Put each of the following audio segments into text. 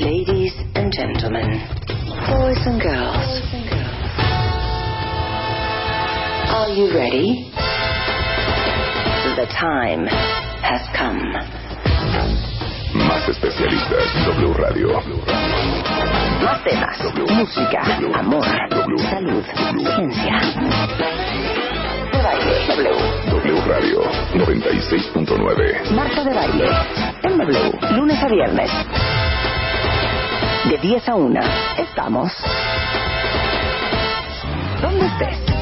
Ladies and gentlemen, boys and girls, are you ready? The time has come. Más especialistas W Radio. Más temas, música, amor, salud, ciencia. De baile, W. W Radio 96.9. Marta de baile, en W, lunes a viernes. De 10 a 1, estamos. ¿Dónde estés?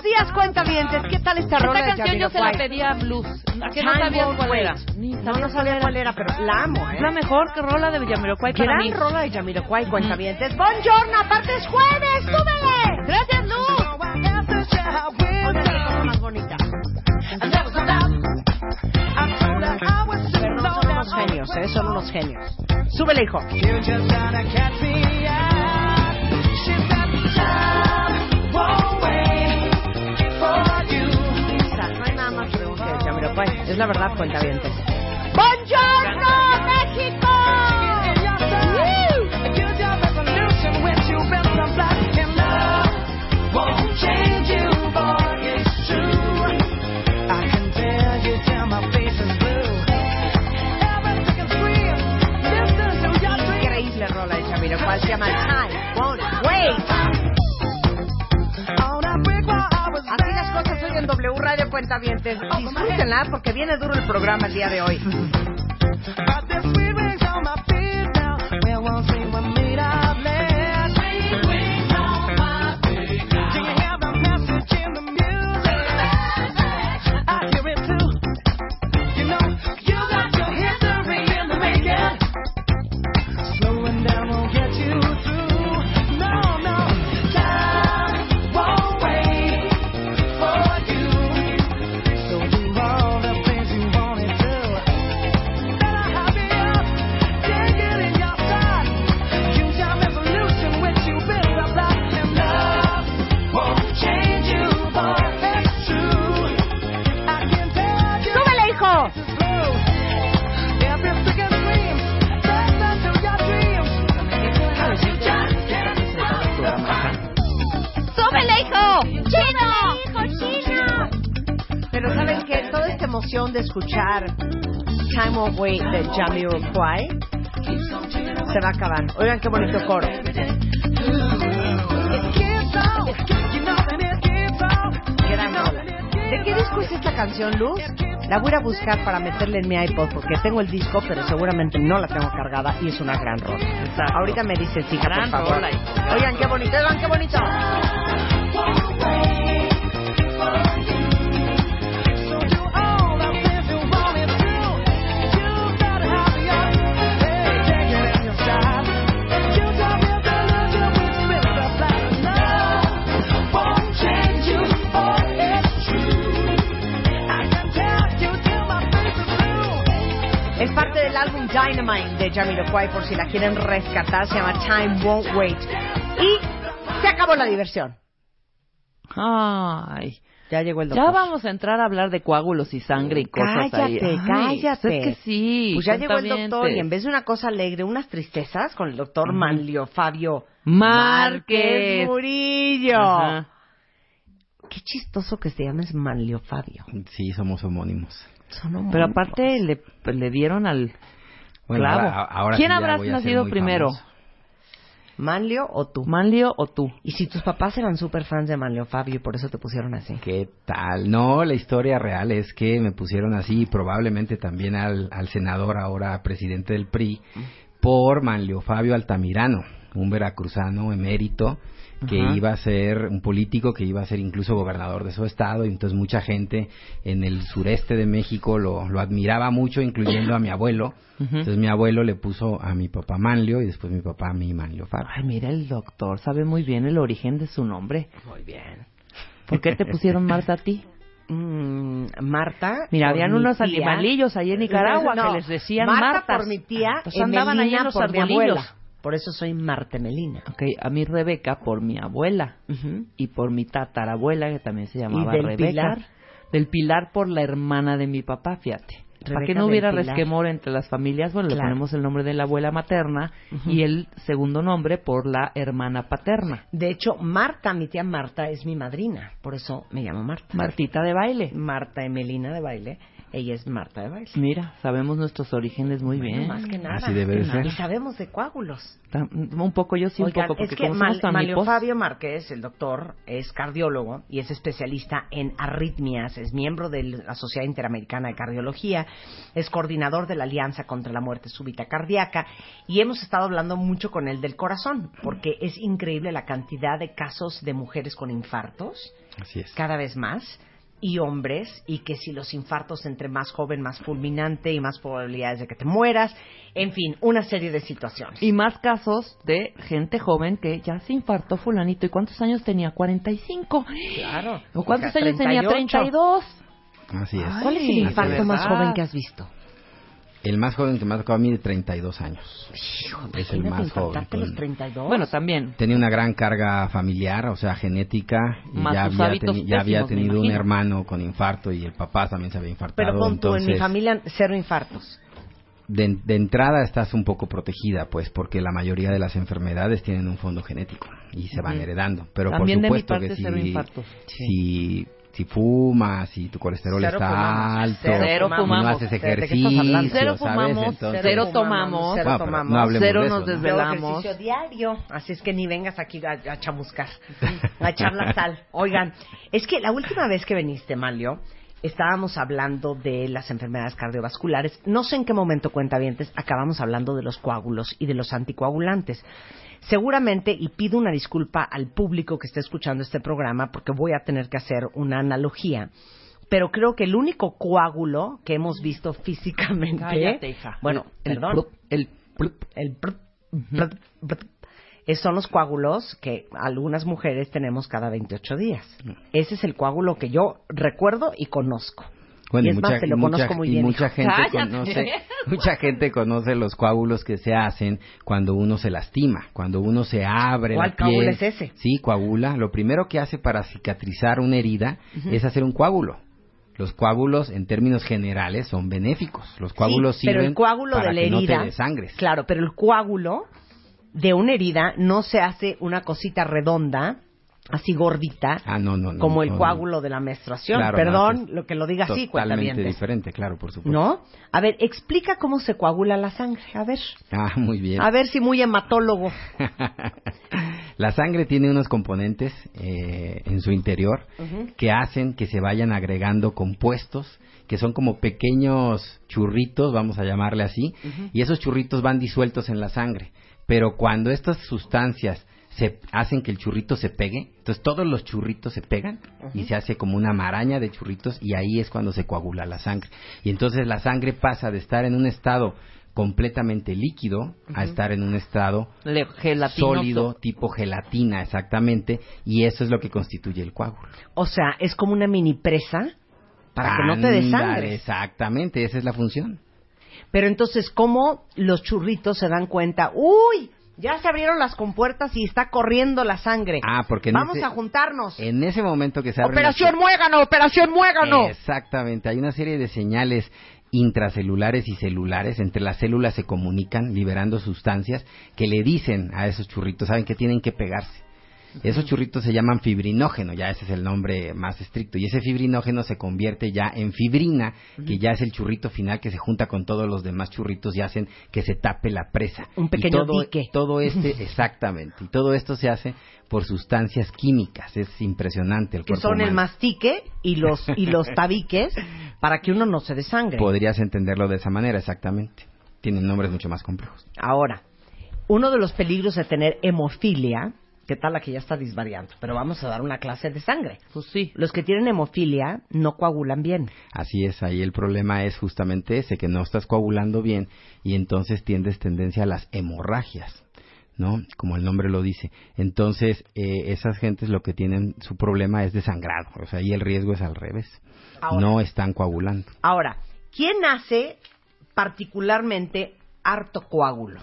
Buenos días, cuentavientes. ¿Qué tal esta rola Esta de canción yo se la Jamiroquai? pedía a Blues. ¿A que no sabías cuál era? No, no sabía cuál era, pero la amo, ¿eh? Es la mejor que rola de Yamiroquai para Gran mí. rola de Jamiroquai, cuentavientes. Buongiorno, aparte es jueves, súbele. Gracias, Luz. Otra cosa más bonita. Perdón, son unos genios, ¿eh? Son unos genios. Súbele, hijo. Que Jamiroquai. Es la verdad, cuentavientes. ¡Buongiorno, México! Increíble rola de Jamiroquai. Se llama Time Won't Wait. W Radio Cuentavientes. Disfrútenla porque viene duro el programa el día de hoy. Emoción de escuchar Time Wait de Jamiroquai se va a acabar. Oigan qué bonito coro. ¿De qué disco es esta canción, Luz? La voy a buscar para meterle en mi iPod porque tengo el disco, pero seguramente no la tengo cargada y es una gran rola. Ahorita me dice hija, por Gran favor. rola. Oigan qué bonito, oigan qué bonito. Dynamite de Jamiroquai por si la quieren rescatar, se llama Time Won't Wait. Y se acabó la diversión. Ay. Ya llegó el doctor. Ya vamos a entrar a hablar de coágulos y sangre y cosas ahí. Cállate, Ay, cállate. pues es que sí. Pues ya llegó el doctor y en vez de una cosa alegre, unas tristezas con el doctor Manlio Fabio Márquez. Murillo. Ajá. Qué chistoso que se llames Manlio Fabio. Sí, somos homónimos. Son homónimos. Pero aparte le, le dieron al Bueno, clavo. ahora- ahora ¿Quién sí habrás nacido primero? famoso. ¿Manlio o tú? ¿Manlio o tú? Y si tus papás eran súper fans de Manlio Fabio y por eso te pusieron así. ¿Qué tal? No, la historia real es que me pusieron así, y probablemente también al, al senador, ahora presidente del PRI, por Manlio Fabio Altamirano, un veracruzano emérito que Ajá. iba a ser un político que iba a ser incluso gobernador de su estado y entonces mucha gente en el sureste de México lo, lo admiraba mucho, incluyendo a mi abuelo. Entonces mi abuelo le puso a mi papá Manlio y después mi papá a mí Manlio Fabio. Ay, mira, el doctor sabe muy bien el origen de su nombre. Muy bien. ¿Por qué te pusieron Marta a ti? Mm, Marta. Mira, habían unos tía. animalillos ahí en Nicaragua No, que les decían Marta Martas. por mi tía, Entonces andaban ahí en los por mi abuela. Por eso soy Marta Melina. Ok, a mí Rebeca por mi abuela y por mi tatarabuela que también se llamaba ¿Y del Rebeca. Pilar? Del Pilar por la hermana de mi papá, fíjate. Para que no hubiera Pilar. resquemor entre las familias, bueno, Claro. le ponemos el nombre de la abuela materna y el segundo nombre por la hermana paterna, De hecho, Marta, mi tía Marta, es mi madrina. Por eso me llamo Marta. Martita de baile. Marta Emelina de baile. Ella es Marta de baile. Mira, sabemos nuestros orígenes muy Bueno, bien. más que nada. Así debe de ser. Y sabemos de coágulos. Un poco yo sí, un poco, porque es que como Mal- hipos- Fabio Márquez, el doctor, es cardiólogo y es especialista en arritmias, es miembro de la Sociedad Interamericana de Cardiología, es coordinador de la Alianza contra la Muerte Súbita Cardíaca y hemos estado hablando mucho con él del corazón, porque es increíble la cantidad de casos de mujeres con infartos, Así es. cada vez más, y hombres, y que si los infartos entre más joven, más fulminante y más probabilidades de que te mueras, en fin, una serie de situaciones. Y más casos de gente joven que ya se infartó fulanito. ¿Y cuántos años tenía? 45. Claro. ¿O cuántos Hija, años tenía? 38. 32. Así es. ¿Cuál es el infarto más joven que has visto? El más joven que me ha tocado a mí de 32 años. es el más joven. los con- 32. Bueno, también. Tenía una gran carga familiar, o sea, genética. Y ya sus había, hábitos teni- ya había pésimos, tenido un hermano con infarto y el papá también se había infartado. pero pon tú, en mi entonces, familia, cero infartos. de, de entrada estás un poco protegida, pues, porque la mayoría de las enfermedades tienen un fondo genético y se van heredando. Pero También de por mi supuesto parte, que si, infartos. si, si fumas, si tu colesterol Cero está fumamos, alto, cero y no fumamos. haces ¿De qué estás ejercicio? Cero ¿sabes? fumamos, Entonces- cero tomamos, cero Bueno, tomamos. no hablemos Cero de nos eso, ¿no? Yo desvelamos. ejercicio diario, así es que ni vengas aquí a, a chamuscar, a echar la sal. Oigan, es que la última vez que viniste, Malio, estábamos hablando de las enfermedades cardiovasculares. No sé en qué momento, cuentavientes, acabamos hablando de los coágulos y de los anticoagulantes. Seguramente, y pido una disculpa al público que esté escuchando este programa, porque voy a tener que hacer una analogía. Pero creo que el único coágulo que hemos visto físicamente. Cállate, hija. Bueno, el perdón. plup, el plup. El prr, prr, es- son los coágulos que algunas mujeres tenemos cada 28 días. Ese es el coágulo que yo recuerdo y conozco. Bueno, y es mucha, más, te lo y mucha- conozco muy y bien. mucha hijo. gente Cállate. conoce, mucha gente conoce los coágulos que se hacen cuando uno se lastima, cuando uno se abre ¿Cuál la piel. coágulo es ese? Sí, coagula. Lo primero que hace para cicatrizar una herida es hacer un coágulo. Los coágulos, en términos generales, son benéficos. Los coágulos Sí, pero el coágulo para de la que herida, no te desangres. claro, pero el coágulo de una herida no se hace una cosita redonda, así gordita, Ah, no, no, no. como el coágulo de la menstruación. Claro, Perdón, lo que lo diga así, Totalmente diferente, claro, por supuesto. ¿No? A ver, explica cómo se coagula la sangre. A ver. Ah, muy bien. A ver si muy hematólogo. La sangre tiene unos componentes eh, en su interior que hacen que se vayan agregando compuestos que son como pequeños churritos, vamos a llamarle así, y esos churritos van disueltos en la sangre. Pero cuando estas sustancias se hacen que el churrito se pegue, entonces todos los churritos se pegan y se hace como una maraña de churritos y ahí es cuando se coagula la sangre. Y entonces la sangre pasa de estar en un estado completamente líquido a estar en un estado Le- sólido, tipo gelatina, exactamente, y eso es lo que constituye el coágulo. O sea, es como una mini presa para que no te desangres. Exactamente, esa es la función. Pero entonces, ¿cómo los churritos se dan cuenta? ¡Uy! Ya se abrieron las compuertas y está corriendo la sangre. Ah, porque en Vamos ese- a juntarnos. En ese momento que se abre Operación Muégano, Operación Muégano. Exactamente, hay una serie de señales intracelulares y celulares, entre las células se comunican liberando sustancias que le dicen a esos churritos, saben que tienen que pegarse. Esos churritos se llaman fibrinógeno, ya ese es el nombre más estricto, y ese fibrinógeno se convierte ya en fibrina, que ya es el churrito final que se junta con todos los demás churritos y hacen que se tape la presa. Un Y pequeño todo, dique. Todo este, exactamente, y todo esto se hace por sustancias químicas, es impresionante el que cuerpo son el mastique y los y los tabiques para que uno no se desangre. Podrías entenderlo de esa manera, exactamente. Tienen nombres mucho más complejos. Ahora, uno de los peligros de tener hemofilia, ¿qué tal la que ya está disvariando? Pero vamos a dar una clase de sangre. Pues sí. Los que tienen hemofilia no coagulan bien. Así es, ahí el problema es justamente ese, que no estás coagulando bien y entonces tiendes tendencia a las hemorragias, ¿no? Como el nombre lo dice. Entonces, eh, esas gentes lo que tienen, su problema es de sangrado, o sea, ahí el riesgo es al revés. Ahora. No están coagulando. Ahora, ¿quién hace particularmente harto coágulo?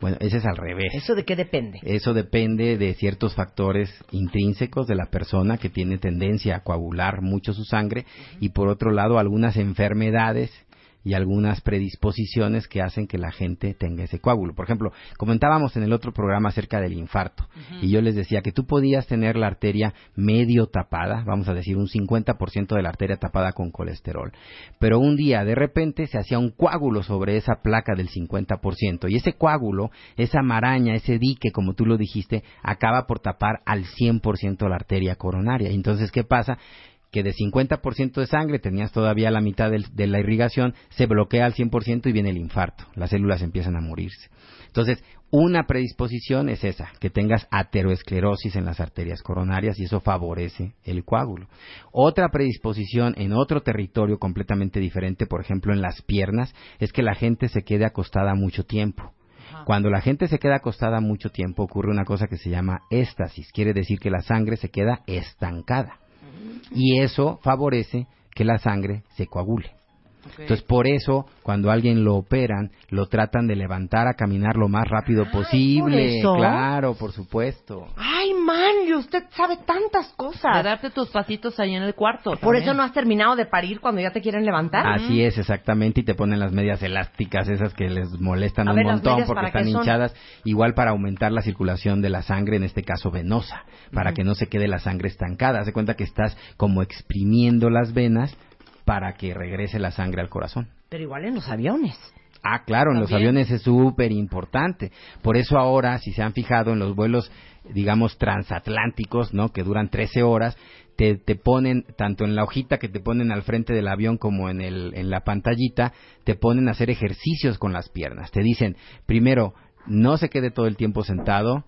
Bueno, ese es al revés. ¿Eso de qué depende? Eso depende de ciertos factores intrínsecos de la persona que tiene tendencia a coagular mucho su sangre y por otro lado algunas enfermedades y algunas predisposiciones que hacen que la gente tenga ese coágulo. Por ejemplo, comentábamos en el otro programa acerca del infarto y yo les decía que tú podías tener la arteria medio tapada, vamos a decir un 50% de la arteria tapada con colesterol, pero un día de repente se hacía un coágulo sobre esa placa del 50% y ese coágulo, esa maraña, ese dique, como tú lo dijiste, acaba por tapar al 100% la arteria coronaria. Entonces, ¿qué pasa? Que de 50% de sangre tenías todavía la mitad del- de la irrigación, se bloquea al 100% y viene el infarto. Las células empiezan a morirse. Entonces, una predisposición es esa, que tengas ateroesclerosis en las arterias coronarias y eso favorece el coágulo. Otra predisposición en otro territorio completamente diferente, por ejemplo en las piernas, es que la gente se quede acostada mucho tiempo. Cuando la gente se queda acostada mucho tiempo ocurre una cosa que se llama éstasis, quiere decir que la sangre se queda estancada y eso favorece que la sangre se coagule. Entonces, por eso, cuando alguien lo operan, lo tratan de levantar a caminar lo más rápido posible. eso? Claro, por supuesto. Ay, man, usted sabe tantas De cosas. darte tus pasitos ahí en el cuarto. Por también. eso no has terminado de parir cuando ya te quieren levantar. Así es, exactamente, y te ponen las medias elásticas, esas que les molestan A un ver, ¿las montón porque están hinchadas, igual para aumentar la circulación de la sangre, en este caso venosa, para que no se quede la sangre estancada. Haz de cuenta que estás como exprimiendo las venas para que regrese la sangre al corazón. Pero igual en los aviones. Ah, claro, en los aviones es súper importante. Por eso ahora, si se han fijado en los vuelos, digamos, transatlánticos, ¿no? Que duran 13 horas, te, te ponen, tanto en la hojita que te ponen al frente del avión como en, el, en la pantallita, te ponen a hacer ejercicios con las piernas. Te dicen, primero, no se quede todo el tiempo sentado,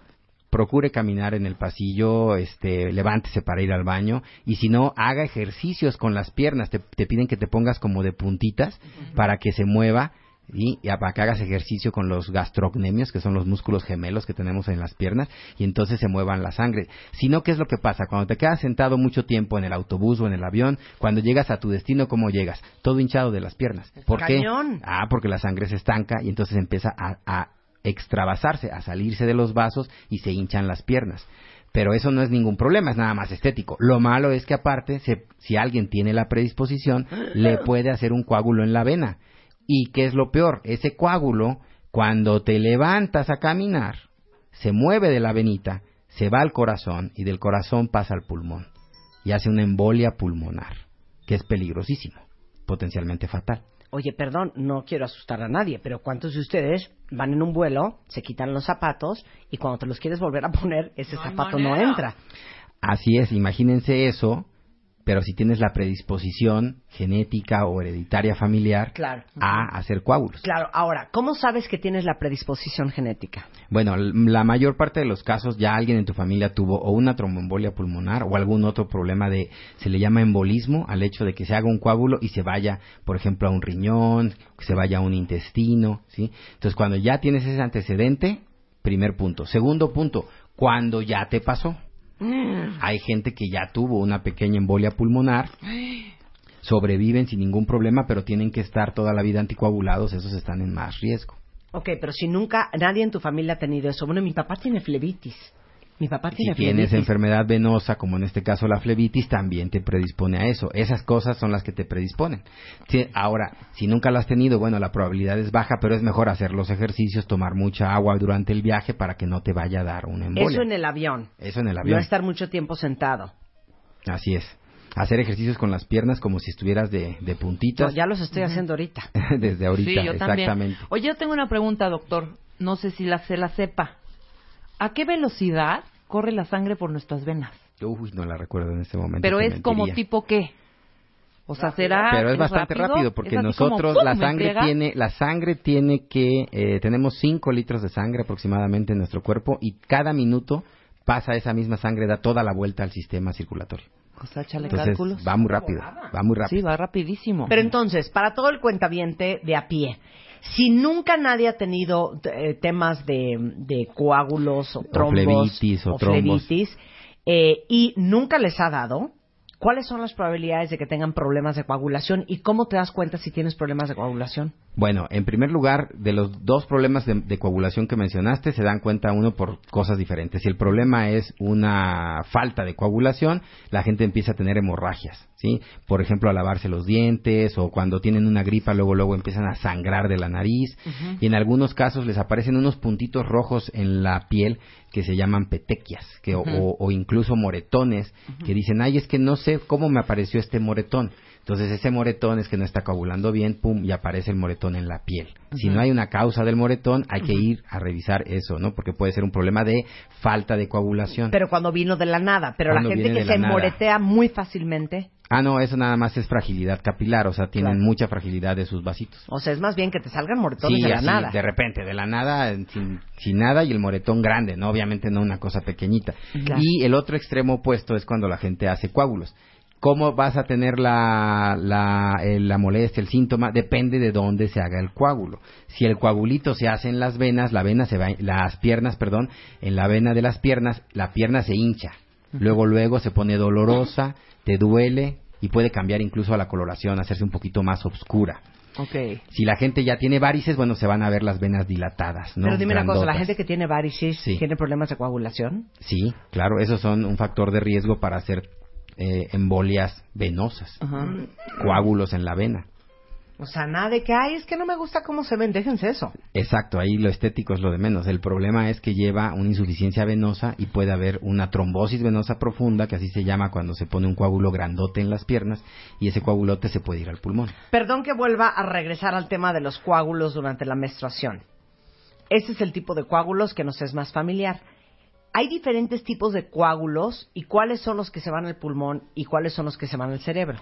procure caminar en el pasillo, este, levántese para ir al baño y si no, haga ejercicios con las piernas. Te, te piden que te pongas como de puntitas para que se mueva y, y para que hagas ejercicio con los gastrocnemios, que son los músculos gemelos que tenemos en las piernas, y entonces se muevan la sangre. Si no, ¿qué es lo que pasa? Cuando te quedas sentado mucho tiempo en el autobús o en el avión, cuando llegas a tu destino, ¿cómo llegas? Todo hinchado de las piernas. ¿Por Cañón. qué? Ah, porque la sangre se estanca y entonces empieza a, a extravasarse, a salirse de los vasos y se hinchan las piernas. Pero eso no es ningún problema, es nada más estético. Lo malo es que aparte, se- si alguien tiene la predisposición, le puede hacer un coágulo en la vena. ¿Y qué es lo peor? Ese coágulo, cuando te levantas a caminar, se mueve de la venita, se va al corazón y del corazón pasa al pulmón y hace una embolia pulmonar, que es peligrosísimo, potencialmente fatal. Oye, perdón, no quiero asustar a nadie, pero ¿cuántos de ustedes van en un vuelo, se quitan los zapatos y cuando te los quieres volver a poner, ese zapato no entra? Así es, imagínense eso, pero si tienes la predisposición genética o hereditaria familiar Claro. a hacer coágulos. Claro, ahora, ¿cómo sabes que tienes la predisposición genética? Bueno, la mayor parte de los casos ya alguien en tu familia tuvo o una tromboembolia pulmonar o algún otro problema de, se le llama embolismo, al hecho de que se haga un coágulo y se vaya, por ejemplo, a un riñón, que se vaya a un intestino, ¿sí? Entonces, cuando ya tienes ese antecedente, primer punto. Segundo punto, cuando ya te pasó. Hay gente que ya tuvo una pequeña embolia pulmonar, sobreviven sin ningún problema, pero tienen que estar toda la vida anticoagulados, esos están en más riesgo. Ok, pero si nunca, nadie en tu familia ha tenido eso. Bueno, mi papá tiene flebitis. Mi papá Si tiene tienes flebitis. enfermedad venosa, como en este caso la flebitis, también te predispone a eso. Esas cosas son las que te predisponen. Ahora, si nunca la has tenido, bueno, la probabilidad es baja, pero es mejor hacer los ejercicios, tomar mucha agua durante el viaje para que no te vaya a dar una embolia. Eso en el avión. Eso en el No avión. estar mucho tiempo sentado. Así es. Hacer ejercicios con las piernas como si estuvieras de, de puntitas No, ya los estoy haciendo ahorita. desde ahorita. Sí, yo también. exactamente. Oye, yo tengo una pregunta, doctor. No sé si la, se la sepa. ¿A qué velocidad corre la sangre por nuestras venas? Uy, no la recuerdo en este momento. Pero es como tipo qué? O sea, será Pero es bastante rápido, porque ¿Es así como, nosotros ¡pum! la sangre tiene la sangre tiene que eh, tenemos 5 litros de sangre aproximadamente en nuestro cuerpo y cada minuto pasa esa misma sangre da toda la vuelta al sistema circulatorio. O sea, échale Entonces cálculos. va muy rápido, va muy rápido. Sí, va rapidísimo. Pero entonces, para todo el cuentaviente de a pie, si nunca nadie ha tenido eh, temas de, de coágulos o trombos flebitis o flebitis, eh, y nunca les ha dado, ¿cuáles son las probabilidades de que tengan problemas de coagulación y cómo te das cuenta si tienes problemas de coagulación? Bueno, en primer lugar, de los dos problemas de, de coagulación que mencionaste, se dan cuenta uno por cosas diferentes. Si el problema es una falta de coagulación, la gente empieza a tener hemorragias, ¿sí? Por ejemplo, a lavarse los dientes o cuando tienen una gripa, luego luego empiezan a sangrar de la nariz y en algunos casos les aparecen unos puntitos rojos en la piel que se llaman petequias, que, o incluso moretones, que dicen, ay, es que no sé cómo me apareció este moretón. Entonces ese moretón es que no está coagulando bien, pum, y aparece el moretón en la piel. Si no hay una causa del moretón, hay que ir a revisar eso, ¿no? Porque puede ser un problema de falta de coagulación. Pero cuando vino de la nada, pero la gente que se nada. moretea muy fácilmente, Ah, no, eso nada más es fragilidad capilar, o sea, tienen Claro. mucha fragilidad de sus vasitos. o sea, es más bien que te salgan moretones Sí, de la así, nada. de repente, de la nada, sin, sin nada y el moretón grande, ¿no? Obviamente no una cosa pequeñita. Claro. Y el otro extremo opuesto es cuando la gente hace coágulos. ¿Cómo vas a tener la, la, eh, la molestia, el síntoma? Depende de dónde se haga el coágulo. Si el coagulito se hace en las venas, la vena se va, las piernas, perdón, en la vena de las piernas, la pierna se hincha. Luego, luego se pone dolorosa, te duele y puede cambiar incluso a la coloración, hacerse un poquito más oscura. Ok. Si la gente ya tiene varices, bueno, se van a ver las venas dilatadas, ¿no? Pero dime una cosa, la gente que tiene varices Sí. tiene problemas de coagulación. Sí, claro, esos son un factor de riesgo para hacer eh, embolias venosas, Ajá. coágulos en la vena. O sea, nada de que, ay, es que no me gusta cómo se ven, déjense eso. Exacto, ahí lo estético es lo de menos. El problema es que lleva una insuficiencia venosa y puede haber una trombosis venosa profunda, que así se llama cuando se pone un coágulo grandote en las piernas, y ese coagulote se puede ir al pulmón. Perdón que vuelva a regresar al tema de los coágulos durante la menstruación. Ese es el tipo de coágulos que nos es más familiar. Hay diferentes tipos de coágulos y cuáles son los que se van al pulmón y cuáles son los que se van al cerebro.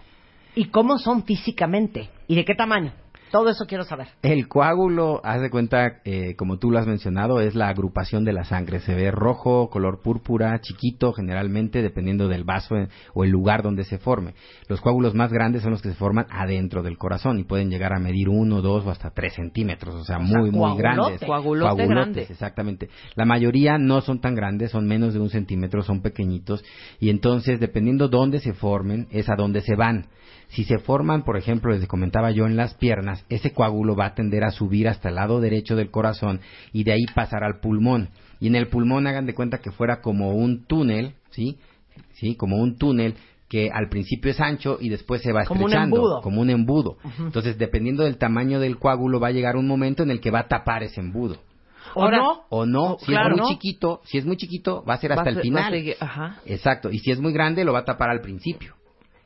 Y cómo son físicamente y de qué tamaño. Todo eso quiero saber. El coágulo, haz de cuenta, eh, como tú lo has mencionado, es la agrupación de la sangre. Se ve rojo, color púrpura, chiquito, generalmente, dependiendo del vaso eh, o el lugar donde se forme. Los coágulos más grandes son los que se forman adentro del corazón y pueden llegar a medir uno, dos o hasta tres centímetros, o sea, muy, muy grandes. Coagulote Coagulotes, grande. exactamente. La mayoría no son tan grandes, son menos de un centímetro, son pequeñitos y entonces, dependiendo dónde se formen, es a dónde se van. Si se forman, por ejemplo, les comentaba yo, en las piernas, ese coágulo va a tender a subir hasta el lado derecho del corazón y de ahí pasar al pulmón. Y en el pulmón hagan de cuenta que fuera como un túnel, ¿sí? ¿Sí? Como un túnel que al principio es ancho y después se va Como un estrechando, embudo. como un embudo. Entonces, dependiendo del tamaño del coágulo, va a llegar un momento en el que va a tapar ese embudo. ¿O Ahora- no? O no, Oh, si claro, es muy ¿no? chiquito, si es muy chiquito, va a ser Va hasta a el ser- final. Ajá. Exacto, y si es muy grande lo va a tapar al principio.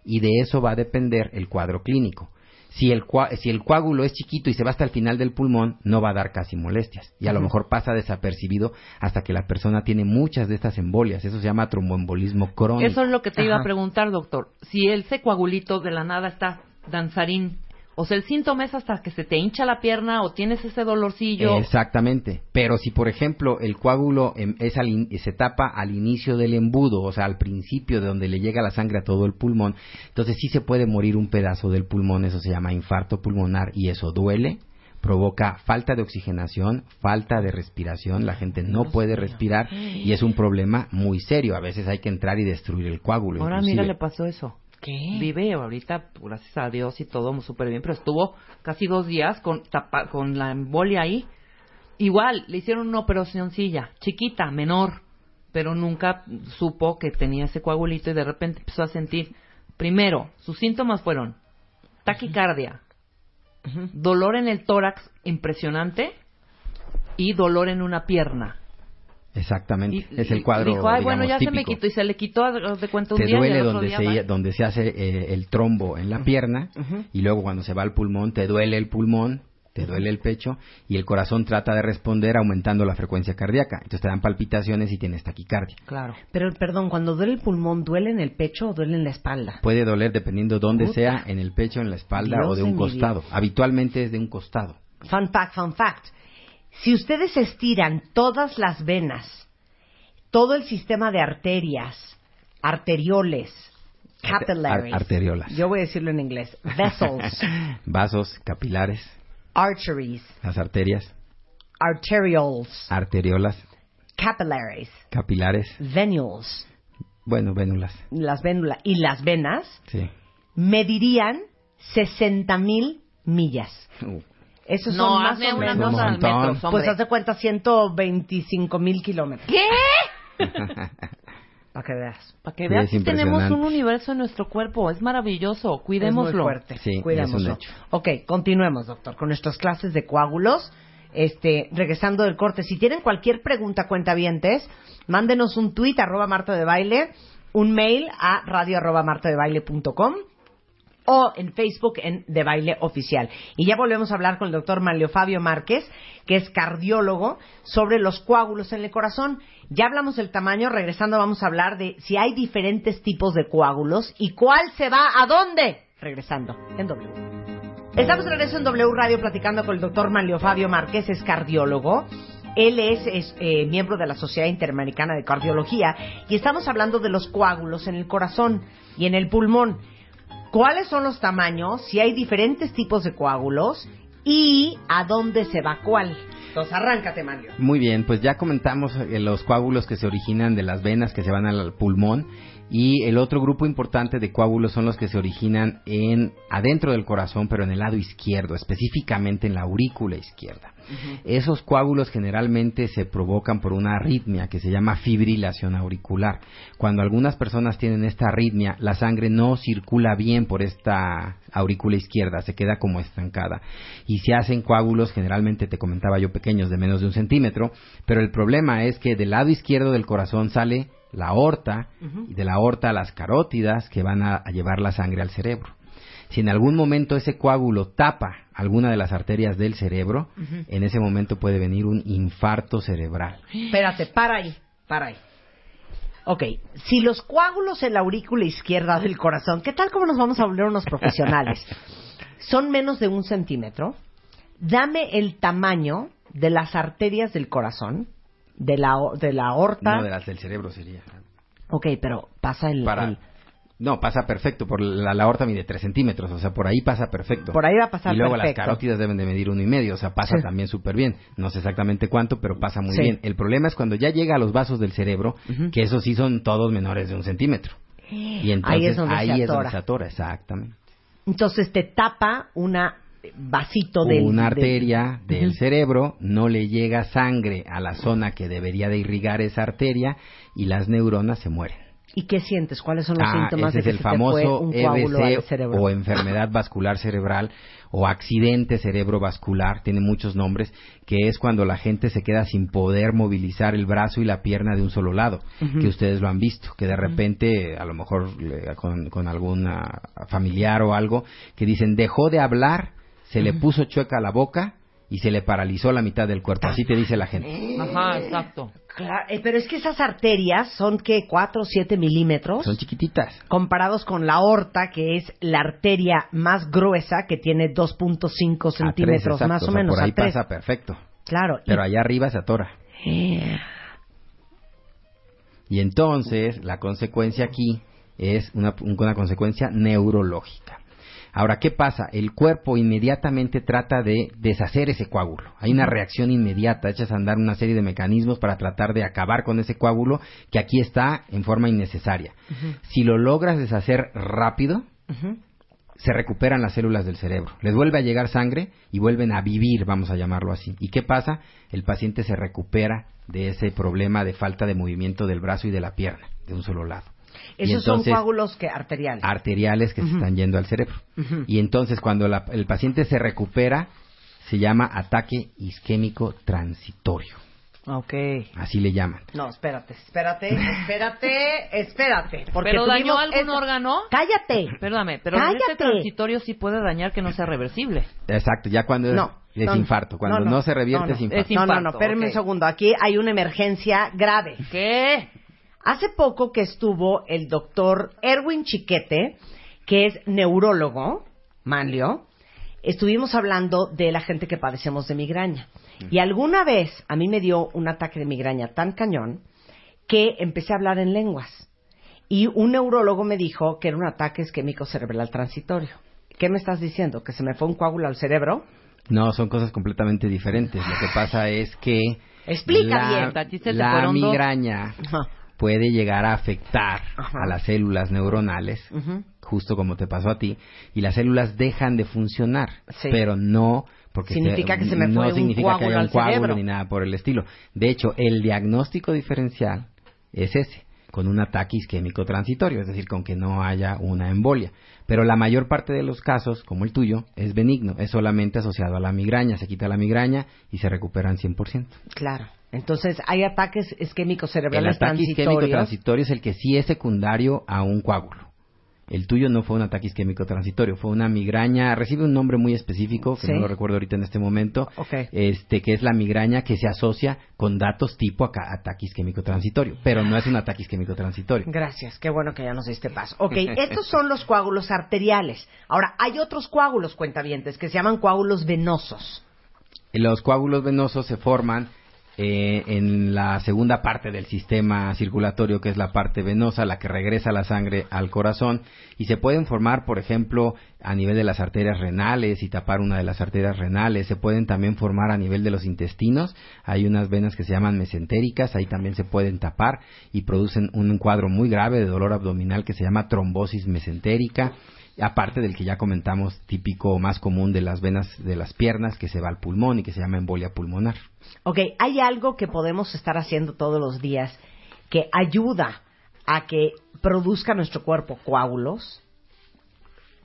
Y de eso va a depender el cuadro clínico. Si el, si el coágulo es chiquito y se va hasta el final del pulmón, no va a dar casi molestias. Y a lo mejor pasa desapercibido hasta que la persona tiene muchas de estas embolias. Eso se llama tromboembolismo crónico. Eso es lo que te iba a preguntar, doctor. Si ese coagulito de la nada está danzarín, o sea, el síntoma es hasta que se te hincha la pierna o tienes ese dolorcillo. Exactamente. Pero si, por ejemplo, el coágulo em, es al in- se tapa al inicio del embudo, o sea, al principio de donde le llega la sangre a todo el pulmón, entonces sí se puede morir un pedazo del pulmón, eso se llama infarto pulmonar y eso duele, provoca falta de oxigenación, falta de respiración, la gente no puede respirar y es un problema muy serio. A veces hay que entrar y destruir el coágulo. Ahora inclusive. mira, le pasó eso. ¿Qué? Vive ahorita, gracias a Dios y todo súper bien, pero estuvo casi dos días con, tapa- con la embolia ahí. Igual, le hicieron una operacioncilla, chiquita, menor, pero nunca supo que tenía ese coagulito y de repente empezó a sentir, primero, sus síntomas fueron taquicardia, dolor en el tórax impresionante y dolor en una pierna. Exactamente, Y- es el y cuadro dijo, ay, bueno, ya se me típico. quitó y se le quitó de cuenta un te día y duele otro donde día se, va. donde se hace eh, el trombo en la pierna y luego cuando se va al pulmón te duele el pulmón, te duele el pecho y el corazón trata de responder aumentando la frecuencia cardíaca. Entonces te dan palpitaciones y tienes taquicardia. Claro. Pero, perdón, cuando duele el pulmón, ¿duele en el pecho o duele en la espalda? Puede doler dependiendo dónde Puta. sea, en el pecho, en la espalda Dios o de un costado. Habitualmente es de un costado. Fun fact, fun fact. Si ustedes estiran todas las venas, todo el sistema de arterias, arterioles, capillaries, Ar- arteriolas. yo voy a decirlo en inglés, vessels, Vasos capilares, arteries, las arterias, arterioles, arteriolas, capillaries, capilares, venules, bueno, vénulas, las vénulas y las venas sí. medirían 60 mil millas. Esos No, son más hazme o una menos. cosa al metro, hombre. Pues haz de cuenta 125 mil kilómetros. ¿Qué? Para que veas. Para que veas es que tenemos un universo en nuestro cuerpo. Es maravilloso. Es muy Cuidémoslo. fuerte. Sí, es Cuidémoslo. hecho. Ok, continuemos, doctor, con nuestras clases de coágulos. Este, regresando del corte, si tienen cualquier pregunta, cuentavientes, mándenos un tweet arroba Marta de Baile, un mail a radio arroba martadebaile.com o en Facebook en De Baile Oficial. Y ya volvemos a hablar con el doctor Manlio Fabio Márquez, que es cardiólogo, sobre los coágulos en el corazón. Ya hablamos del tamaño, regresando vamos a hablar de si hay diferentes tipos de coágulos y cuál se va a dónde. Regresando en W. Estamos de regreso en W Radio platicando con el doctor Manlio Fabio Márquez, es cardiólogo. Él es, es, eh, miembro de la Sociedad Interamericana de Cardiología y estamos hablando de los coágulos en el corazón y en el pulmón. ¿Cuáles son los tamaños? Si hay diferentes tipos de coágulos y a dónde se va cuál. Entonces, arráncate, Manlio. Muy bien, pues ya comentamos eh, los coágulos que se originan de las venas que se van al pulmón y el otro grupo importante de coágulos son los que se originan en adentro del corazón, pero en el lado izquierdo, específicamente en la aurícula izquierda. Esos coágulos generalmente se provocan por una arritmia que se llama fibrilación auricular. Cuando algunas personas tienen esta arritmia, la sangre no circula bien por esta aurícula izquierda, se queda como estancada. Y se hacen coágulos, generalmente te comentaba yo, pequeños de menos de un centímetro, pero el problema es que del lado izquierdo del corazón sale la aorta, y de la aorta las carótidas que van a- a llevar la sangre al cerebro. Si en algún momento ese coágulo tapa alguna de las arterias del cerebro, en ese momento puede venir un infarto cerebral. Espérate, para ahí, para ahí. Ok, si los coágulos en la aurícula izquierda del corazón, ¿qué tal como nos vamos a volver unos profesionales? Son menos de un centímetro. Dame el tamaño de las arterias del corazón, de la, de la aorta. No de las del cerebro sería. Ok, pero pasa el, Para, el- no, pasa perfecto. Por la, la aorta mide 3 centímetros, o sea, por ahí pasa perfecto. Por ahí va a pasar Y luego perfecto. las carótidas deben de medir uno y medio, o sea, pasa Sí. también súper bien. No sé exactamente cuánto, pero pasa muy Sí. bien. El problema es cuando ya llega a los vasos del cerebro, que esos sí son todos menores de un centímetro. Y entonces ahí es donde ahí se es atora. donde se atora, exactamente. Entonces te tapa una vasito del... una del- arteria del cerebro, no le llega sangre a la zona que debería de irrigar esa arteria y las neuronas se mueren. ¿Y qué sientes? ¿Cuáles son los Ah, síntomas ese de es que el se te fue famoso un EBC cerebro? o enfermedad vascular cerebral o accidente cerebrovascular, tiene muchos nombres, que es cuando la gente se queda sin poder movilizar el brazo y la pierna de un solo lado, que ustedes lo han visto, que de repente, a lo mejor le- con, con alguna familiar o algo, que dicen dejó de hablar, se le puso chueca la boca y se le paralizó la mitad del cuerpo, así te dice la gente. Ajá, exacto. Claro, eh, pero es que esas arterias son que 4 o 7 milímetros Son chiquititas. comparados con la aorta, que es la arteria más gruesa, que tiene 2.5 A tres, centímetros exacto, más o, o sea, menos. Por ahí a tres. pasa perfecto. Claro. y- Pero allá arriba se atora. Eh, Y entonces la consecuencia aquí es una, una consecuencia neurológica. Ahora, ¿qué pasa? El cuerpo inmediatamente trata de deshacer ese coágulo. Hay una reacción inmediata, echas a andar una serie de mecanismos para tratar de acabar con ese coágulo que aquí está en forma innecesaria. Si lo logras deshacer rápido, se recuperan las células del cerebro. Les vuelve a llegar sangre y vuelven a vivir, vamos a llamarlo así. ¿Y qué pasa? El paciente se recupera de ese problema de falta de movimiento del brazo y de la pierna, de un solo lado. Esos son entonces- coágulos que arteriales. arteriales que se están yendo al cerebro. Ujú. Y entonces cuando la- el paciente se recupera, se llama ataque isquémico transitorio. Ok. Así le llaman. No, espérate, espérate, espérate, espérate. Porque ¿Pero dañó algún esta- órgano? Cállate. Perdóname, pero este transitorio sí puede dañar que no sea reversible. Exacto, ya cuando es, No, es no, infarto. Cuando no, no, no, se revierte no, no. es infarto. Es No, no, no, infarto, espérenme ok. un segundo. Aquí hay una emergencia grave. ¿Qué? Hace poco que estuvo el doctor Erwin Chiquete, que es neurólogo, Manlio, estuvimos hablando de la gente que padecemos de migraña. Y alguna vez a mí me dio un ataque de migraña tan cañón que empecé a hablar en lenguas. Y un neurólogo me dijo que era un ataque isquémico cerebral transitorio. ¿Qué me estás diciendo? ¿Que se me fue un coágulo al cerebro? No, son cosas completamente diferentes. Lo que pasa es que Explica la, bien. La migraña Ajá. Puede llegar a afectar Ajá. a las células neuronales, justo como te pasó a ti, y las células dejan de funcionar, Sí. pero no porque Significa que se me no fue un significa que haya un coágulo cerebro. ni nada por el estilo. De hecho, el diagnóstico diferencial es ese, con un ataque isquémico transitorio, es decir, con que no haya una embolia. Pero la mayor parte de los casos, como el tuyo, es benigno, es solamente asociado a la migraña, se quita la migraña y se recuperan 100%. Claro. Entonces, hay ataques isquémicos El cerebrales ataque isquémico transitorios. transitorio es el que sí es secundario a un coágulo. El tuyo no fue un ataque isquémico transitorio, fue una migraña, recibe un nombre muy específico, que Sí. no lo recuerdo ahorita en este momento, Ok. este que es la migraña que se asocia con datos tipo aca- ataque isquémico transitorio, pero no es un ataque isquémico transitorio. Gracias, qué bueno que ya nos diste paso. Ok, estos son los coágulos arteriales. Ahora, hay otros coágulos, cuentavientes, que se llaman coágulos venosos. Los coágulos venosos se forman eh, en la segunda parte del sistema circulatorio, que es la parte venosa, la que regresa la sangre al corazón, y se pueden formar, por ejemplo, a nivel de las arterias renales y tapar una de las arterias renales. Se pueden también formar a nivel de los intestinos. Hay unas venas que se llaman mesentéricas, ahí también se pueden tapar y producen un cuadro muy grave de dolor abdominal que se llama trombosis mesentérica aparte del que ya comentamos típico o más común de las venas de las piernas que se va al pulmón y que se llama embolia pulmonar. Ok, hay algo que podemos estar haciendo todos los días que ayuda a que produzca nuestro cuerpo coágulos.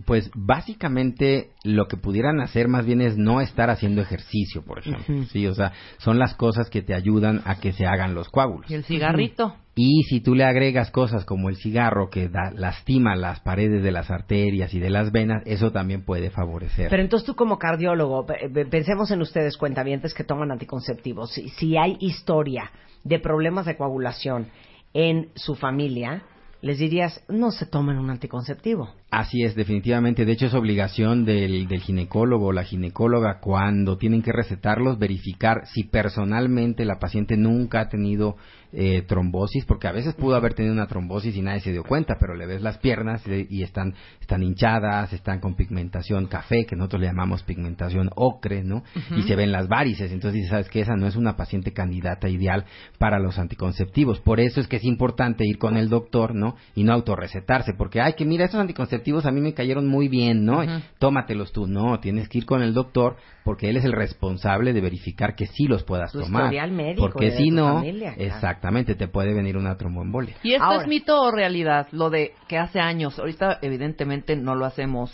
Pues básicamente lo que pudieran hacer más bien es no estar haciendo ejercicio, por ejemplo. Sí, o sea, son las cosas que te ayudan a que se hagan los coágulos. Y el cigarrito. Y si tú le agregas cosas como el cigarro que da- lastima las paredes de las arterias y de las venas, eso también puede favorecer. Pero entonces tú como cardiólogo, pe- pe- pensemos en ustedes cuentavientes que toman anticonceptivos. Si, si hay historia de problemas de coagulación en su familia, les dirías, no se tomen un anticonceptivo. Así es, definitivamente. De hecho, es obligación del, del ginecólogo o la ginecóloga cuando tienen que recetarlos verificar si personalmente la paciente nunca ha tenido eh, trombosis, porque a veces pudo haber tenido una trombosis y nadie se dio cuenta, pero le ves las piernas y, y están, están hinchadas, están con pigmentación café, que nosotros le llamamos pigmentación ocre, ¿no? Y se ven las varices. Entonces dices, ¿sabes qué? Esa no es una paciente candidata ideal para los anticonceptivos. Por eso es que es importante ir con el doctor, ¿no? Y no autorrecetarse, porque, ay, que mira, estos anticonceptivos a mí me cayeron muy bien, ¿no? Tómatelos tú. No, tienes que ir con el doctor porque él es el responsable de verificar que sí los puedas Tu tomar. historial médico porque si tu no, familia, claro. exactamente, te puede venir una tromboembolia. ¿Y esto Ahora. es mito o realidad? Lo de que hace años, ahorita evidentemente no lo hacemos,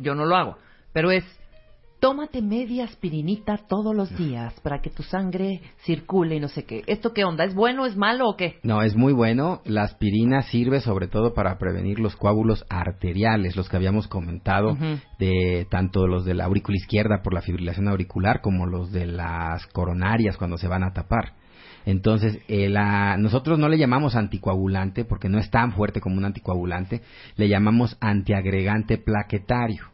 yo no lo hago, pero es, tómate media aspirinita todos los días para que tu sangre circule y no sé qué. ¿Esto qué onda? ¿Es bueno, es malo o qué? No, es muy bueno. La aspirina sirve sobre todo para prevenir los coágulos arteriales, los que habíamos comentado, de tanto los de la aurícula izquierda por la fibrilación auricular como los de las coronarias cuando se van a tapar. Entonces, eh, la- nosotros no le llamamos anticoagulante porque no es tan fuerte como un anticoagulante, le llamamos antiagregante plaquetario.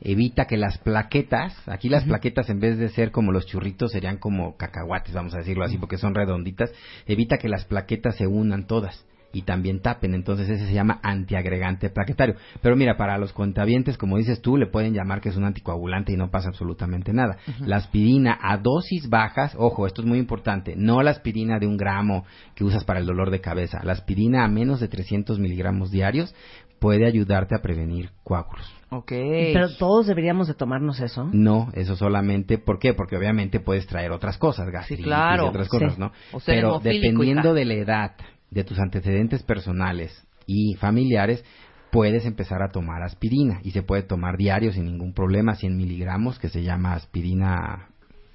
Evita que las plaquetas, aquí las plaquetas en vez de ser como los churritos serían como cacahuates, vamos a decirlo así, porque son redonditas, evita que las plaquetas se unan todas y también tapen, entonces ese se llama antiagregante plaquetario. Pero mira, para los cuentavientes, como dices tú, le pueden llamar que es un anticoagulante y no pasa absolutamente nada. La aspirina a dosis bajas, ojo, esto es muy importante, no la aspirina de un gramo que usas para el dolor de cabeza, la aspirina a menos de 300 miligramos diarios puede ayudarte a prevenir coágulos. Ok. Pero todos deberíamos de tomarnos eso. No, eso solamente, ¿por qué? Porque obviamente puedes traer otras cosas, gastritis claro. y otras cosas, Sí. ¿no? O Pero dependiendo de la edad, de tus antecedentes personales y familiares, puedes empezar a tomar aspirina y se puede tomar diario sin ningún problema, 100 miligramos, que se llama aspirina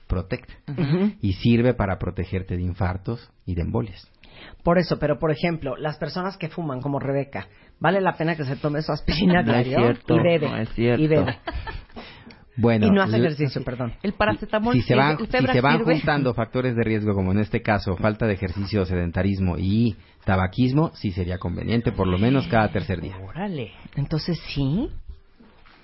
Protect y sirve para protegerte de infartos y de embolias. Por eso, pero por ejemplo, las personas que fuman, como Rebeca, vale la pena que se tome su aspirina No es diario cierto, y bebe. no es cierto. Y bebe. Bueno, y no hace ejercicio, perdón. El paracetamol si se van, ¿usted si se van sirve? juntando factores de riesgo, como en este caso, falta de ejercicio, sedentarismo y tabaquismo, sí sería conveniente, por lo menos cada tercer día. Órale. Entonces sí.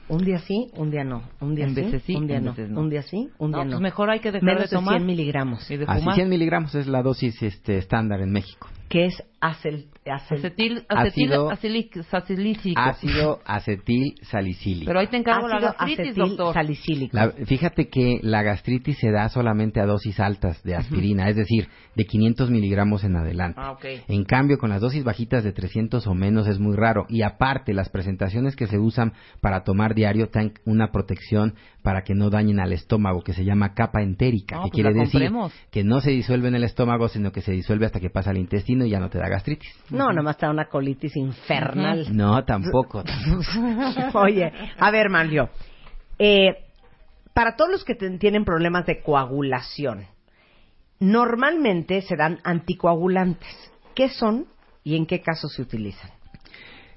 Un día sí, un día no. Un día En sí, veces sí, un día en no. veces no. Un día sí, un No, día pues no. mejor hay que dejar Menos de tomar. 100 miligramos. Y de Así fumar. 100 miligramos es la dosis este, estándar en México. Que es acel- Acetil, acetil, Ácido- acilic- sacilícico. Ácido acetil salicílico. Pero ahí te encargo la ácido gastritis, acetil doctor. salicílico. La- fíjate que la gastritis se da solamente a dosis altas de aspirina, es decir, de 500 miligramos en adelante. Ah. En cambio, con las dosis bajitas de 300 o menos es muy raro. Y aparte, las presentaciones que se usan para tomar diario tienen una protección para que no dañen al estómago, que se llama capa entérica, No, que pues quiere la decir que no se disuelve en el estómago, sino que se disuelve hasta que pasa al intestino y ya no te da gastritis. No, nomás da una colitis infernal. No, tampoco. Oye, a ver, Mario. Eh, para todos los que tienen problemas de coagulación, normalmente se dan anticoagulantes. ¿Qué son y en qué casos se utilizan?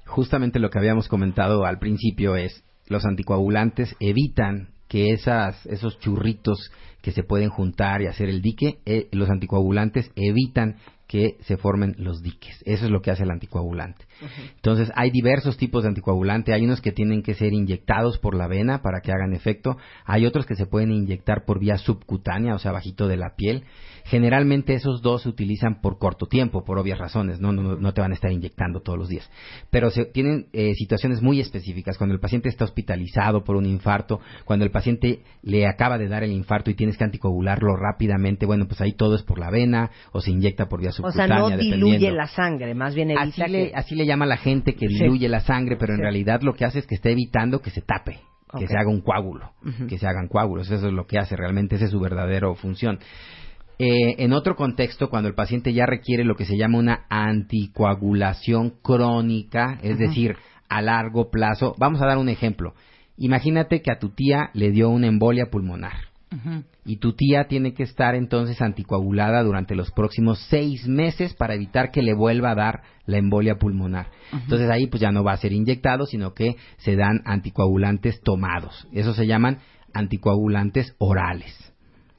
justamente lo que habíamos comentado al principio es los anticoagulantes evitan que esas, esos churritos que se pueden juntar y hacer el dique, eh, los anticoagulantes evitan que se formen los diques. Eso es lo que hace el anticoagulante. Entonces, hay diversos tipos de anticoagulante. Hay unos que tienen que ser inyectados por la vena para que hagan efecto. Hay otros que se pueden inyectar por vía subcutánea, o sea, bajito de la piel. Generalmente esos dos se utilizan por corto tiempo, por obvias razones. No, no, no te van a estar inyectando todos los días. Pero se, tienen eh, situaciones muy específicas. Cuando el paciente está hospitalizado por un infarto, cuando el paciente le acaba de dar el infarto y tienes que anticoagularlo rápidamente, bueno, pues ahí todo es por la vena o se inyecta por vía O sea, no diluye la sangre, más bien evita Así le, que... así le llama la gente que Sí. diluye la sangre, pero en Sí. realidad lo que hace es que está evitando que se tape, que se haga un coágulo, que se hagan coágulos. Eso es lo que hace realmente, esa es su verdadera función. Eh, en otro contexto, cuando el paciente ya requiere lo que se llama una anticoagulación crónica, es decir, a largo plazo, vamos a dar un ejemplo. Imagínate que a tu tía le dio una embolia pulmonar Y tu tía tiene que estar entonces anticoagulada durante los próximos seis meses para evitar que le vuelva a dar la embolia pulmonar. Entonces ahí pues ya no va a ser inyectado, sino que se dan anticoagulantes tomados. Eso se llaman anticoagulantes orales.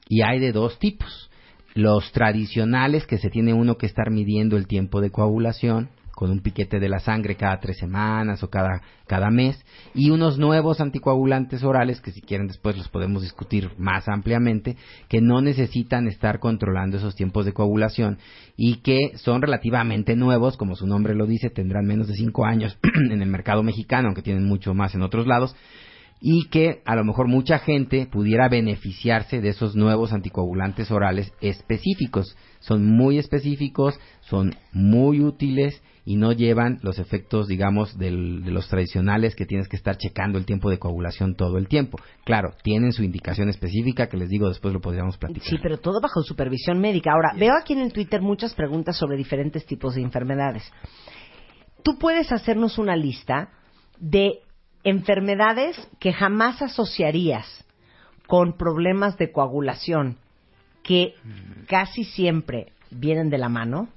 Y hay de dos tipos. Los tradicionales que se tiene uno que estar midiendo el tiempo de coagulación con un piquete de la sangre cada tres semanas o cada, cada mes, y unos nuevos anticoagulantes orales, que si quieren después los podemos discutir más ampliamente, que no necesitan estar controlando esos tiempos de coagulación y que son relativamente nuevos, como su nombre lo dice, tendrán menos de cinco años en el mercado mexicano, aunque tienen mucho más en otros lados, y que a lo mejor mucha gente pudiera beneficiarse de esos nuevos anticoagulantes orales específicos. Son muy específicos, son muy útiles y no llevan los efectos, digamos, del- de los tradicionales que tienes que estar checando el tiempo de coagulación todo el tiempo. Claro, tienen su indicación específica que les digo después lo podríamos platicar. Sí, pero todo bajo supervisión médica. Ahora, veo aquí en el Twitter muchas preguntas sobre diferentes tipos de enfermedades. Tú puedes hacernos una lista de enfermedades que jamás asociarías con problemas de coagulación que casi siempre vienen de la mano.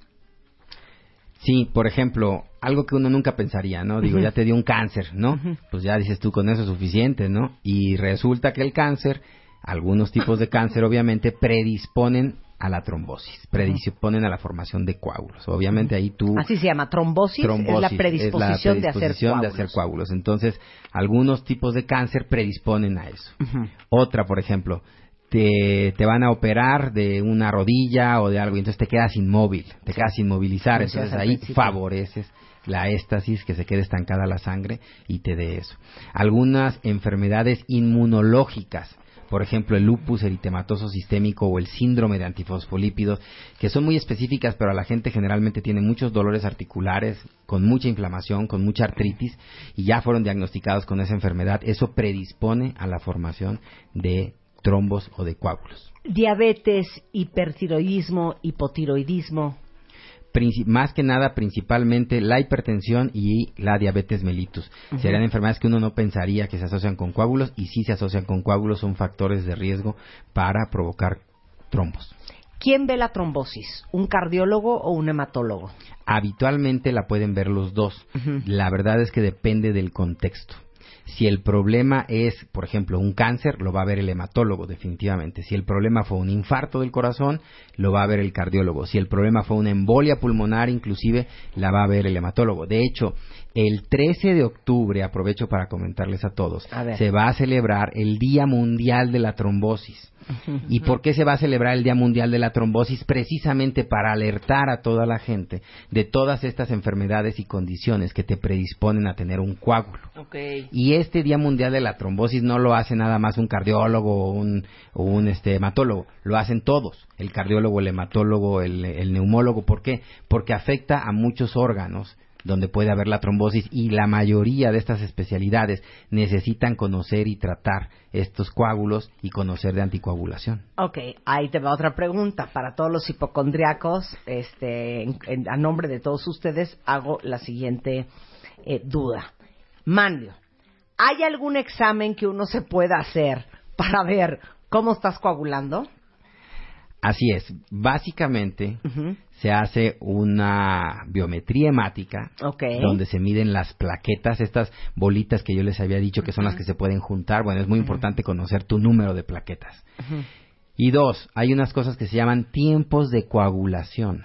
Sí, por ejemplo, algo que uno nunca pensaría, ¿no? Digo, ya te dio un cáncer, ¿no? Pues ya dices tú con eso es suficiente, ¿no? Y resulta que el cáncer, algunos tipos de cáncer obviamente predisponen a la trombosis, predisponen a la formación de coágulos. Obviamente ahí tú Así se llama trombosis, trombosis es la predisposición, de hacer predisposición de coágulos. hacer coágulos. Entonces, algunos tipos de cáncer predisponen a eso. Otra, por ejemplo, te, te van a operar de una rodilla o de algo y entonces te quedas inmóvil, te quedas sin movilizar. Como decías Entonces al ahí principio. favoreces la éstasis, que se quede estancada la sangre y te dé eso. Algunas enfermedades inmunológicas. por ejemplo el lupus eritematoso sistémico o el síndrome de antifosfolípidos, que son muy específicas, pero a la gente generalmente tiene muchos dolores articulares, con mucha inflamación, con mucha artritis, y ya fueron diagnosticados con esa enfermedad. Eso predispone a la formación de trombos o de coágulos. Diabetes, hipertiroidismo, hipotiroidismo. Más que nada, principalmente la hipertensión y la diabetes mellitus. Ujú. Serían enfermedades que uno no pensaría que se asocian con coágulos y sí se asocian con coágulos, son factores de riesgo para provocar trombos. ¿Quién ve la trombosis? ¿Un cardiólogo o un hematólogo? Habitualmente la pueden ver los dos. La verdad es que depende del contexto. Si el problema es, por ejemplo, un cáncer, lo va a ver el hematólogo, definitivamente. Si el problema fue un infarto del corazón, lo va a ver el cardiólogo. Si el problema fue una embolia pulmonar, inclusive, la va a ver el hematólogo. De hecho, el 13 de octubre, aprovecho para comentarles a todos, A se va a celebrar el Día Mundial de la Trombosis. ¿Y por qué se va a celebrar el Día Mundial de la Trombosis? Precisamente para alertar a toda la gente de todas estas enfermedades y condiciones que te predisponen a tener un coágulo. Y este Día Mundial de la Trombosis no lo hace nada más un cardiólogo o un, o un este, hematólogo, lo hacen todos, el cardiólogo, el hematólogo, el, el neumólogo. ¿Por qué? Porque afecta a muchos órganos donde puede haber la trombosis y la mayoría de estas especialidades necesitan conocer y tratar estos coágulos y conocer de anticoagulación. Ok, ahí te va otra pregunta. Para todos los hipocondriacos, este, en- a nombre de todos ustedes, hago la siguiente eh, duda. Manlio, ¿hay algún examen que uno se pueda hacer para ver cómo estás coagulando? Así es, básicamente se hace una biometría hemática donde se miden las plaquetas, estas bolitas que yo les había dicho que son las que se pueden juntar. Bueno, es muy importante conocer tu número de plaquetas. Y dos, hay unas cosas que se llaman tiempos de coagulación.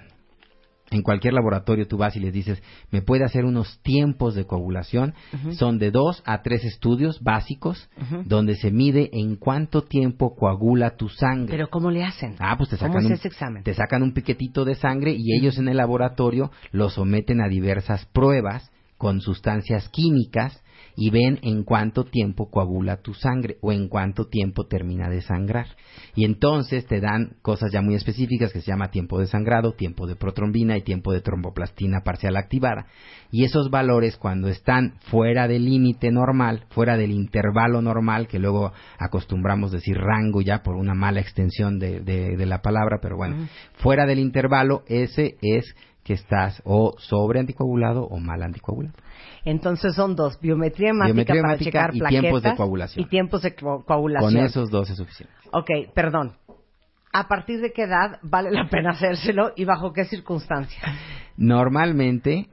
En cualquier laboratorio tú vas y les dices, ¿me puede hacer unos tiempos de coagulación? Son de dos a tres estudios básicos donde se mide en cuánto tiempo coagula tu sangre. ¿Pero cómo le hacen? Ah, pues te ¿Cómo sacan, es un, ese examen? te sacan un piquetito de sangre y ellos en el laboratorio lo someten a diversas pruebas con sustancias químicas y ven en cuánto tiempo coagula tu sangre o en cuánto tiempo termina de sangrar. Y entonces te dan cosas ya muy específicas que se llama tiempo de sangrado, tiempo de protrombina y tiempo de tromboplastina parcial activada. Y esos valores cuando están fuera del límite normal, fuera del intervalo normal, que luego acostumbramos decir rango ya por una mala extensión de, de- de la palabra, pero bueno, fuera del intervalo, ese es que estás o sobre anticoagulado o mal anticoagulado. Entonces son dos, biometría hemática Biometría para hemática checar y plaquetas tiempos de coagulación. y tiempos de co- coagulación. Con esos dos es suficiente. Ok, perdón. ¿A partir de qué edad vale la pena hacérselo y bajo qué circunstancias? Normalmente,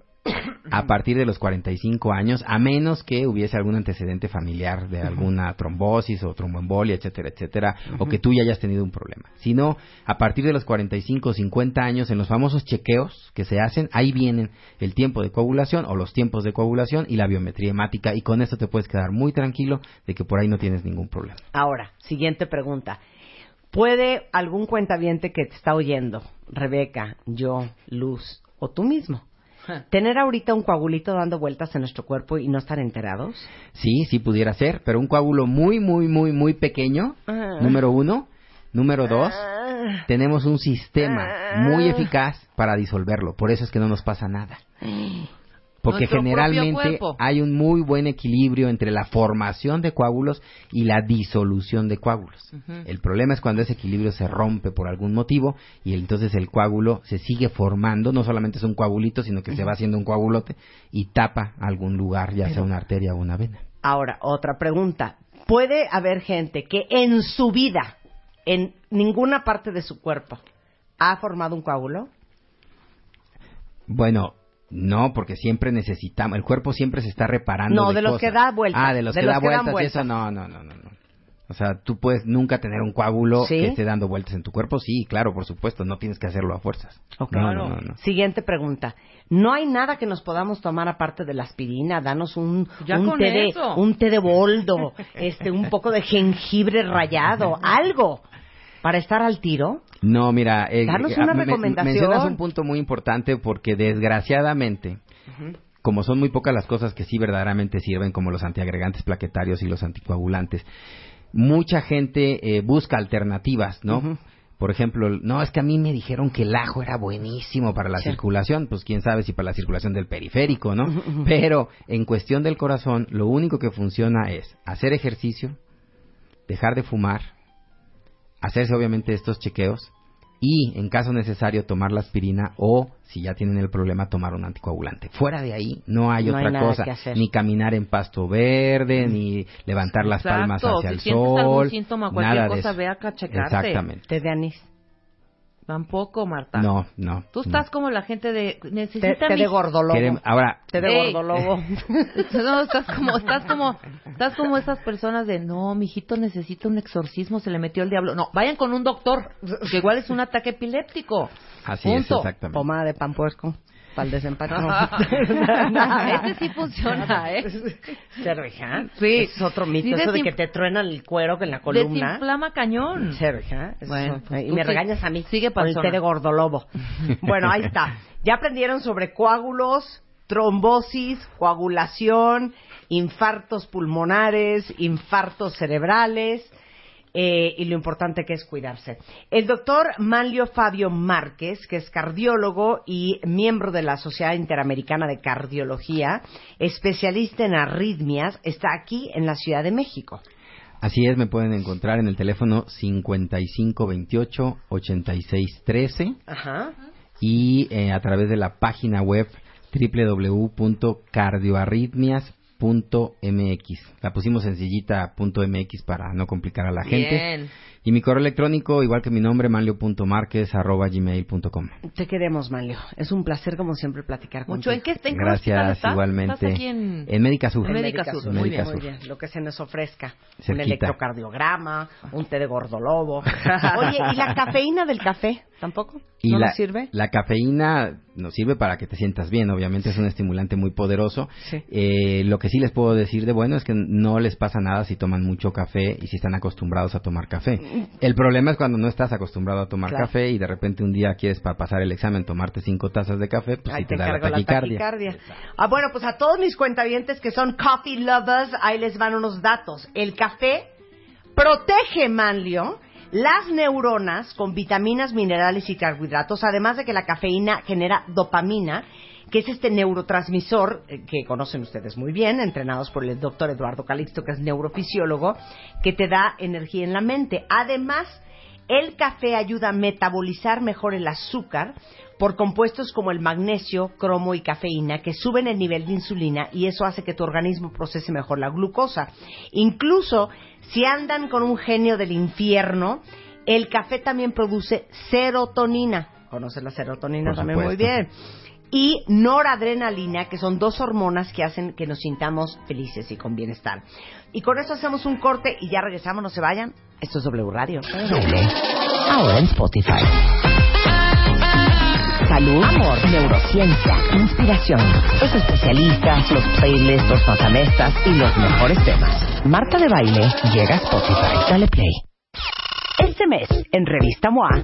a partir de los 45 años, a menos que hubiese algún antecedente familiar de alguna trombosis o tromboembolia, etcétera, etcétera, o que tú ya hayas tenido un problema. Si no, a partir de los 45 o 50 años, en los famosos chequeos que se hacen, ahí vienen el tiempo de coagulación o los tiempos de coagulación y la biometría hemática, y con eso te puedes quedar muy tranquilo de que por ahí no tienes ningún problema. Ahora, siguiente pregunta. ¿Puede algún cuentaviente que te está oyendo, Rebeca, yo, Luz o tú mismo, tener ahorita un coagulito dando vueltas en nuestro cuerpo y no estar enterados? Sí, sí pudiera ser, pero un coágulo muy, muy, muy, muy pequeño, Ah. número uno. Número dos, Ah. tenemos un sistema muy eficaz para disolverlo. Por eso es que no nos pasa nada. Porque Nuestro generalmente hay un muy buen equilibrio entre la formación de coágulos y la disolución de coágulos. El problema es cuando ese equilibrio se rompe por algún motivo y entonces el coágulo se sigue formando, no solamente es un coagulito, sino que se va haciendo un coagulote y tapa algún lugar, ya sea una arteria o una vena. Ahora, otra pregunta. ¿Puede haber gente que en su vida, en ninguna parte de su cuerpo, ha formado un coágulo? Bueno, no, porque siempre necesitamos, el cuerpo siempre se está reparando. No, de los cosas. que da vueltas, Ah, de los de que los da que dan vueltas, y eso no, no, no, no. O sea, tú puedes nunca tener un coágulo ¿Sí? que esté dando vueltas en tu cuerpo. Sí, claro, por supuesto, no tienes que hacerlo a fuerzas. Ok. No, no, no, no. Siguiente pregunta. ¿No hay nada que nos podamos tomar aparte de la aspirina? Danos un, un té de un té de boldo, este, un poco de jengibre rayado, algo para estar al tiro. No, mira, eh, eh, una me- recomendación. mencionas un punto muy importante porque desgraciadamente, como son muy pocas las cosas que sí verdaderamente sirven, como los antiagregantes plaquetarios y los anticoagulantes, mucha gente eh, busca alternativas, ¿no? Por ejemplo, no, es que a mí me dijeron que el ajo era buenísimo para la circulación, pues quién sabe si para la circulación del periférico, ¿no? Pero en cuestión del corazón, lo único que funciona es hacer ejercicio, dejar de fumar, hacerse obviamente estos chequeos y en caso necesario tomar la aspirina o si ya tienen el problema tomar un anticoagulante. Fuera de ahí no hay No otra cosa, ni caminar en pasto verde, ni levantar las palmas hacia si el sientes sol, algún síntoma, cualquier nada de cosa, eso. ve acá a checarte. Exactamente. Té de anís. Tampoco, Marta. No, no. Tú no. estás como la gente de... Necesita té mi- de gordolobo. Querem- ahora, Té de Ey. gordolobo. No, estás como, estás como, estás como esas personas de, no, mijito necesita un exorcismo, se le metió el diablo. No, vayan con un doctor, que igual es un ataque epiléptico. así es Punto. exactamente. Pomada de pan puerco. Para el desempacho. Ese sí funciona, ¿eh? Cero, hija. Sí. Es otro mito. Sí, eso de que te truenan el cuero en la columna. Desinflama cañón. Eso- Bueno, pues y me regañas a mí. sigue por el té de gordolobo. bueno, ahí está. Ya aprendieron sobre coágulos, trombosis, coagulación, infartos pulmonares, infartos cerebrales. Eh, y lo importante que es cuidarse. El doctor Manlio Fabio Márquez, que es cardiólogo y miembro de la Sociedad Interamericana de Cardiología, especialista en arritmias, está aquí en la Ciudad de México. Así es, me pueden encontrar en el teléfono 5528-8613 Ajá. y eh, a través de la página web www.cardioarritmias.mx. La pusimos sencillita .mx para no complicar a la gente. Y mi correo electrónico, igual que mi nombre, manlio.marquez.gmail.com. Te queremos, Manlio. Es un placer, como siempre, platicar Mucho. contigo. ¿En qué, en qué hospital Gracias, igualmente. ¿Estás aquí en... Médica Sur. En Médica Sur, En muy bien. Sur. Muy bien, lo que se nos ofrezca. Un electrocardiograma, un té de gordolobo. Oye, ¿y la cafeína del café? ¿Tampoco? Y ¿No la, nos sirve? la cafeína nos sirve para que te sientas bien, obviamente es un estimulante muy poderoso. Sí. Eh, lo que sí les puedo decir de bueno es que no les pasa nada si toman mucho café y si están acostumbrados a tomar café. El problema es cuando no estás acostumbrado a tomar Claro. café y de repente un día quieres para pasar el examen tomarte cinco tazas de café, pues Ahí sí te, da la taquicardia. taquicardia. Ah, bueno, pues a todos mis cuentavientes que son coffee lovers, ahí les van unos datos. El café protege, Manlio, las neuronas con vitaminas, minerales y carbohidratos, además de que la cafeína genera dopamina, que es este neurotransmisor eh, que conocen ustedes muy bien, entrenados por el doctor Eduardo Calixto, que es neurofisiólogo, que te da energía en la mente. Además, el café ayuda a metabolizar mejor el azúcar por compuestos como el magnesio, cromo y cafeína que suben el nivel de insulina y eso hace que tu organismo procese mejor la glucosa. Incluso si andan con un genio del infierno, el café también produce serotonina. ¿Conoces la serotonina Por también muy bien? Y noradrenalina, que son dos hormonas que hacen que nos sintamos felices y con bienestar. Y con eso hacemos un corte y ya regresamos, no se vayan. Esto es W Radio. Ahora en Spotify. Salud, amor, neurociencia, inspiración, los especialistas, los playlists, los matamestas y los mejores temas. Marta de Baile llega a Spotify. Dale play. Este mes, en Revista MOA,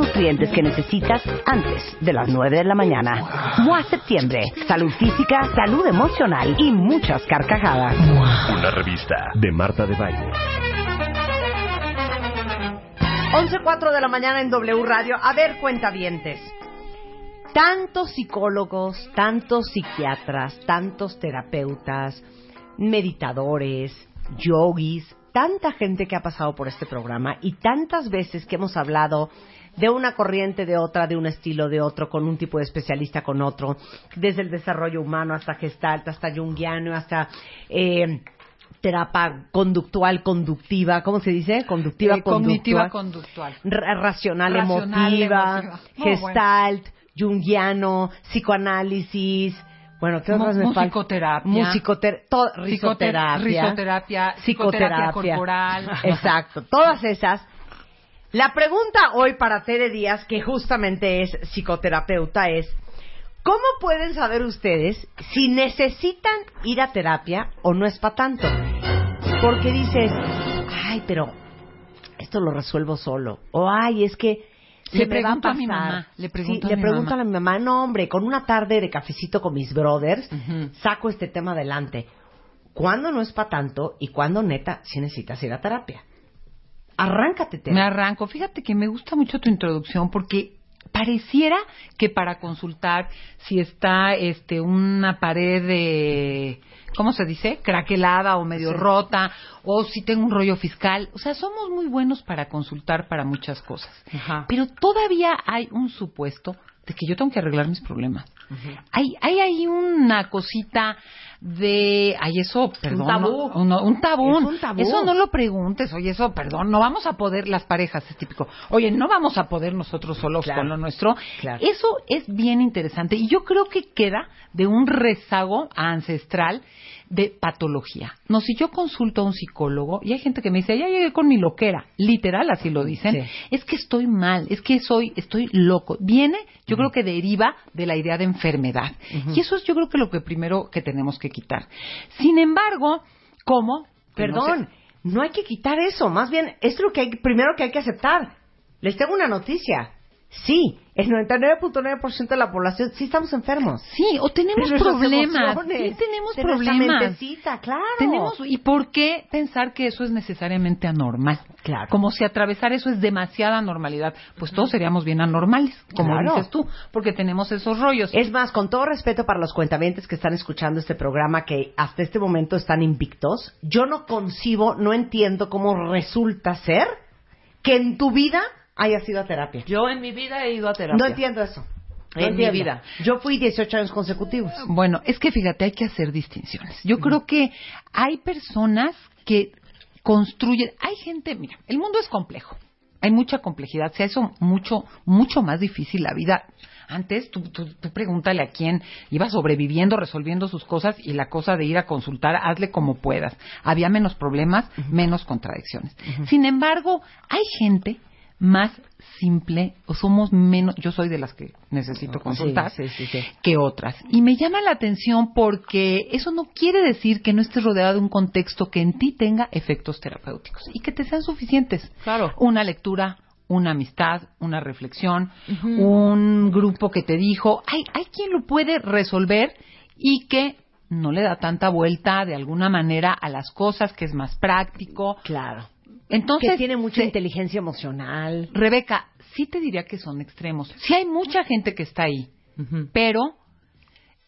nutrientes que necesitas antes de las 9 de la mañana. MOA Septiembre. Salud física, salud emocional y muchas carcajadas. Una revista de Marta de Baile. 11.04 de la mañana en W Radio. A ver, cuentavientes. Tantos psicólogos, tantos psiquiatras, tantos terapeutas, meditadores, yogis, tanta gente que ha pasado por este programa y tantas veces que hemos hablado de una corriente, de otra, de un estilo, de otro, con un tipo de especialista, con otro, desde el desarrollo humano hasta gestalt, hasta junguiano, hasta eh, terapia conductual, conductiva, ¿cómo se dice? Conductiva, Eh, cognitiva conductual. conductual. Ra- racional, Racional, emotiva, emotiva. Muy gestalt, junguiano, psicoanálisis, bueno, ¿qué otras me faltan? musicoterapia. Risoterapia, psicoterapia corporal. Exacto, todas esas. La pregunta hoy para Tere Díaz, que justamente es psicoterapeuta, es ¿cómo pueden saber ustedes si necesitan ir a terapia o no es para tanto? Porque dices, ay, pero esto lo resuelvo solo. O ay, es que se Le me va a pregunto a mi mamá, le pregunto Sí, a mi pregunto mamá. a mi mamá, no hombre, con una tarde de cafecito con mis brothers, saco este tema adelante. ¿Cuándo no es para tanto y cuándo neta sí necesitas ir a terapia? Arráncate, Tere. Me arranco. Fíjate que me gusta mucho tu introducción porque pareciera que para consultar si está este una pared de ¿cómo se dice? craquelada o medio Sí. rota o si tengo un rollo fiscal, o sea, somos muy buenos para consultar para muchas cosas. Ajá. Pero todavía hay un supuesto de que yo tengo que arreglar mis problemas. Hay, hay ahí una cosita de, ay, eso, perdón, tabú. no- no, un tabú. Es un tabú. Eso no lo preguntes, oye, eso, perdón, no vamos a poder, las parejas, es típico, oye, no vamos a poder nosotros solos Claro. con lo nuestro. Claro. Eso es bien interesante y yo creo que queda de un rezago ancestral de patología. No, si yo consulto a un psicólogo y hay gente que me dice, ya llegué con mi loquera, literal así lo dicen, Sí. es que estoy mal, es que soy, estoy loco. Viene, yo creo que deriva de la idea de enfermedad. Y eso es yo creo que lo que primero que tenemos que quitar. Sin embargo, ¿cómo? No Perdón, sé- no hay que quitar eso. Más bien, es lo que hay, primero que hay que aceptar. Les tengo una noticia. Sí, el 99.9% de la población sí estamos enfermos. Sí, o tenemos problemas. Sí, tenemos de problemas. claro. Tenemos, ¿Y por qué pensar que eso es necesariamente anormal? Claro. Como si atravesar eso es demasiada normalidad. Pues todos seríamos bien anormales, como Claro. dices tú, porque tenemos esos rollos. Es más, con todo respeto para los cuentavientes que están escuchando este programa, que hasta este momento están invictos, yo no concibo, no entiendo cómo resulta ser que en tu vida hayas ido a terapia. Yo en mi vida he ido a terapia. No entiendo eso. No En mi vida. Yo fui 18 años consecutivos. Bueno, es que fíjate, hay que hacer distinciones. Yo creo que hay personas que construyen, hay gente, mira, el mundo es complejo, hay mucha complejidad, se ha hecho mucho, mucho más difícil la vida. Antes, tú, tú, tú pregúntale a quién iba sobreviviendo, resolviendo sus cosas y la cosa de ir a consultar, hazle como puedas. Había menos problemas, menos contradicciones. Sin embargo, hay gente más simple o somos menos, yo soy de las que necesito consultar, Sí, sí, sí, sí. que otras. Y me llama la atención porque eso no quiere decir que no estés rodeado de un contexto que en ti tenga efectos terapéuticos y que te sean suficientes. Claro. Una lectura, una amistad, una reflexión, un grupo que te dijo, hay, hay quien lo puede resolver y que no le da tanta vuelta de alguna manera a las cosas, que es más práctico. Claro. Entonces, que tiene mucha inteligencia emocional. Rebeca, sí te diría que son extremos. Sí hay mucha gente que está ahí, pero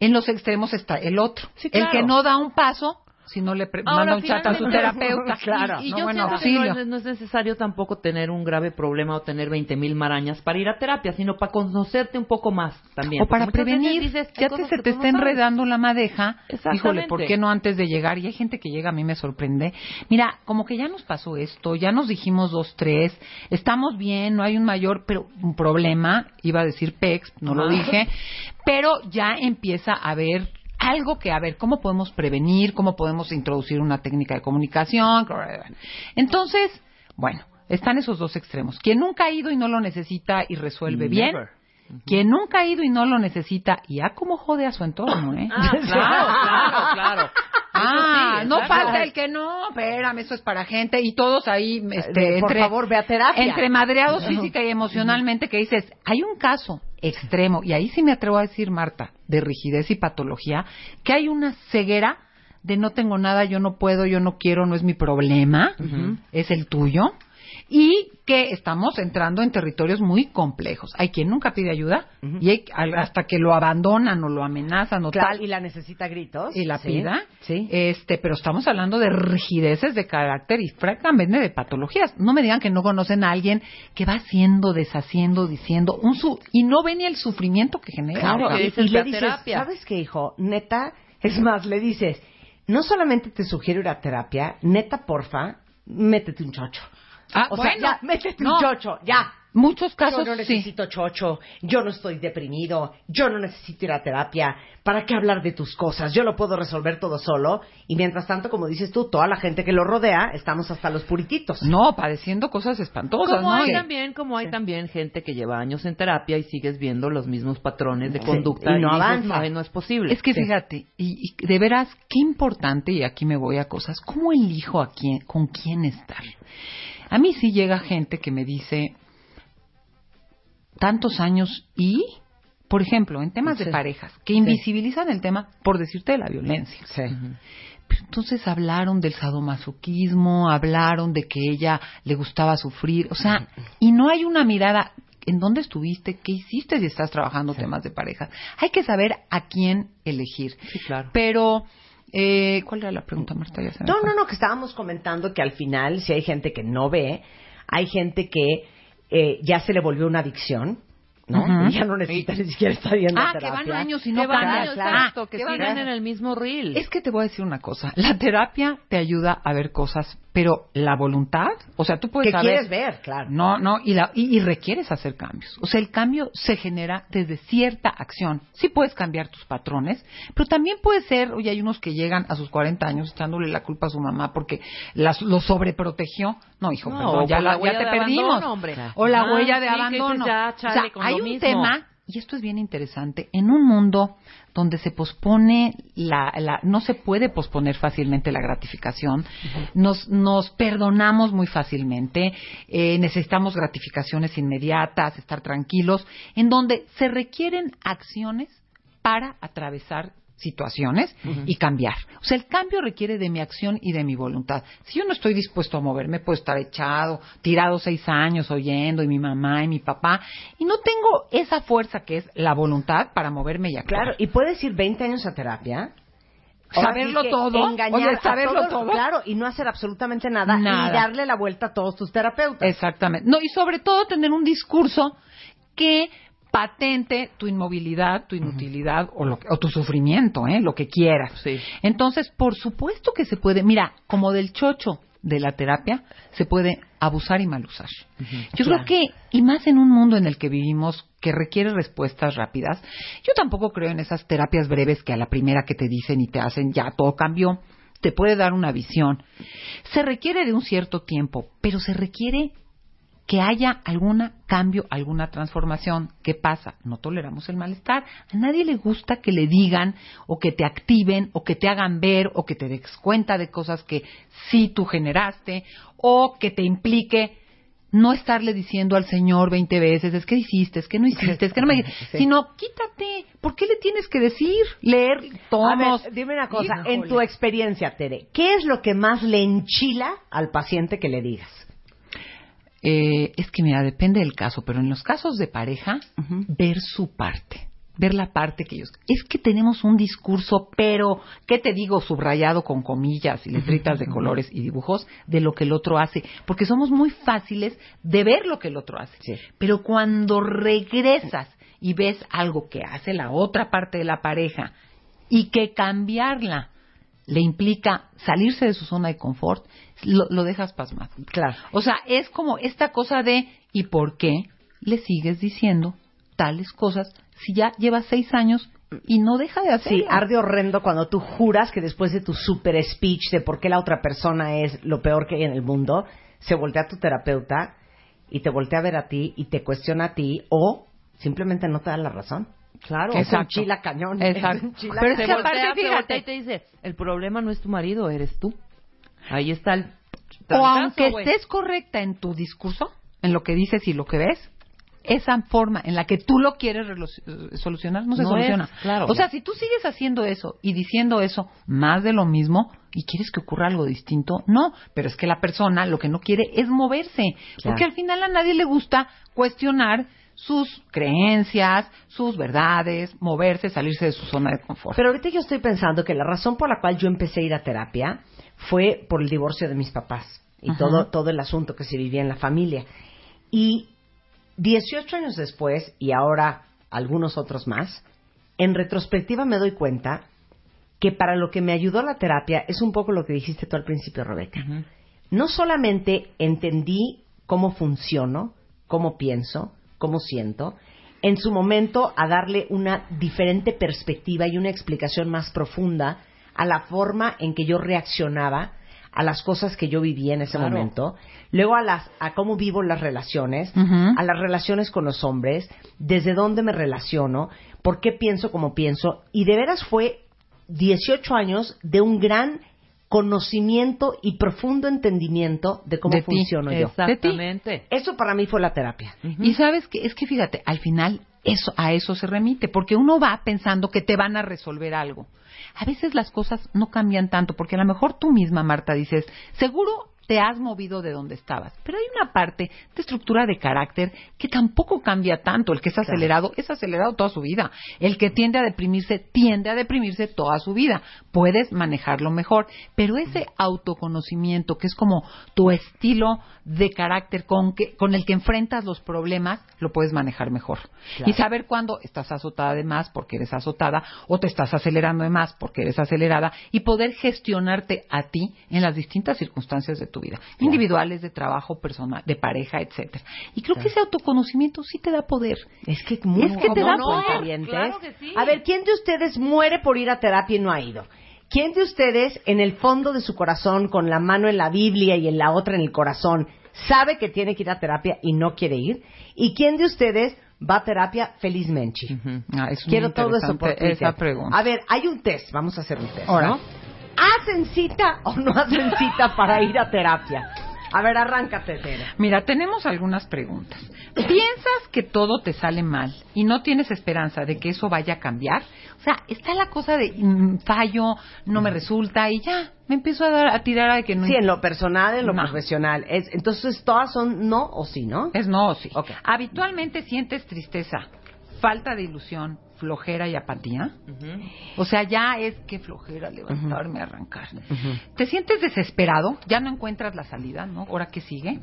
en los extremos está el otro. Sí, El que no da un paso si no le pre- Ahora, manda un chat a su terapeuta. Claro. Y, y No, yo bueno, siento que no es, no es necesario tampoco tener un grave problema o tener 20 mil marañas para ir a terapia, sino para conocerte un poco más también. O para prevenir, dices, ya te, se te está sabes. enredando la madeja. Híjole, ¿por qué no antes de llegar? Y hay gente que llega, a mí me sorprende. Mira, como que ya nos pasó esto, ya nos dijimos dos, tres, estamos bien, no hay un mayor pero un problema, iba a decir PEX, no lo dije, pero ya empieza a haber algo que, a ver, ¿cómo podemos prevenir? ¿Cómo podemos introducir una técnica de comunicación? Entonces, bueno, están esos dos extremos. Quien nunca ha ido y no lo necesita y resuelve bien, quien nunca ha ido y no lo necesita, y ya como jode a su entorno, ¿eh? Ah, claro, claro, claro. Ah, sí, no falta el que no, espérame, eso es para gente y todos ahí, este, por entre, favor, ve a terapia. entre madreados física y emocionalmente que dices, hay un caso extremo y ahí sí me atrevo a decir, Marta, de rigidez y patología, que hay una ceguera de no tengo nada, yo no puedo, yo no quiero, no es mi problema, es el tuyo. Y que estamos entrando en territorios muy complejos. Hay quien nunca pide ayuda y hay, al- hasta que lo abandonan o lo amenazan o Claro, tal y la necesita gritos. y la Sí, pida. Sí. Este, pero estamos hablando de rigideces de carácter y francamente de patologías. No me digan que no conocen a alguien que va haciendo, deshaciendo, diciendo un su y no ve ni el sufrimiento que genera. Claro, y, dices, y le dices, terapia. ¿sabes qué, hijo? Neta, es más, le dices, no solamente te sugiero ir a terapia, neta, porfa, métete un chocho. Ah, o sea, bueno, ya, métete no. un chocho, ya. Muchos casos yo no sí. necesito chocho, yo no estoy deprimido, yo no necesito ir a terapia. ¿Para qué hablar de tus cosas? Yo lo puedo resolver todo solo. Y mientras tanto, como dices tú, toda la gente que lo rodea, estamos hasta los purititos. No, padeciendo cosas espantosas, Como ¿no? hay también, como hay también gente que lleva años en terapia y sigues viendo los mismos patrones de Sí, conducta y no avanza. no, no es posible. Es que Sí. fíjate, y, y de veras, qué importante, y aquí me voy a cosas, ¿cómo elijo a quién, con quién estar? A mí sí llega gente que me dice, tantos años y, por ejemplo, en temas Sí. de parejas, que invisibilizan el tema, por decirte, de la violencia. Sí. Pero entonces hablaron del sadomasoquismo, hablaron de que ella le gustaba sufrir, o sea, y no hay una mirada en dónde estuviste, qué hiciste si estás trabajando temas de pareja. Hay que saber a quién elegir. Sí, claro. Pero, eh, ¿cuál era la pregunta, Marta? Ya se No, no, no, que estábamos comentando que al final, si hay gente que no ve, hay gente que eh, ya se le volvió una adicción, ¿no? Y ya no necesita ni siquiera estar yendo a Ah, que terapia. van años y no Que van años, claro. exacto, que que van en el mismo reel. Es que te voy a decir una cosa. La terapia te ayuda a ver cosas, pero la voluntad, o sea, tú puedes que saber... quieres ver, claro. No, no, y, la, y, y requieres hacer cambios. O sea, el cambio se genera desde cierta acción. Sí puedes cambiar tus patrones, pero también puede ser, oye, hay unos que llegan a sus 40 años echándole la culpa a su mamá porque las, lo sobreprotegió. No, hijo, No, perdón, ya, la, ya te de perdimos. abandono, hombre. O la Ah, huella de sí, que abandono. ya, o sea, chale, con hay un mismo. tema, y esto es bien interesante, en un mundo donde se pospone la, la- no se puede posponer fácilmente la gratificación, nos, nos perdonamos muy fácilmente, eh, necesitamos gratificaciones inmediatas, estar tranquilos, en donde se requieren acciones para atravesar situaciones y cambiar. O sea, el cambio requiere de mi acción y de mi voluntad. Si yo no estoy dispuesto a moverme, puedo estar echado, tirado seis años oyendo, y mi mamá y mi papá, y no tengo esa fuerza que es la voluntad para moverme y actuar. Claro, y puedes ir 20 años a terapia. Saberlo todo. Engañar Oye, saberlo todo. Claro, y no hacer absolutamente nada, Nada. y darle la vuelta a todos tus terapeutas. Exactamente. No, y sobre todo tener un discurso que patente tu inmovilidad, tu inutilidad o, lo o tu sufrimiento, ¿eh? lo que quieras. Sí. Entonces, por supuesto que se puede, mira, como del chocho de la terapia, se puede abusar y mal usar. Yo Claro. creo que, y más en un mundo en el que vivimos que requiere respuestas rápidas, yo tampoco creo en esas terapias breves que a la primera que te dicen y te hacen ya todo cambió, te puede dar una visión. Se requiere de un cierto tiempo, pero se requiere que haya algún cambio, alguna transformación. ¿Qué pasa? No toleramos el malestar. A nadie le gusta que le digan o que te activen o que te hagan ver o que te des cuenta de cosas que sí tú generaste o que te implique no estarle diciendo al Señor 20 veces, es que hiciste, es que no hiciste, es que no me... Sí. Sino, quítate. ¿Por qué le tienes que decir? Leer A tomos. ver, dime una cosa, Híjole. en tu experiencia, Tere, ¿qué es lo que más le enchila al paciente que le digas? Eh, es que mira, depende del caso, pero en los casos de pareja, ver su parte, ver la parte que ellos. Es que tenemos un discurso, pero, ¿qué te digo? Subrayado con comillas y letritas de colores y dibujos de lo que el otro hace, porque somos muy fáciles de ver lo que el otro hace. Sí. Pero cuando regresas y ves algo que hace la otra parte de la pareja y que cambiarla le implica salirse de su zona de confort, lo, lo dejas pasmado. Claro. O sea, es como esta cosa de ¿y por qué le sigues diciendo tales cosas si ya llevas seis años y no deja de hacerlo? Sí, arde horrendo cuando tú juras que después de tu super speech de por qué la otra persona es lo peor que hay en el mundo, se voltea a tu terapeuta y te voltea a ver a ti y te cuestiona a ti o simplemente no te da la razón. Claro, es un Exacto. chila cañón. Exacto. Es un chila Pero es que aparte, fíjate. y te dice, el problema no es tu marido, eres tú. Ahí está el o aunque güey. estés correcta en tu discurso, en lo que dices y lo que ves, esa forma en la que tú lo quieres eh, solucionar no se No soluciona. es, claro. O sea, si tú sigues haciendo eso y diciendo eso más de lo mismo y quieres que ocurra algo distinto, no. Pero es que la persona lo que no quiere es moverse. Porque al final a nadie le gusta cuestionar sus creencias, sus verdades, moverse, salirse de su zona de confort. Pero ahorita yo estoy pensando que la razón por la cual yo empecé a ir a terapia fue por el divorcio de mis papás y Ajá. todo, todo el asunto que se vivía en la familia. Y 18 años después, y ahora algunos otros más, en retrospectiva me doy cuenta que para lo que me ayudó la terapia es un poco lo que dijiste tú al principio, Rebeca. No solamente entendí cómo funciono, cómo pienso, cómo siento, en su momento a darle una diferente perspectiva y una explicación más profunda a la forma en que yo reaccionaba a las cosas que yo vivía en ese Claro. momento, luego a las a cómo vivo las relaciones, a las relaciones con los hombres, desde dónde me relaciono, por qué pienso como pienso y de veras fue 18 años de un gran conocimiento y profundo entendimiento de cómo De ti. funciono yo. Exactamente. Eso para mí fue la terapia. Y sabes que es que fíjate, al final eso a eso se remite, porque uno va pensando que te van a resolver algo. A veces las cosas no cambian tanto, porque a lo mejor tú misma, Marta, dices, seguro te has movido de donde estabas, pero hay una parte de estructura de carácter que tampoco cambia tanto. El que es acelerado es acelerado toda su vida. El que tiende a deprimirse tiende a deprimirse toda su vida. Puedes manejarlo mejor, pero ese autoconocimiento que es como tu estilo de carácter con que con el que enfrentas los problemas, lo puedes manejar mejor. Claro. Y saber cuándo estás azotada de más porque eres azotada o te estás acelerando de más porque eres acelerada y poder gestionarte a ti en las distintas circunstancias de tu vida, individuales, de trabajo, personal, de pareja, etcétera. Y creo que ese autoconocimiento sí te da poder. Es que, muy Es que te ¿cómo da no, poder. Claro que sí. A ver, ¿quién de ustedes muere por ir a terapia y no ha ido? ¿Quién de ustedes, en el fondo de su corazón, con la mano en la Biblia y en la otra en el corazón, sabe que tiene que ir a terapia y no quiere ir? ¿Y quién de ustedes va a terapia felizmente? Ah, es muy Quiero todo eso por Twitter. esa pregunta. A ver, hay un test, vamos a hacer un test, Ahora. ¿no? ¿Hacen cita o no hacen cita para ir a terapia? A ver, arráncate, Tere. Mira, tenemos algunas preguntas. ¿Piensas que todo te sale mal y no tienes esperanza de que eso vaya a cambiar? O sea, está la cosa de mm, fallo, no me resulta y ya, me empiezo a, dar, a tirar a que no. Sí, en lo personal, en lo No. profesional. Es, entonces, todas son no o sí, ¿no? Es no o sí. Ok. Habitualmente sientes tristeza, falta de ilusión, flojera y apatía. O sea, ya es que flojera levantarme, arrancar. Te sientes desesperado, ya no encuentras la salida, ¿no? Ahora que sigue.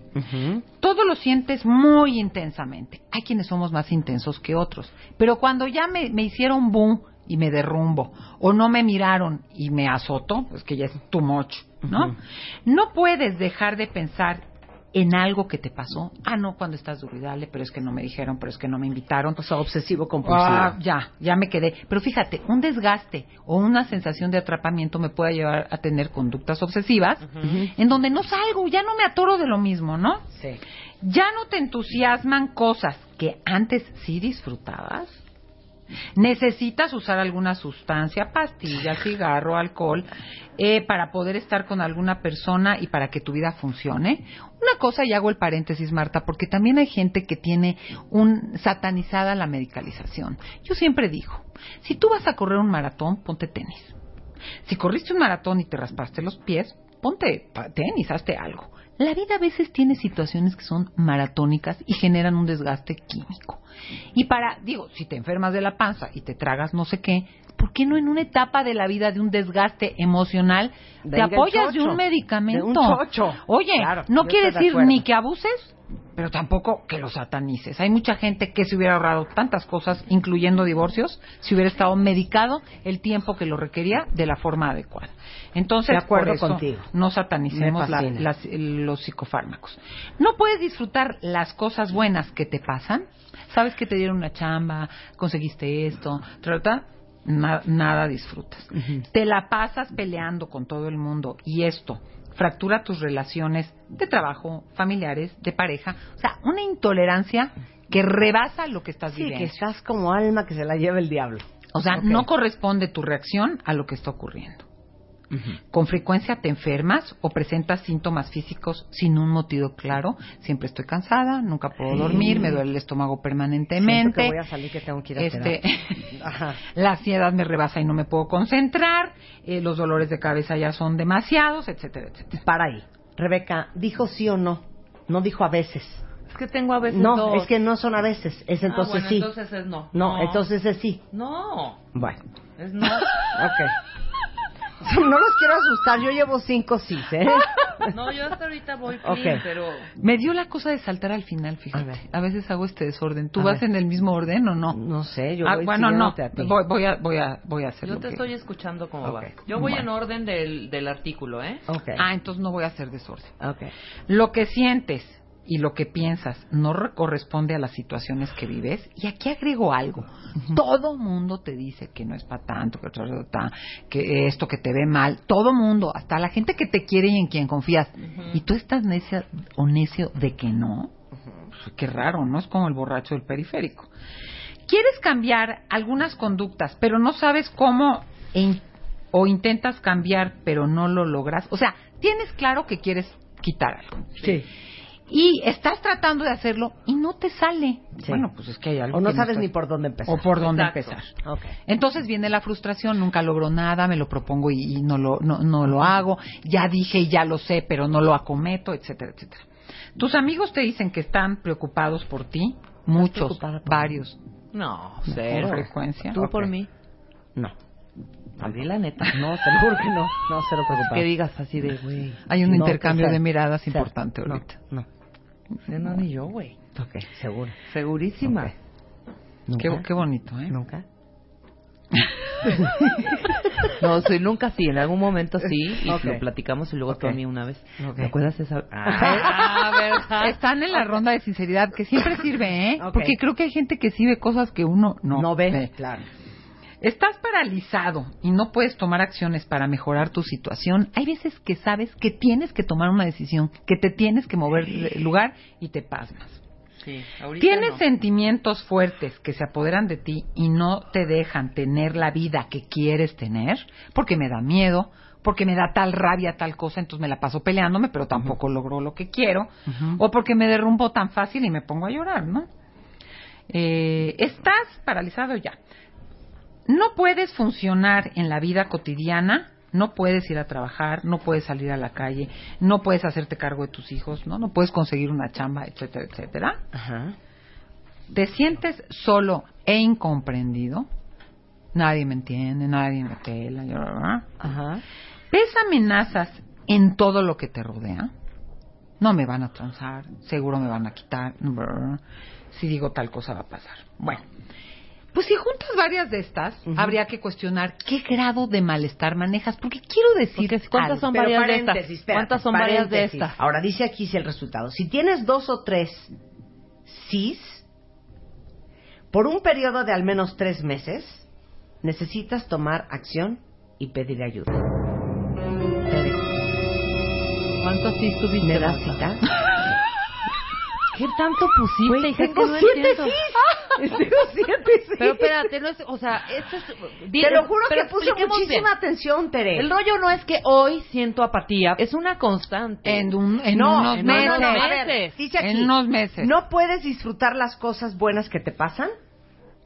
Todo lo sientes muy intensamente. Hay quienes somos más intensos que otros. Pero cuando ya me, me hicieron boom y me derrumbo, o no me miraron y me azoto, pues que ya es too much, ¿no? No puedes dejar de pensar en algo que te pasó. Ah, no, cuando estás duro y dale, pero es que no me dijeron, pero es que no me invitaron. O sea, obsesivo compulsivo. Ah, ya, ya me quedé. Pero fíjate, un desgaste o una sensación de atrapamiento me puede llevar a tener conductas obsesivas en donde no salgo, ya no me atoro de lo mismo, ¿no? Sí. Ya no te entusiasman cosas que antes sí disfrutabas. Necesitas usar alguna sustancia, pastilla, cigarro, alcohol, eh, para poder estar con alguna persona y para que tu vida funcione. Una cosa, y hago el paréntesis, Marta, porque también hay gente que tiene un satanizada la medicalización. Yo siempre digo, si tú vas a correr un maratón, ponte tenis. Si corriste un maratón y te raspaste los pies, ponte tenis, hazte algo. La vida a veces tiene situaciones que son maratónicas y generan un desgaste químico. Y para, digo, si te enfermas de la panza y te tragas no sé qué, ¿por qué no en una etapa de la vida de un desgaste emocional te Venga apoyas de un medicamento? de un chocho. Oye, Claro, no quiere de decir ni que abuses, pero tampoco que lo satanices. Hay mucha gente que se hubiera ahorrado tantas cosas, incluyendo divorcios, si hubiera estado medicado el tiempo que lo requería de la forma adecuada. Entonces, De acuerdo por eso, contigo. no satanicemos la- las- los psicofármacos. No puedes disfrutar las cosas buenas que te pasan. Sabes que te dieron una chamba, conseguiste esto, trata na- nada disfrutas. Te la pasas peleando con todo el mundo y esto fractura tus relaciones de trabajo, familiares, de pareja. O sea, una intolerancia que rebasa lo que estás Sí, viviendo. que estás como alma que se la lleva el diablo. O sea, no corresponde tu reacción a lo que está ocurriendo. Con frecuencia te enfermas o presentas síntomas físicos sin un motivo claro. Siempre estoy cansada, nunca puedo dormir, me duele el estómago permanentemente. que voy a salir que tengo que ir a Este. Ajá. la ansiedad me rebasa y no me puedo concentrar, eh, los dolores de cabeza ya son demasiados, etcétera, etcétera. Para ahí. Rebeca, ¿dijo sí o no? No dijo a veces. Es que tengo a veces No, dos. es que no son a veces. Es entonces ah, bueno, sí. entonces es no. No, entonces es sí. No, Bueno, es no. ok. No los quiero asustar, yo llevo cinco sí, ¿eh? No, yo hasta ahorita voy clean, pero... Me dio la cosa de saltar al final, fíjate. A ver. A, veces hago este desorden. ¿Tú A vas ver. en el mismo orden o no? No sé, yo Ah, voy bueno, no. a ti. Voy, voy a, voy a, voy a hacer Yo te que- estoy escuchando como Ok. va. Yo voy Bueno. en orden del, del artículo, ¿eh? Ok, Ah, entonces no voy a hacer desorden. ok. Lo que sientes y lo que piensas no re- corresponde a las situaciones que vives, y aquí agrego algo, todo mundo te dice que no es para tanto, que, que esto que te ve mal, todo mundo, hasta la gente que te quiere y en quien confías, y tú estás necia o necio de que no, Pues, qué raro, ¿no? Es como el borracho del periférico. Quieres cambiar algunas conductas, pero no sabes cómo o intentas cambiar, pero no lo logras. O sea, tienes claro que quieres quitar algo. Sí. Y estás tratando de hacerlo y no te sale. Sí. Bueno, pues es que hay algo O no sabes está- ni por dónde empezar. o por dónde Exacto. empezar. Ok. Entonces viene la frustración, nunca logro nada, me lo propongo y, y no, lo, no, no lo hago, ya dije y ya lo sé, pero no lo acometo, etcétera, etcétera. Tus amigos te dicen que están preocupados por ti, muchos, por varios, No, con cero. frecuencia. Tú Ok. por mí. No. Al di la neta. No, te lo juro que no. No, cero preocupado. Que digas así de, güey. Hay un No, intercambio de miradas importante no, ahorita. No. No, no, ni yo, güey. Ok, seguro. Segurísima. ¿Nunca? qué bonito, ¿eh? ¿Nunca? No, soy nunca sí, en algún momento sí, y Ok. lo platicamos y luego tú a mí una vez. Ok. ¿Te acuerdas esa? Ah, ¿verdad? Están en la ronda de sinceridad, que siempre sirve, ¿eh? Porque creo que hay gente que sí ve cosas que uno no, No, ve. Claro. Estás paralizado y no puedes tomar acciones para mejorar tu situación. Hay veces que sabes que tienes que tomar una decisión, que te tienes que mover del lugar y te pasmas. Sí, Tienes no. sentimientos fuertes que se apoderan de ti y no te dejan tener la vida que quieres tener, porque me da miedo, porque me da tal rabia tal cosa, entonces me la paso peleándome, pero tampoco logro lo que quiero, o porque me derrumbo tan fácil y me pongo a llorar, ¿no? Eh, estás paralizado ya. No puedes funcionar en la vida cotidiana, no puedes ir a trabajar, no puedes salir a la calle, no puedes hacerte cargo de tus hijos, ¿no? No puedes conseguir una chamba, etcétera, etcétera. Ajá. Te sientes solo e incomprendido. Nadie me entiende, nadie me pela. Ajá. ¿Ves amenazas en todo lo que te rodea? No me van a transar, seguro me van a quitar. Si digo tal cosa va a pasar. Bueno, pues si juntas varias de estas, habría que cuestionar qué grado de malestar manejas. Porque quiero decir ¿cuántas son varias de estas? espérate, ¿Cuántas son varias de estas? Ahora dice aquí si el resultado. Si tienes dos o tres sís, por un periodo de al menos tres meses, necesitas tomar acción y pedir ayuda. ¿Cuántos sí tuviste? ¿Me das Marta? cita? ¿Qué tanto pusiste, Güey, hija? Que tengo no siete entiendo. Tengo siete sís. Pero espérate, no es, o sea, esto es... Te lo juro pero que puse muchísima bien. atención, Tere. El rollo no es que hoy siento apatía, es una constante. En, un- en no, unos no, meses. no, no, a ver, meses. dice aquí, En unos meses. ¿No puedes disfrutar las cosas buenas que te pasan?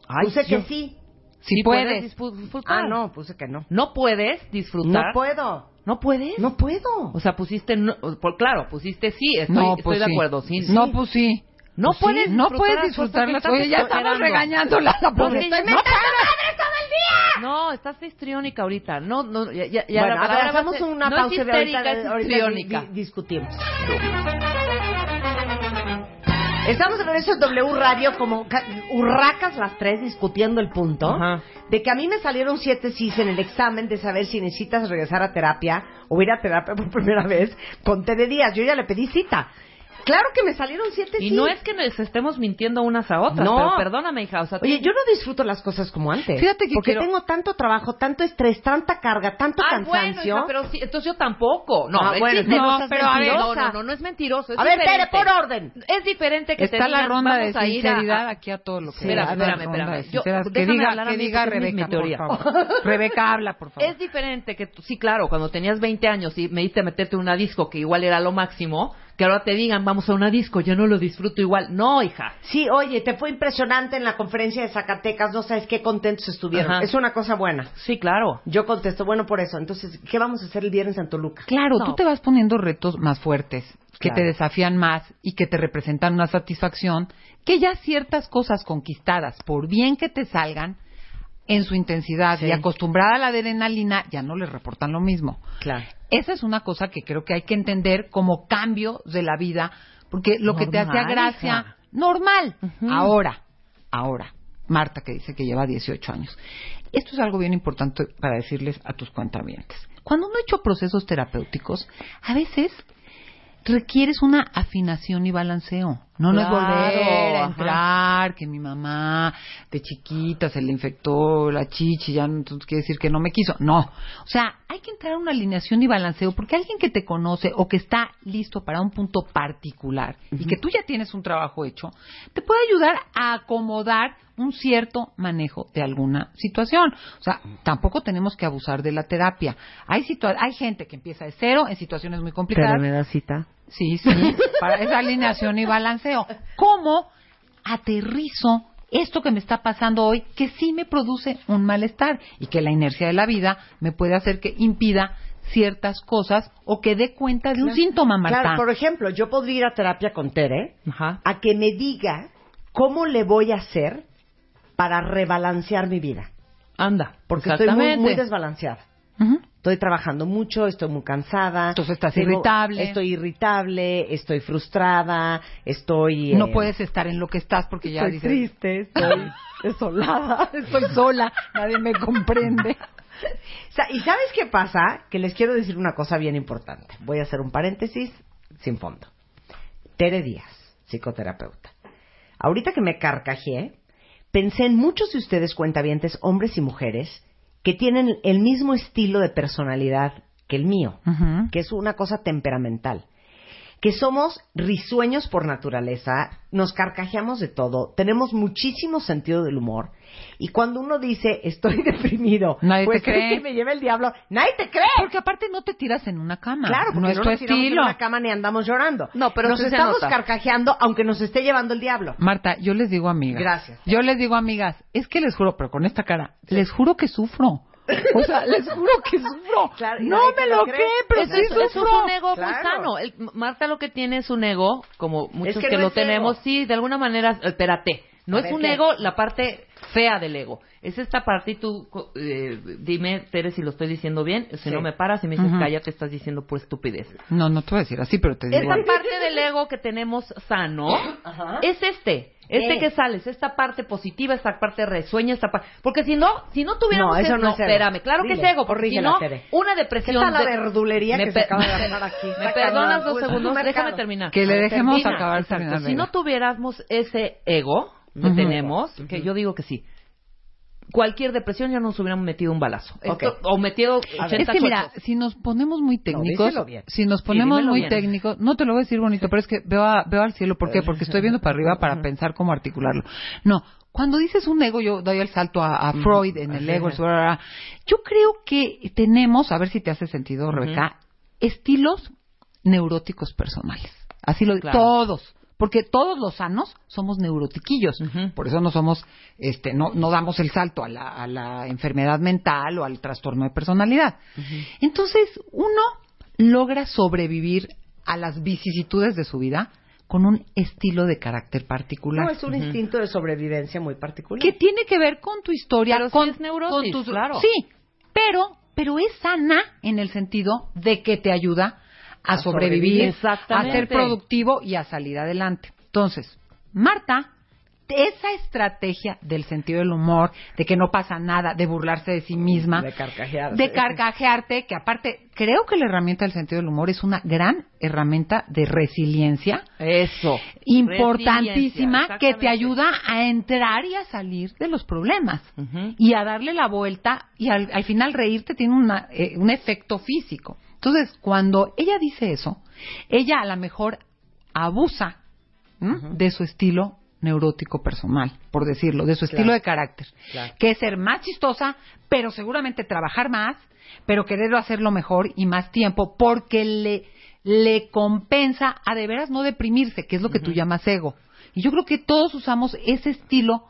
Ay, puse yo- que sí. Si Sí puedes. disfr- disfrutar. Ah, no, puse que no. No puedes No disfrutar. puedo. ¿No puedes? No puedo. O sea, pusiste, no, por, claro, pusiste sí, estoy, no, estoy pues de sí. acuerdo, sí. No, pues sí. No Pues sí, puedes no puedes disfrutar las ya estamos regañándola la pobre. estoy No, madres todo el día. No, estás histriónica ahorita. No, no, ya, ya, bueno, a ver, hagamos una no pausa es de ahorita, histérica, es histriónica. di- discutimos. Estamos de regreso en W Radio como ca- urracas las tres discutiendo el punto Ajá. de que a mí me salieron siete sís en el examen de saber si necesitas regresar a terapia o ir a terapia por primera vez con T de días. Yo ya le pedí cita. Claro que me salieron siete Y no es que nos estemos mintiendo unas a otras, No. pero perdóname, hija, o sea, tú- Oye, yo no disfruto las cosas como antes. Fíjate que porque quiero- tengo tanto trabajo, tanto estrés, tanta carga, tanto Ah, bueno, cansancio. hija, pero sí, entonces yo tampoco. No, Ah, bueno, no no, pero a ver, no, no, no, no es mentiroso. Es a ver, espere, por orden. Es diferente que te Está la digan, ronda de vamos a sinceridad aquí a todo lo que Espérame, da, espérame, espérame. Yo- sinceridad. que diga, que diga Rebeca, teoría. por favor. Rebeca habla, por favor. Es diferente que tú, sí, claro, cuando tenías 20 años y me diste a meterte en una disco que igual era lo máximo, que ahora te digan, vamos a una disco, yo no lo disfruto igual. No, hija. Sí, oye, te fue impresionante en la conferencia de Zacatecas, no sabes qué contentos estuvieron. Ajá. Es una cosa buena. Sí, claro. Yo contesto, bueno, por eso. Entonces, ¿qué vamos a hacer el viernes en Toluca? Claro, No. tú te vas poniendo retos más fuertes, que Claro. te desafían más y que te representan una satisfacción, que ya ciertas cosas conquistadas, por bien que te salgan, en su intensidad Sí. y acostumbrada a la adrenalina, ya no les reportan lo mismo. Claro. Esa es una cosa que creo que hay que entender como cambio de la vida, porque lo que te hacía gracia, hija. normal. Ahora, ahora, Marta que dice que lleva 18 años. Esto es algo bien importante para decirles a tus cuentavientes. Cuando uno ha hecho procesos terapéuticos, a veces requieres una afinación y balanceo. No, no es Claro, volver a ajá. entrar, que mi mamá de chiquita se le infectó la chichi, ya no quiere decir que no me quiso. No. O sea, hay que entrar a una alineación y balanceo porque alguien que te conoce o que está listo para un punto particular y que tú ya tienes un trabajo hecho, te puede ayudar a acomodar un cierto manejo de alguna situación. O sea, tampoco tenemos que abusar de la terapia. Hay, situa- hay gente que empieza de cero en situaciones muy complicadas. Pero me da cita. Sí, sí, para esa alineación y balanceo. ¿Cómo aterrizo esto que me está pasando hoy, que sí me produce un malestar y que la inercia de la vida me puede hacer que impida ciertas cosas o que dé cuenta de un síntoma, Marta? Claro, por ejemplo, yo podría ir a terapia con Tere Ajá. a que me diga cómo le voy a hacer para rebalancear mi vida. Anda. Porque estoy muy desbalanceada. Estoy trabajando mucho, estoy muy cansada. Entonces estás tengo- irritable. Estoy irritable, estoy frustrada, estoy... No eh, puedes estar en lo que estás porque ya Estoy dices, triste, estoy desolada. estoy sola, nadie me comprende. ¿Y sabes qué pasa? Que les quiero decir una cosa bien importante. Voy a hacer un paréntesis sin fondo. Tere Díaz, psicoterapeuta. Ahorita que me carcajeé, pensé en muchos de ustedes cuentavientes, hombres y mujeres, que tienen el mismo estilo de personalidad que el mío, que es una cosa temperamental. Que somos risueños por naturaleza, nos carcajeamos de todo, tenemos muchísimo sentido del humor. Y cuando uno dice, estoy deprimido, Nadie pues te cree. ¿crees que me lleva el diablo, nadie te cree. Porque aparte no te tiras en una cama. Claro, porque no no, es tu nos tiramos en estilo. una cama ni andamos llorando. No, pero nos sí se estamos nota. carcajeando aunque nos esté llevando el diablo. Marta, yo les digo amigas. Gracias. Yo les digo amigas, es que les juro, pero con esta cara, les juro que sufro. O sea, les juro que sufro. Claro, no me te lo cree, cree. pero sí es- eso sufro. es un ego Claro. muy sano. El- Marta lo que tiene es un ego, como muchos que que, no lo tenemos, ego. sí, de alguna manera, espérate, no A es ver, un ¿qué? ego la parte fea del ego. Es esta parte y tú, co- eh, dime, Tere, si lo estoy diciendo bien, si Sí. no me paras y me dices, Ujú. cállate, estás diciendo por estupidez. No, no te voy a decir así, pero te digo. Esta parte del ego que tenemos sano Ajá. es este. Este que sales, esta parte positiva, esta parte resueña, esta parte... Porque si no, si no tuviéramos... No, eso no es ego. espérame, claro que es ego, porque si corrígela, no, Tere. una ¿Qué depresión... tal la de- verdulería me que se per- acaba de armar aquí? ¿Me Está perdonas cañón. dos Pues, segundos? un mercado. Déjame terminar. Que le dejemos Termina. acabar, Exacto. terminar, Si no tuviéramos ese ego que Ujú. tenemos, que yo digo que sí, cualquier depresión ya nos hubiéramos metido un balazo. Ok. Esto- o metido A ver. 80 Es que mira, si nos ponemos muy técnicos, si nos ponemos muy bien. técnicos, no te lo voy a decir bonito, pero es que veo, a- veo al cielo, ¿por qué? Porque estoy viendo para arriba para pensar cómo articularlo. No, cuando dices un ego, yo doy el salto a, a Freud en el ego, yo creo que tenemos, a ver si te hace sentido, Rebeca, estilos neuróticos personales. Así lo Claro. todos. Porque todos los sanos somos neurotiquillos. Por eso no somos, este, no, no damos el salto a la, a la enfermedad mental o al trastorno de personalidad. Entonces, uno logra sobrevivir a las vicisitudes de su vida con un estilo de carácter particular. No, es un instinto de sobrevivencia muy particular. que tiene que ver con tu historia, Pero con, es neurosis, con tus- claro. Sí, pero, pero es sana en el sentido de que te ayuda a, A sobrevivir, sobrevivir. a ser productivo y a salir adelante. Entonces, Marta, esa estrategia del sentido del humor, de que no pasa nada, de burlarse de sí misma, De carcajearse. de carcajearte, que aparte creo que la herramienta del sentido del humor es una gran herramienta de resiliencia Eso. importantísima Resiliencia, que te ayuda a entrar y a salir de los problemas y a darle la vuelta y al, al final reírte tiene una, eh, un efecto físico. Entonces, cuando ella dice eso, ella a lo mejor abusa de su estilo neurótico personal, por decirlo, de su estilo de carácter, Claro. que es ser más chistosa, pero seguramente trabajar más, pero querer hacerlo mejor y más tiempo, porque le, le compensa a de veras no deprimirse, que es lo que tú llamas ego. Y yo creo que todos usamos ese estilo.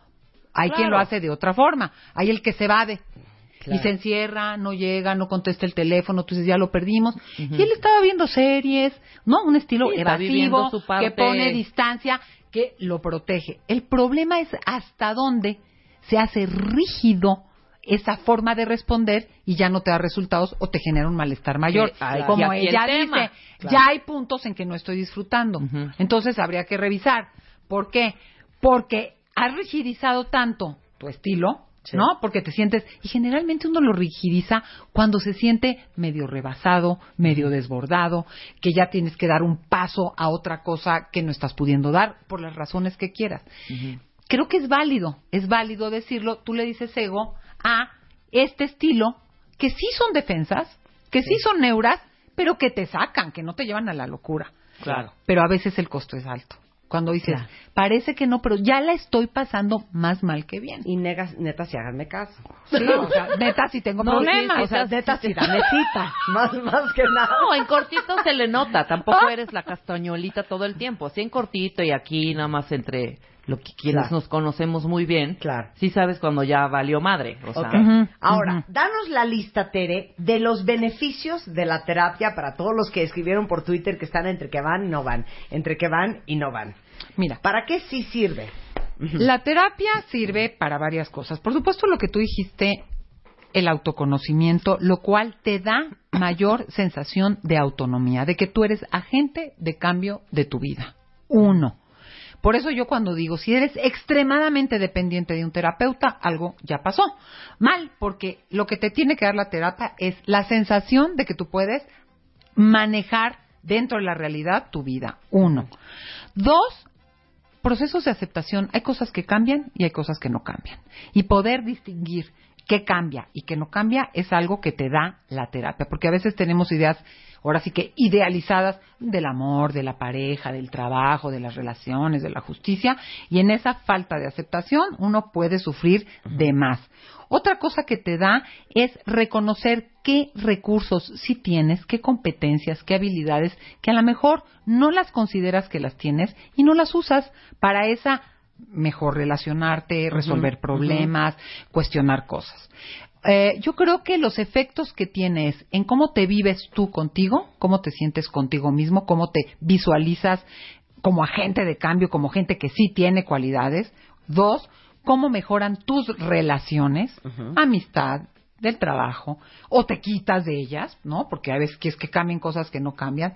Hay quien lo hace de otra forma. Hay el que se evade. Claro. Y se encierra, no llega, no contesta el teléfono, dices, ya lo perdimos. Y él estaba viendo series, ¿no? Un estilo Sí, evasivo, su parte- que pone distancia, que lo protege. El problema es hasta dónde se hace rígido esa forma de responder y ya no te da resultados o te genera un malestar mayor. Sí, Como el ella tema. dice, Claro. ya hay puntos en que no estoy disfrutando. Entonces habría que revisar. ¿Por qué? Porque has rigidizado tanto tu estilo ¿no? Porque te sientes, y generalmente uno lo rigidiza cuando se siente medio rebasado, medio desbordado, que ya tienes que dar un paso a otra cosa que no estás pudiendo dar por las razones que quieras. Creo que es válido, es válido decirlo, tú le dices ego a este estilo, que sí son defensas, que sí, son neuras, pero que te sacan, que no te llevan a la locura. Claro. Pero a veces el costo es alto. Cuando dices, Claro. parece que no, pero ya la estoy pasando más mal que bien. Y negas, neta, si háganme caso. Sí, o sea, neta, si tengo No, problemas. sí, O sea, neta, sí, si dame cita. Más, más que nada. No, en cortito se le nota. Tampoco eres la castañuelita todo el tiempo. Así en cortito y aquí nada más entre lo que quienes Claro. nos conocemos muy bien. Claro. Sí sabes cuando ya valió madre. O sea, Ahora, ujú. danos la lista, Tere, de los beneficios de la terapia para todos los que escribieron por Twitter que están entre que van y no van, entre que van y no van. Mira, ¿Para qué sí sirve? la terapia sirve para varias cosas. Por supuesto, lo que tú dijiste, el autoconocimiento, lo cual te da mayor sensación de autonomía, de que tú eres agente de cambio de tu vida. Uno. Por eso yo cuando digo, si eres extremadamente dependiente de un terapeuta, algo ya pasó. Mal, porque lo que te tiene que dar la terapia es la sensación de que tú puedes manejar dentro de la realidad tu vida. Uno. Dos, procesos de aceptación. Hay cosas que cambian y hay cosas que no cambian. Y poder distinguir qué cambia y qué no cambia es algo que te da la terapia. Porque a veces tenemos ideas, ahora sí que idealizadas del amor, de la pareja, del trabajo, de las relaciones, de la justicia. Y en esa falta de aceptación uno puede sufrir de más. Otra cosa que te da es reconocer qué recursos sí tienes, qué competencias, qué habilidades que a lo mejor no las consideras que las tienes y no las usas para esa mejor relacionarte, resolver problemas, cuestionar cosas. Eh, yo creo que los efectos que tienes en cómo te vives tú contigo, cómo te sientes contigo mismo, cómo te visualizas como agente de cambio, como gente que sí tiene cualidades. Dos, cómo mejoran tus relaciones, amistad, del trabajo, o te quitas de ellas, ¿no? Porque a veces quieres que cambien cosas que no cambian.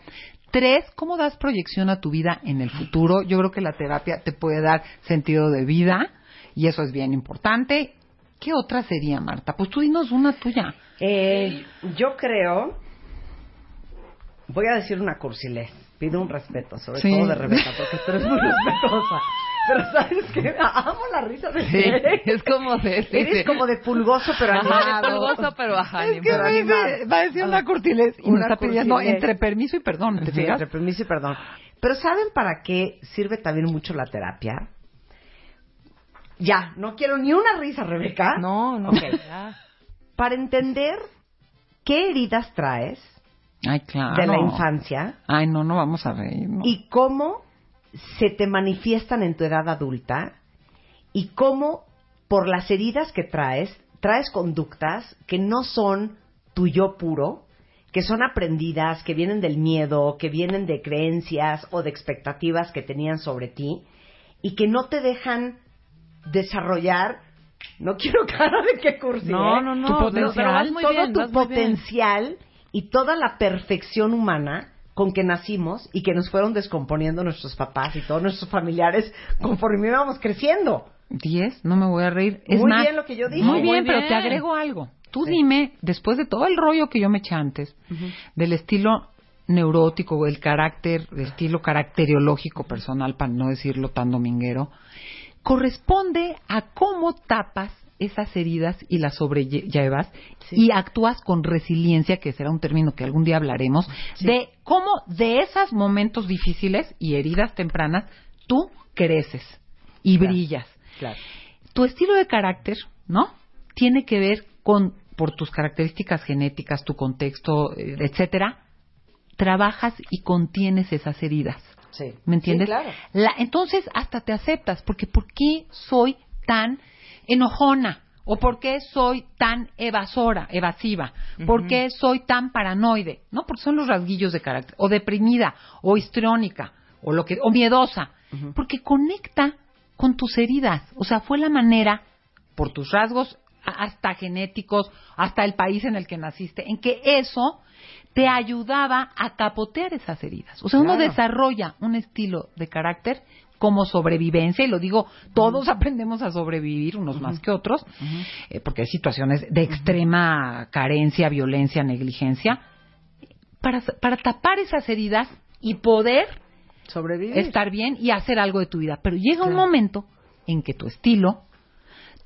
Tres, cómo das proyección a tu vida en el futuro. Yo creo que la terapia te puede dar sentido de vida y eso es bien importante. ¿Qué otra sería, Marta? Pues tú dinos una tuya. Eh, yo creo, voy a decir una cursilez, pido un respeto, sobre Sí. todo de Rebeca, porque tú eres muy respetuosa. Pero sabes que amo la risa de Tere. es como de... sí, Eres sí. como de pulgoso, pero Ajá, animado. de pulgoso, pero ajá, Es que me dice- va a decir una curtilez y Una me está pidiendo entre permiso y perdón. ¿te Sí, fijas? entre permiso y perdón. Pero ¿saben para qué sirve también mucho la terapia? Ya, no quiero ni una risa, Rebeca. No, no. Ok. ya. Para entender qué heridas traes Ay, claro. de la infancia Ay, no, no vamos a reír. no. y cómo se te manifiestan en tu edad adulta y cómo por las heridas que traes, traes conductas que no son tu yo puro, que son aprendidas, que vienen del miedo, que vienen de creencias o de expectativas que tenían sobre ti y que no te dejan desarrollar, no quiero cara de que cursi, No, ¿eh? no, no. Tu potencial. pero vas muy todo bien, tu vas muy bien. potencial y toda la perfección humana con que nacimos y que nos fueron descomponiendo nuestros papás y todos nuestros familiares conforme íbamos creciendo. Diez, no me voy a reír. Es Muy más, bien lo que yo dije. Muy Muy bien, pero te agrego algo. Tú Sí. dime, después de todo el rollo que yo me eché antes, del estilo neurótico, del carácter, del estilo caracteriológico personal, para no decirlo tan dominguero, corresponde a cómo tapas esas heridas y las sobrellevas y actúas con resiliencia, que será un término que algún día hablaremos, de cómo de esos momentos difíciles y heridas tempranas tú creces y Claro. brillas Claro. tu estilo de carácter, ¿no? Tiene que ver con, por tus características genéticas, tu contexto, eh, etcétera, trabajas y contienes esas heridas. Sí. ¿Me entiendes? Sí, claro. La- entonces hasta te aceptas, porque ¿por qué soy tan enojona? ¿O por qué soy tan evasora, evasiva? ¿Por qué soy tan paranoide? ¿No? Porque son los rasguillos de carácter. O deprimida, o histriónica, o, lo que, o miedosa. Porque conecta con tus heridas. O sea, fue la manera, por tus rasgos hasta genéticos, hasta el país en el que naciste, en que eso te ayudaba a capotear esas heridas. O sea, uno desarrolla un estilo de carácter como sobrevivencia, y lo digo, todos aprendemos a sobrevivir, unos más que otros, eh, porque hay situaciones de extrema carencia, violencia, negligencia, para, para tapar esas heridas y poder Sobrevivir. estar bien y hacer algo de tu vida. Pero llega un momento en que tu estilo,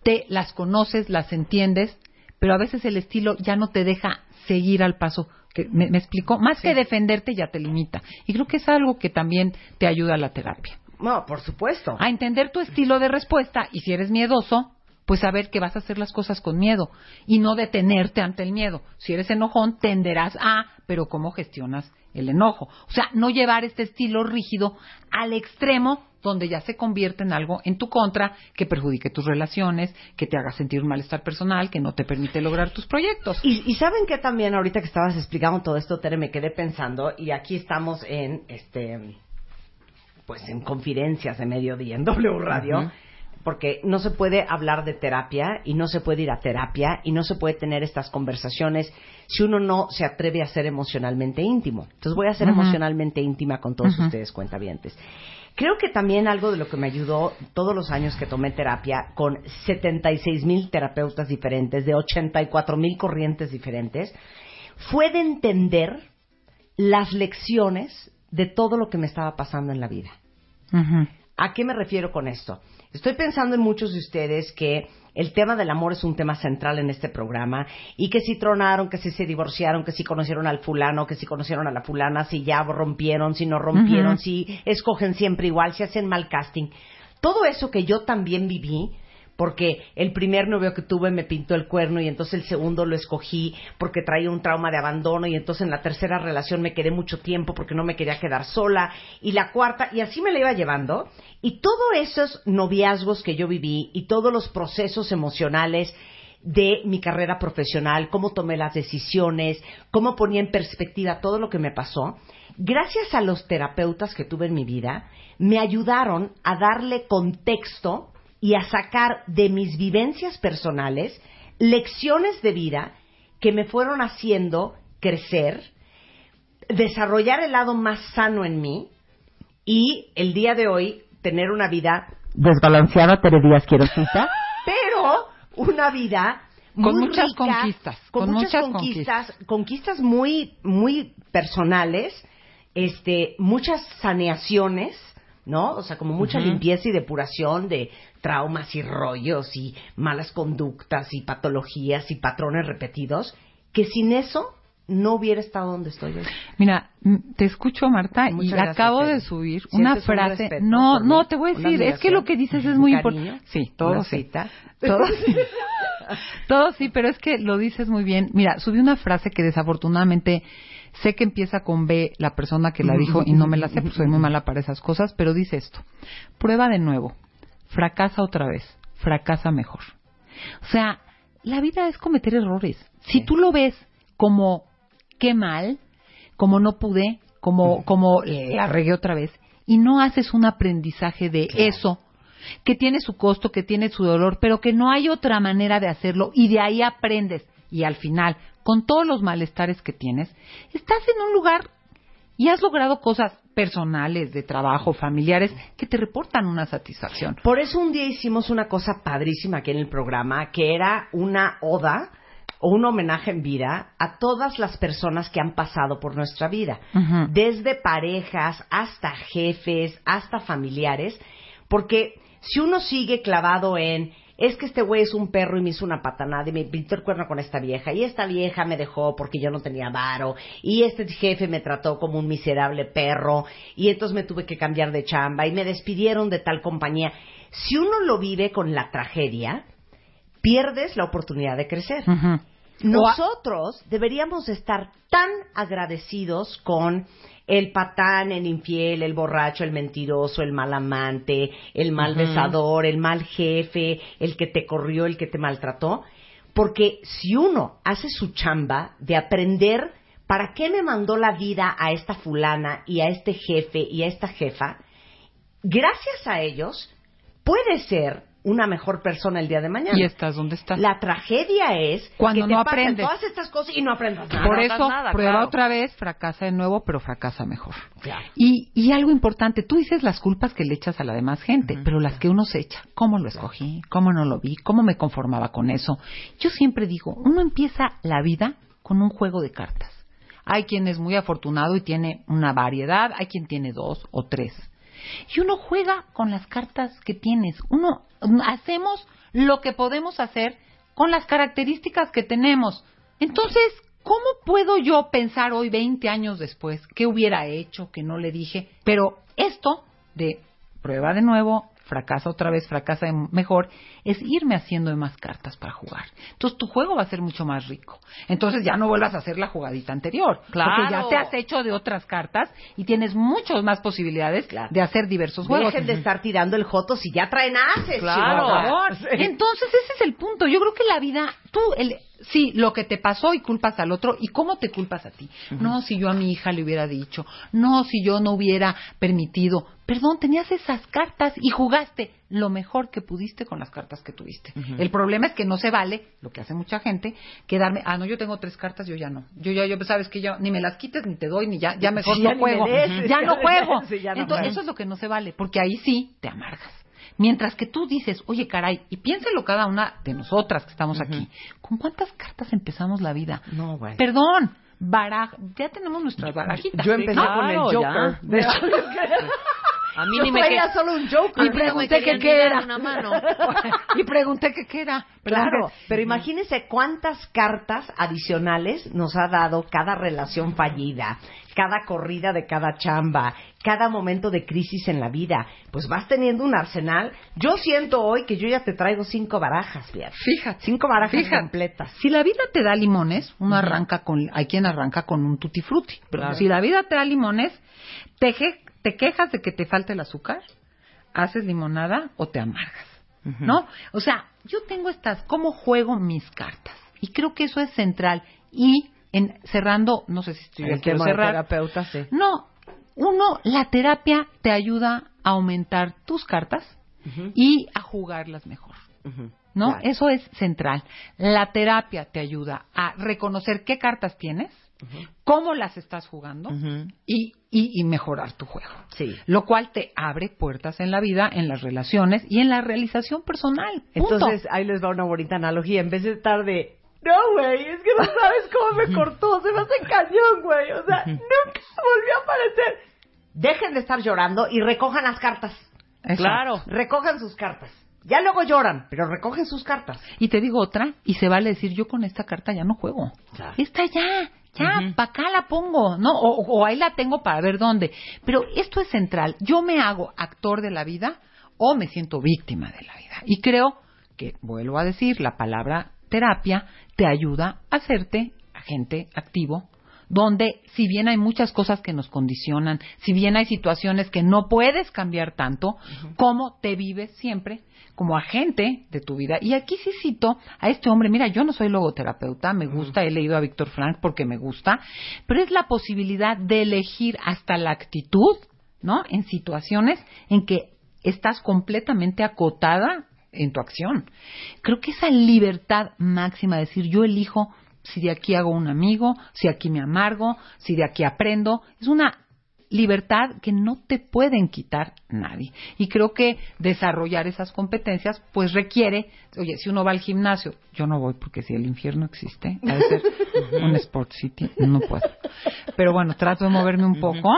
te las conoces, las entiendes, pero a veces el estilo ya no te deja seguir al paso. Que, ¿Me, me explico? Más que defenderte ya te limita. Y creo que es algo que también te ayuda a la terapia. No, por supuesto. A entender tu estilo de respuesta y si eres miedoso, pues saber que vas a hacer las cosas con miedo y no detenerte ante el miedo. Si eres enojón, tenderás a, pero ¿cómo gestionas el enojo? O sea, no llevar este estilo rígido al extremo donde ya se convierte en algo en tu contra que perjudique tus relaciones, que te haga sentir un malestar personal, que no te permite lograr tus proyectos. Y, y saben que también ahorita que estabas explicando todo esto, Tere, me quedé pensando y aquí estamos en este pues en confidencias de mediodía en W Radio. Porque no se puede hablar de terapia y no se puede ir a terapia y no se puede tener estas conversaciones si uno no se atreve a ser emocionalmente íntimo. Entonces voy a ser emocionalmente íntima con todos ustedes, cuentavientes. Creo que también algo de lo que me ayudó todos los años que tomé terapia con 76 mil terapeutas diferentes, de 84 mil corrientes diferentes, fue de entender las lecciones de todo lo que me estaba pasando en la vida. ¿A qué me refiero con esto? Estoy pensando en muchos de ustedes que el tema del amor es un tema central en este programa y que si tronaron, que si se divorciaron, que si conocieron al fulano, que si conocieron a la fulana, si ya rompieron, si no rompieron, si escogen siempre igual, si hacen mal casting. Todo eso que yo también viví, porque el primer novio que tuve me pintó el cuerno y entonces el segundo lo escogí porque traía un trauma de abandono y entonces en la tercera relación me quedé mucho tiempo porque no me quería quedar sola. Y la cuarta y así me la iba llevando. Y todos esos noviazgos que yo viví y todos los procesos emocionales de mi carrera profesional, cómo tomé las decisiones, cómo ponía en perspectiva todo lo que me pasó, gracias a los terapeutas que tuve en mi vida, me ayudaron a darle contexto y a sacar de mis vivencias personales lecciones de vida que me fueron haciendo crecer, desarrollar el lado más sano en mí y el día de hoy tener una vida Desbalanceada, Tere Díaz, quiero cita. pero una vida Con muy muchas rica, conquistas, con, con muchas, muchas conquistas, conquistas muy muy personales, este, muchas saneaciones, ¿no? O sea, como mucha limpieza y depuración de traumas y rollos y malas conductas y patologías y patrones repetidos, que sin eso no hubiera estado donde estoy hoy. Mira, te escucho, Marta, y gracias, acabo de subir ¿Sientes una un frase. No, no, te voy a ¿Una decir, es que lo que dices es ¿Un muy importante. Sí, todo ¿Una sí. Todo sí. Todo sí, pero es que lo dices muy bien. Mira, subí una frase que desafortunadamente sé que empieza con B, la persona que la dijo, y no me la sé, porque soy muy mala para esas cosas, pero dice esto. Prueba de nuevo. Fracasa otra vez. Fracasa mejor. O sea, la vida es cometer errores. Si tú lo ves como qué mal, como no pude, como, como la regué otra vez, y no haces un aprendizaje de eso, que tiene su costo, que tiene su dolor, pero que no hay otra manera de hacerlo, y de ahí aprendes. Y al final, con todos los malestares que tienes, estás en un lugar y has logrado cosas personales, de trabajo, familiares, que te reportan una satisfacción. Por eso un día hicimos una cosa padrísima aquí en el programa, que era una oda o un homenaje en vida a todas las personas que han pasado por nuestra vida, desde parejas hasta jefes, hasta familiares, porque si uno sigue clavado en es que este güey es un perro y me hizo una patanada y me pintó el cuerno con esta vieja y esta vieja me dejó porque yo no tenía varo y este jefe me trató como un miserable perro y entonces me tuve que cambiar de chamba y me despidieron de tal compañía. Si uno lo vive con la tragedia, pierdes la oportunidad de crecer. Nosotros deberíamos estar tan agradecidos con el patán, el infiel, el borracho, el mentiroso, el mal amante, el mal besador, el mal jefe, el que te corrió, el que te maltrató, porque si uno hace su chamba de aprender para qué me mandó la vida a esta fulana y a este jefe y a esta jefa, gracias a ellos puede ser una mejor persona el día de mañana. Y estás donde estás. La tragedia es Cuando que te no aprendes. todas estas cosas y no aprendas nada. Por no eso, nada, prueba claro. otra vez, fracasa de nuevo, pero fracasa mejor. Claro. Y, y algo importante, tú dices las culpas que le echas a la demás gente, pero las que uno se echa, ¿cómo lo escogí? ¿Cómo no lo vi? ¿Cómo me conformaba con eso? Yo siempre digo, uno empieza la vida con un juego de cartas. Hay quien es muy afortunado y tiene una variedad, hay quien tiene dos o tres. Y uno juega con las cartas que tienes. Uno hacemos lo que podemos hacer con las características que tenemos. Entonces, ¿cómo puedo yo pensar hoy, 20 años después, qué hubiera hecho, que no le dije? Pero esto de prueba de nuevo, fracasa otra vez, fracasa mejor, es irme haciendo más cartas para jugar. Entonces tu juego va a ser mucho más rico. Entonces ya no vuelvas a hacer la jugadita anterior. Claro. Porque ya te has hecho de otras cartas y tienes muchas más posibilidades de hacer diversos juegos. Dejen de estar tirando el joto si ya traen haces. Claro. Por favor. Entonces ese es el punto. Yo creo que la vida, tú, el, sí, lo que te pasó y culpas al otro y cómo te culpas a ti. No, si yo a mi hija le hubiera dicho, no, si yo no hubiera permitido. Perdón, tenías esas cartas y jugaste lo mejor que pudiste con las cartas que tuviste. El problema es que no se vale, lo que hace mucha gente, quedarme, ah, no, yo tengo tres cartas, yo ya no. Yo ya, yo sabes que ya ni me las quites ni te doy ni ya, ya mejor Sí, no juego. Ya no juego. des, ya no Entonces, juego. eso es lo que no se vale, porque ahí sí te amargas. Mientras que tú dices, oye, caray, y piénsalo cada una de nosotras que estamos aquí, ¿con cuántas cartas empezamos la vida? No, bueno. Perdón, baraj, ya tenemos nuestras barajitas. Yo empecé ¿no? con el Joker. ya. De hecho, A mí yo ni me que- solo un Joker. Y pregunté que querían qué era. una mano. y pregunté que qué era. Claro, pero imagínense cuántas cartas adicionales nos ha dado cada relación fallida, cada corrida de cada chamba, cada momento de crisis en la vida. Pues vas teniendo un arsenal. Yo siento hoy que yo ya te traigo cinco barajas, bien. Fíjate. Cinco barajas Fíjate. completas. Si la vida te da limones, uno arranca con, hay quien arranca con un tutti frutti. Pero Claro. si la vida te da limones, te, je- te quejas de que te falte el azúcar, haces limonada o te amargas. ¿No? O sea, yo tengo estas, ¿cómo juego mis cartas? Y creo que eso es central. Y en, cerrando, no sé si estoy El tema de cerrar. terapeuta, sí. No, uno, la terapia te ayuda a aumentar tus cartas y a jugarlas mejor. ¿No? Claro. Eso es central. La terapia te ayuda a reconocer qué cartas tienes, cómo las estás jugando y, y, y mejorar tu juego. Sí. Lo cual te abre puertas en la vida, en las relaciones y en la realización personal. Punto. Entonces, ahí les va una bonita analogía. En vez de estar de, no, güey, es que no sabes cómo me cortó, se me hace cañón, güey. O sea, nunca volvió a aparecer. Dejen de estar llorando y recojan las cartas. Exacto. Claro. Recojan sus cartas. Ya luego lloran, pero recogen sus cartas. Y te digo otra, y se vale decir, yo con esta carta ya no juego. Claro. Esta ya, ya, pa' acá la pongo, ¿no? O, o ahí la tengo para ver dónde. Pero esto es central. Yo me hago actor de la vida o me siento víctima de la vida. Y creo que, vuelvo a decir, la palabra terapia te ayuda a hacerte agente activo, donde si bien hay muchas cosas que nos condicionan, si bien hay situaciones que no puedes cambiar tanto, como te vives siempre como agente de tu vida. Y aquí sí cito a este hombre, mira, yo no soy logoterapeuta, me gusta, he leído a Víctor Frank porque me gusta, pero es la posibilidad de elegir hasta la actitud, ¿no? En situaciones en que estás completamente acotada en tu acción. Creo que esa libertad máxima de decir yo elijo si de aquí hago un amigo, si aquí me amargo, si de aquí aprendo, es una libertad que no te pueden quitar nadie. Y creo que desarrollar esas competencias pues requiere, oye, si uno va al gimnasio, yo no voy porque si el infierno existe, ha de ser un Sport City, no puedo. Pero bueno, trato de moverme un poco.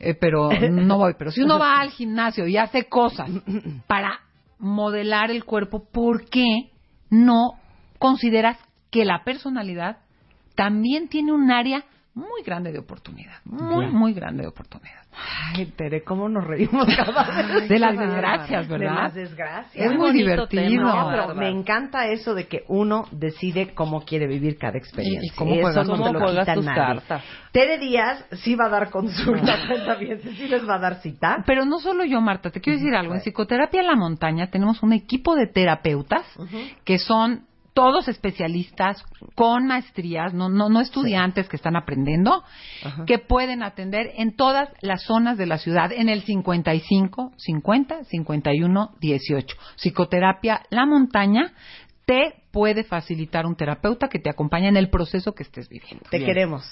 eh, pero no voy. Pero si uno va al gimnasio y hace cosas para modelar el cuerpo, ¿por qué no consideras que la personalidad también tiene un área muy grande de oportunidad? Muy, muy grande de oportunidad. Ay, Tere, cómo nos reímos cada vez. De las desgracias, ¿verdad? De las desgracias. Es muy divertido. tema, No, me encanta eso de que uno decide cómo quiere vivir cada experiencia. Y- y cómo eso juegas- no cómo te lo juegas quita tus nadie. cartas. Tere Díaz sí va a dar consulta, cuenta bien, sí les va a dar cita. Pero no solo yo, Marta, te quiero decir algo. En Psicoterapia en la Montaña tenemos un equipo de terapeutas que son todos especialistas con maestrías, no, no, no estudiantes que están aprendiendo, que pueden atender en todas las zonas de la ciudad, en el 55, 50, 51, 18. Psicoterapia La Montaña te puede facilitar un terapeuta que te acompañe en el proceso que estés viviendo. Te queremos.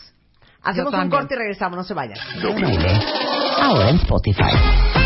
Hacemos un corte y regresamos, no se vayan. Ahora en Spotify.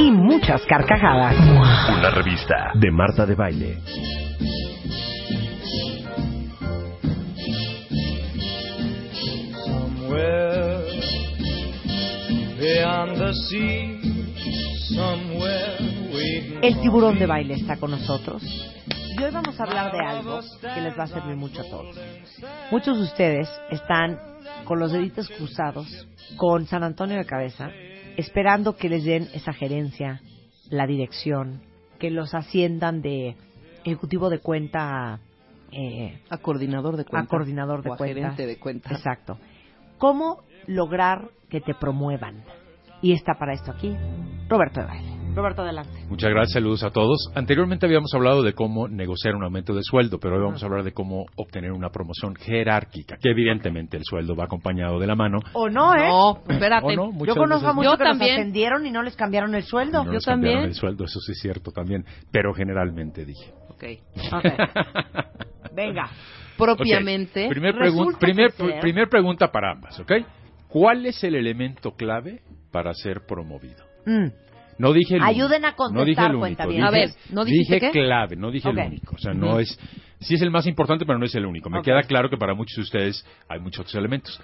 y muchas carcajadas. Una revista de Marta de Baile. Somewhere beyond the sea, somewhere waiting. El tiburón de baile está con nosotros. Y hoy vamos a hablar de algo que les va a servir mucho a todos. Muchos de ustedes están con los deditos cruzados, con San Antonio de cabeza, esperando que les den esa gerencia, la dirección, que los asciendan de ejecutivo de cuenta eh, A coordinador de a cuentas. coordinador de o a cuentas. gerente de cuentas. Exacto. ¿Cómo lograr que te promuevan? Y está para esto aquí Roberto de Baile. Roberto, adelante. Muchas gracias, saludos a todos. Anteriormente habíamos hablado de cómo negociar un aumento de sueldo, pero hoy vamos a hablar de cómo obtener una promoción jerárquica, que evidentemente el sueldo va acompañado de la mano. O no, ¿eh? No, espérate. ¿O no? Yo conozco a muchos Yo que los también. ascendieron y no les cambiaron el sueldo. no nos cambiaron el sueldo, eso sí es cierto también, pero generalmente dije. Ok. Ok. Venga. Propiamente. Ok, Primer, pregun- primer, que ser- primer pregunta para ambas, ¿ok? ¿Cuál es el elemento clave para ser promovido? Mm. No dije el Ayuden único, a contestar, no dije el único, dije- A ver, ¿no dije qué? clave, no dije el único. O sea, no es... Sí es el más importante, pero no es el único. Me queda claro que para muchos de ustedes hay muchos otros elementos.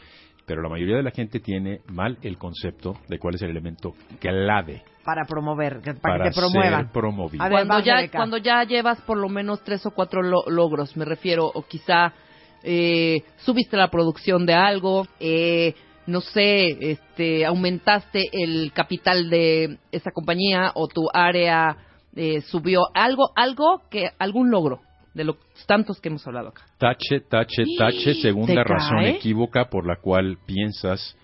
Pero la mayoría de la gente tiene mal el concepto de cuál es el elemento clave Para promover, para, para, que te promuevan. ser promovido. A ver, cuando ya cuando ya llevas por lo menos tres o cuatro lo- logros me refiero o quizá eh, subiste la producción de algo eh, no sé este aumentaste el capital de esa compañía o tu área eh, subió algo algo que algún logro de los tantos que hemos hablado acá Tache, tache, tache, ¿Te segunda razón cae? equívoca por la cual piensas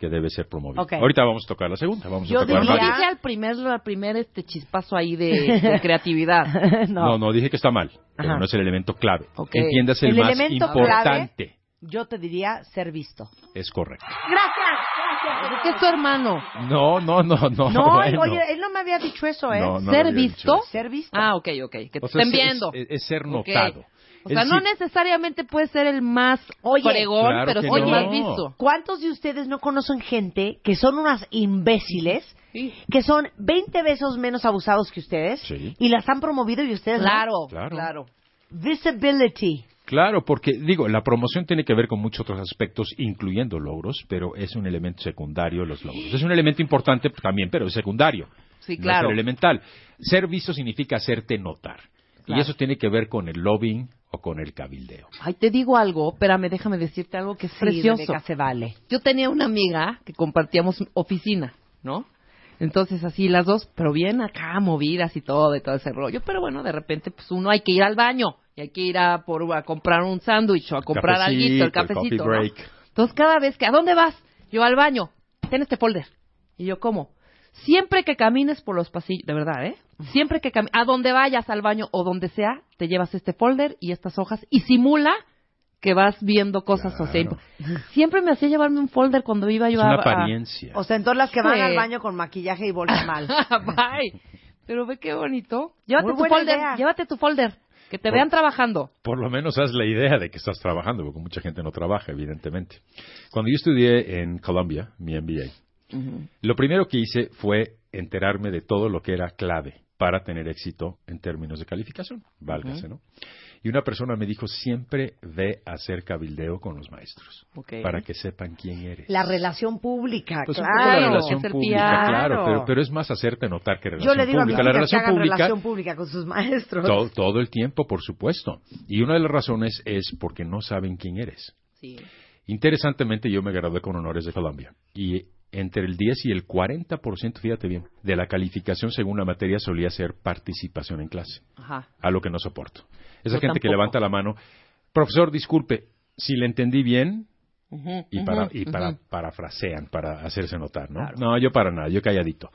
que debe ser promovido. Ahorita vamos a tocar la segunda. Vamos Yo a tocar no diría- varias. dije al primer al primer este chispazo ahí de, de creatividad No. no, dije que está mal, pero Ajá. no es el elemento clave. Ok. Entiendas el, El más importante. Yo te diría ser visto. Es correcto. Gracias. ¿Qué es tu hermano No, no, no, no. No, bueno. oye, él no me había dicho eso, ¿eh? No, no ¿Ser visto? Ser visto. ah ok ok que te O sea, estén es- viendo Es, es ser notado. O sea, Es no necesariamente puede ser el más Oye, fregón, Claro pero sí el no. más visto. ¿Cuántos de ustedes no conocen gente que son unas imbéciles, Sí. que son 20 veces menos abusados que ustedes Sí. y las han promovido y ustedes no? Claro, Claro. claro. Visibility. Claro, porque digo, la promoción tiene que ver con muchos otros aspectos, incluyendo logros, pero es un elemento secundario los logros. Es un elemento importante también, pero es secundario. Sí, No claro. es el elemental. Ser visto significa hacerte notar. Y eso tiene que ver con el lobbying o con el cabildeo. Ay, te digo algo, espérame, déjame decirte algo que es Sí, precioso. Rebeca, se vale. Yo tenía una amiga que compartíamos oficina, ¿no? Entonces así las dos, pero bien acá movidas y todo, y todo ese rollo. Pero bueno, de repente pues uno hay que ir al baño y hay que ir a, por, a comprar un sándwich o a comprar algo, el cafecito. ¿no? break. Entonces cada vez que, ¿a dónde vas? Yo al baño. Ten este folder. Y yo, ¿cómo? Siempre que camines por los pasillos, de verdad, ¿eh? Siempre que camines, a donde vayas al baño o donde sea, te llevas este folder y estas hojas y simula que vas viendo cosas o sea, Claro. siempre me hacía llevarme un folder cuando iba Es yo una a, a- apariencia. O sea, entonces las que van Sí. al baño con maquillaje y bolsa mal. Bye. Pero ve qué bonito. Llévate Muy tu folder, idea. llévate tu folder, que te Por- vean trabajando. Por lo menos haz la idea de que estás trabajando, porque mucha gente no trabaja, evidentemente. Cuando yo estudié en Columbia, mi MBA, lo primero que hice fue enterarme de todo lo que era clave para tener éxito en términos de calificación, válgase. ¿no? Y una persona me dijo, siempre ve a hacer cabildeo con los maestros, Ok. para que sepan quién eres. La relación pública, Pues claro. la relación pública, claro, pero, pero es más hacerte notar que relación Yo le digo a pública. La hijas que relación hagan pública relación pública con sus maestros. todo, todo el tiempo, por supuesto. Y una de las razones es porque no saben quién eres. Sí. Interesantemente, yo me gradué con honores de Columbia. Y entre el 10 y el 40%, fíjate bien, de la calificación según la materia solía ser participación en clase. Ajá. A lo que no soporto. Esa Yo gente que levanta la mano, profesor, disculpe, si le entendí bien, y para, y parafrasean, para hacerse notar, ¿no? No, yo para nada, yo calladito.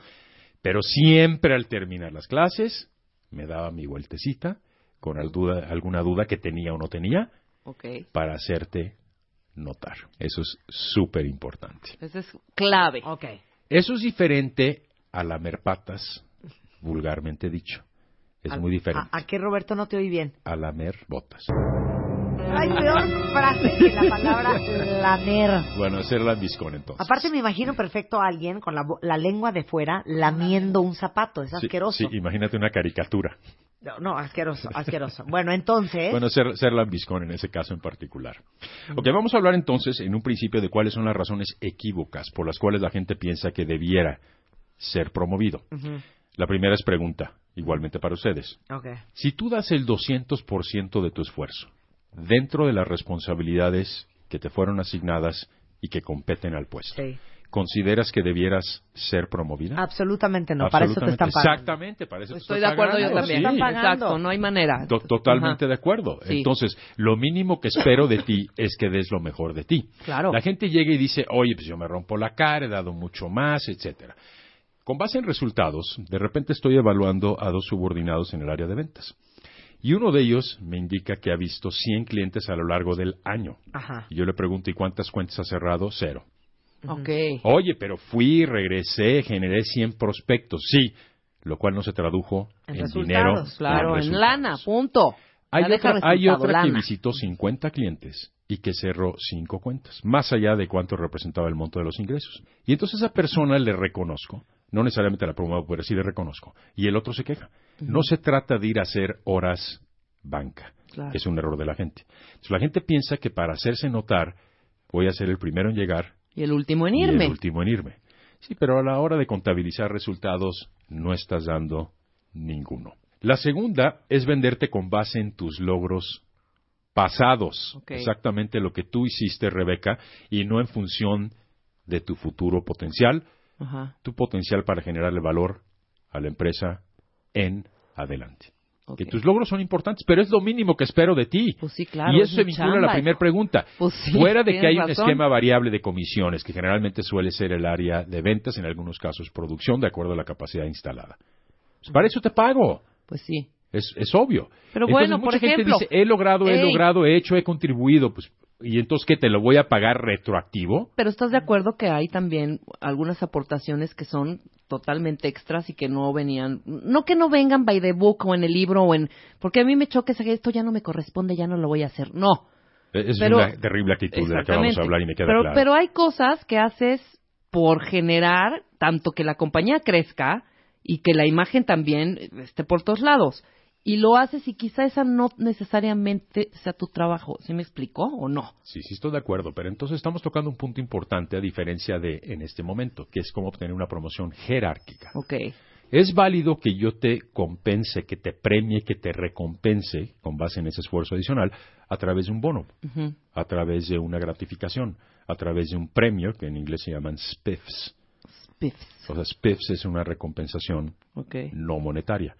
Pero siempre al terminar las clases, me daba mi vueltecita con al duda- alguna duda que tenía o no tenía para hacerte notar. Eso es súper importante. Ese es clave. Ok. Eso es diferente a lamer patas, vulgarmente dicho. Es muy diferente. ¿A, a qué, Roberto, no te oí bien? A lamer botas. Hay peor frase que la palabra lamer. Bueno, hacer lambiscón entonces. Aparte me imagino perfecto a alguien con la, bo- la lengua de fuera lamiendo un zapato. Es Sí, asqueroso. Sí, imagínate una caricatura. No, asqueroso, asqueroso. Bueno, entonces... Bueno, ser, ser lambiscón en ese caso en particular. Ok, vamos a hablar entonces en un principio de cuáles son las razones equívocas por las cuales la gente piensa que debiera ser promovido. La primera es pregunta, igualmente para ustedes. Ok. Si tú das el 200% de tu esfuerzo dentro de las responsabilidades que te fueron asignadas y que competen al puesto, Sí. ¿Consideras que debieras ser promovida? Absolutamente no. Para eso te están pagando. Exactamente, para eso te Estoy están de acuerdo yo también. sí. Exacto, no hay manera. To- Totalmente Ajá. de acuerdo. Sí. Entonces, lo mínimo que espero de ti es que des lo mejor de ti. Claro. La gente llega y dice, oye, pues yo me rompo la cara, he dado mucho más, etcétera. Con base en resultados, de repente estoy evaluando a dos subordinados en el área de ventas. Y uno de ellos me indica que ha visto 100 clientes a lo largo del año. Ajá. Y yo le pregunto, ¿y cuántas cuentas ha cerrado? Cero. Ok. Oye, pero fui, regresé, generé 100 prospectos. Sí, lo cual no se tradujo En dinero. claro, en lana, punto. Hay Ya otra, hay que visitó 50 clientes y que cerró 5 cuentas, más allá de cuánto representaba el monto de los ingresos. Y entonces a esa persona le reconozco, no necesariamente la promuevo, pero sí le reconozco. Y el otro se queja. No se trata de ir a hacer horas banca, Claro. es un error de la gente. Entonces la gente piensa que para hacerse notar voy a ser el primero en llegar Y el último en y irme. el último en irme. Sí, pero a la hora de contabilizar resultados no estás dando ninguno. La segunda es venderte con base en tus logros pasados. Exactamente lo que tú hiciste, Rebeca, y no en función de tu futuro potencial, Ajá. tu potencial para generarle valor a la empresa en adelante. Que tus logros son importantes, pero es lo mínimo que espero de ti. Pues sí, claro. y es eso se vincula a la primera pregunta. Pues sí, Fuera de que hay un esquema variable de comisiones, que generalmente suele ser el área de ventas, en algunos casos producción, de acuerdo a la capacidad instalada. Pues para eso te pago. Pues sí. Es, es obvio. Pero Entonces, bueno, mucha por gente ejemplo, dice, he logrado, he logrado, he hecho, he contribuido. Pues, ¿Y entonces qué? ¿Te lo voy a pagar retroactivo? Pero estás de acuerdo que hay también algunas aportaciones que son totalmente extras y que no venían, no que no vengan by the book o en el libro o en, porque a mí me choca que esto ya no me corresponde, ya no lo voy a hacer. No. Es Pero- una terrible actitud de la que vamos a hablar y me queda pero, claro. pero hay cosas que haces por generar tanto que la compañía crezca y que la imagen también esté por todos lados. Y lo haces y quizá esa no necesariamente sea tu trabajo. ¿Sí me explicó o no? Sí, sí, estoy de acuerdo, pero entonces estamos tocando un punto importante a diferencia de en este momento, que es cómo obtener una promoción jerárquica. Ok. Es válido que yo te compense, que te premie, que te recompense con base en ese esfuerzo adicional a través de un bono, a través de una gratificación, a través de un premio, que en inglés se llaman spiffs. Spiffs. O sea, spiffs es una recompensación no monetaria.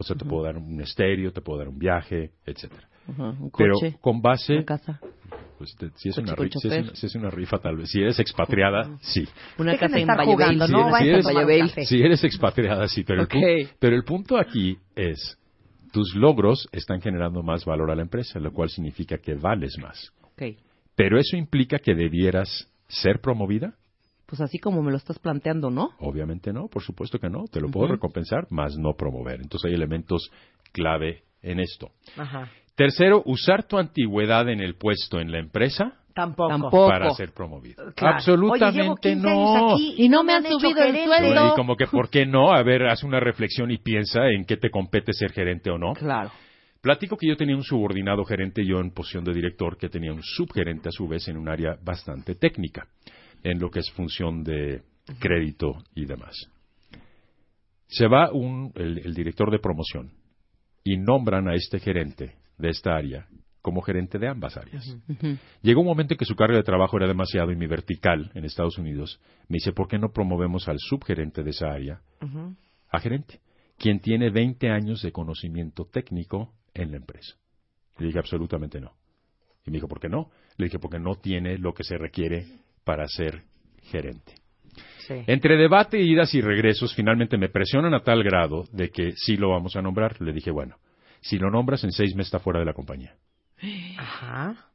O sea, te puedo dar un estéreo, te puedo dar un viaje, etcétera. Pero coche, con base una casa, Pues te- si, es Coche una, con ri- si, es una, si es una rifa, tal vez. Si eres expatriada, sí. una Dejen casa en. ¿no? Si eres-. Si expatriada, sí. Pero, el pu- pero el punto aquí es, tus logros están generando más valor a la empresa, lo cual significa que vales más. Pero eso implica que debieras ser promovida. Pues así como me lo estás planteando, ¿no? Obviamente no, por supuesto que no. Te lo puedo recompensar, más no promover. Entonces hay elementos clave en esto. Ajá. Tercero, usar tu antigüedad en el puesto en la empresa Tampoco. para ser promovido. Claro. Absolutamente Oye, llevo 15 no. años aquí Y no me me han subido el sueldo. Y como que, ¿por qué no? A ver, haz una reflexión y piensa en qué te compete ser gerente o no. Claro. Platico que yo tenía un subordinado gerente, yo en posición de director, que tenía un subgerente a su vez en un área bastante técnica, en lo que es función de crédito y demás. Se va un, el, el director de promoción y nombran a este gerente de esta área como gerente de ambas áreas. Llegó un momento en que su carga de trabajo era demasiado y mi vertical en Estados Unidos me dice, ¿por qué no promovemos al subgerente de esa área a gerente? Quien tiene 20 años de conocimiento técnico en la empresa. Le dije, absolutamente no. Y me dijo, ¿por qué no? Le dije, porque no tiene lo que se requiere para ser gerente. Sí. Entre debate, idas y regresos, finalmente me presionan a tal grado de que sí lo vamos a nombrar. Le dije, bueno, si lo nombras en seis meses está fuera de la compañía. Ajá.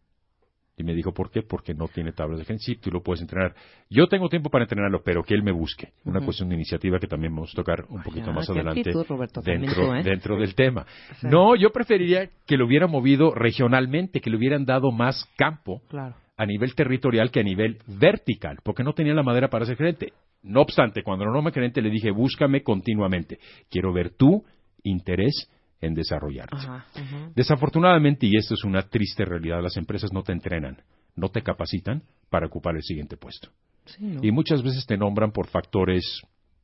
Y me dijo, ¿por qué? Porque no tiene tablas de gerente. Sí, tú lo puedes entrenar. Yo tengo tiempo para entrenarlo, pero que él me busque. Una cuestión de iniciativa que también vamos a tocar un poquito más adelante actitud, Roberto, también dentro, tú, ¿eh? dentro del tema. No, yo preferiría que lo hubiera movido regionalmente, que le hubieran dado más campo Claro. A nivel territorial que a nivel vertical, porque no tenía la madera para ser gerente. No obstante, cuando no me gerente le dije, búscame continuamente. Quiero ver tu interés en. Ajá. ujú. Desafortunadamente, y esto es una triste realidad, las empresas no te entrenan, no te capacitan para ocupar el siguiente puesto. Sí, ¿no? Y muchas veces te nombran por factores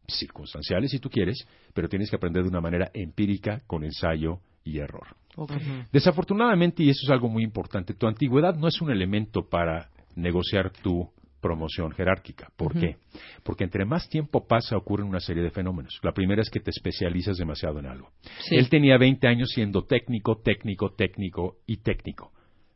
circunstanciales, si tú quieres, pero tienes que aprender de una manera empírica, con ensayo y error. Desafortunadamente, y eso es algo muy importante, tu antigüedad no es un elemento para negociar tu promoción jerárquica. ¿Por qué? Porque entre más tiempo pasa ocurren una serie de fenómenos. La primera es que te especializas demasiado en algo. Sí. Él tenía 20 años siendo técnico, técnico, técnico y técnico.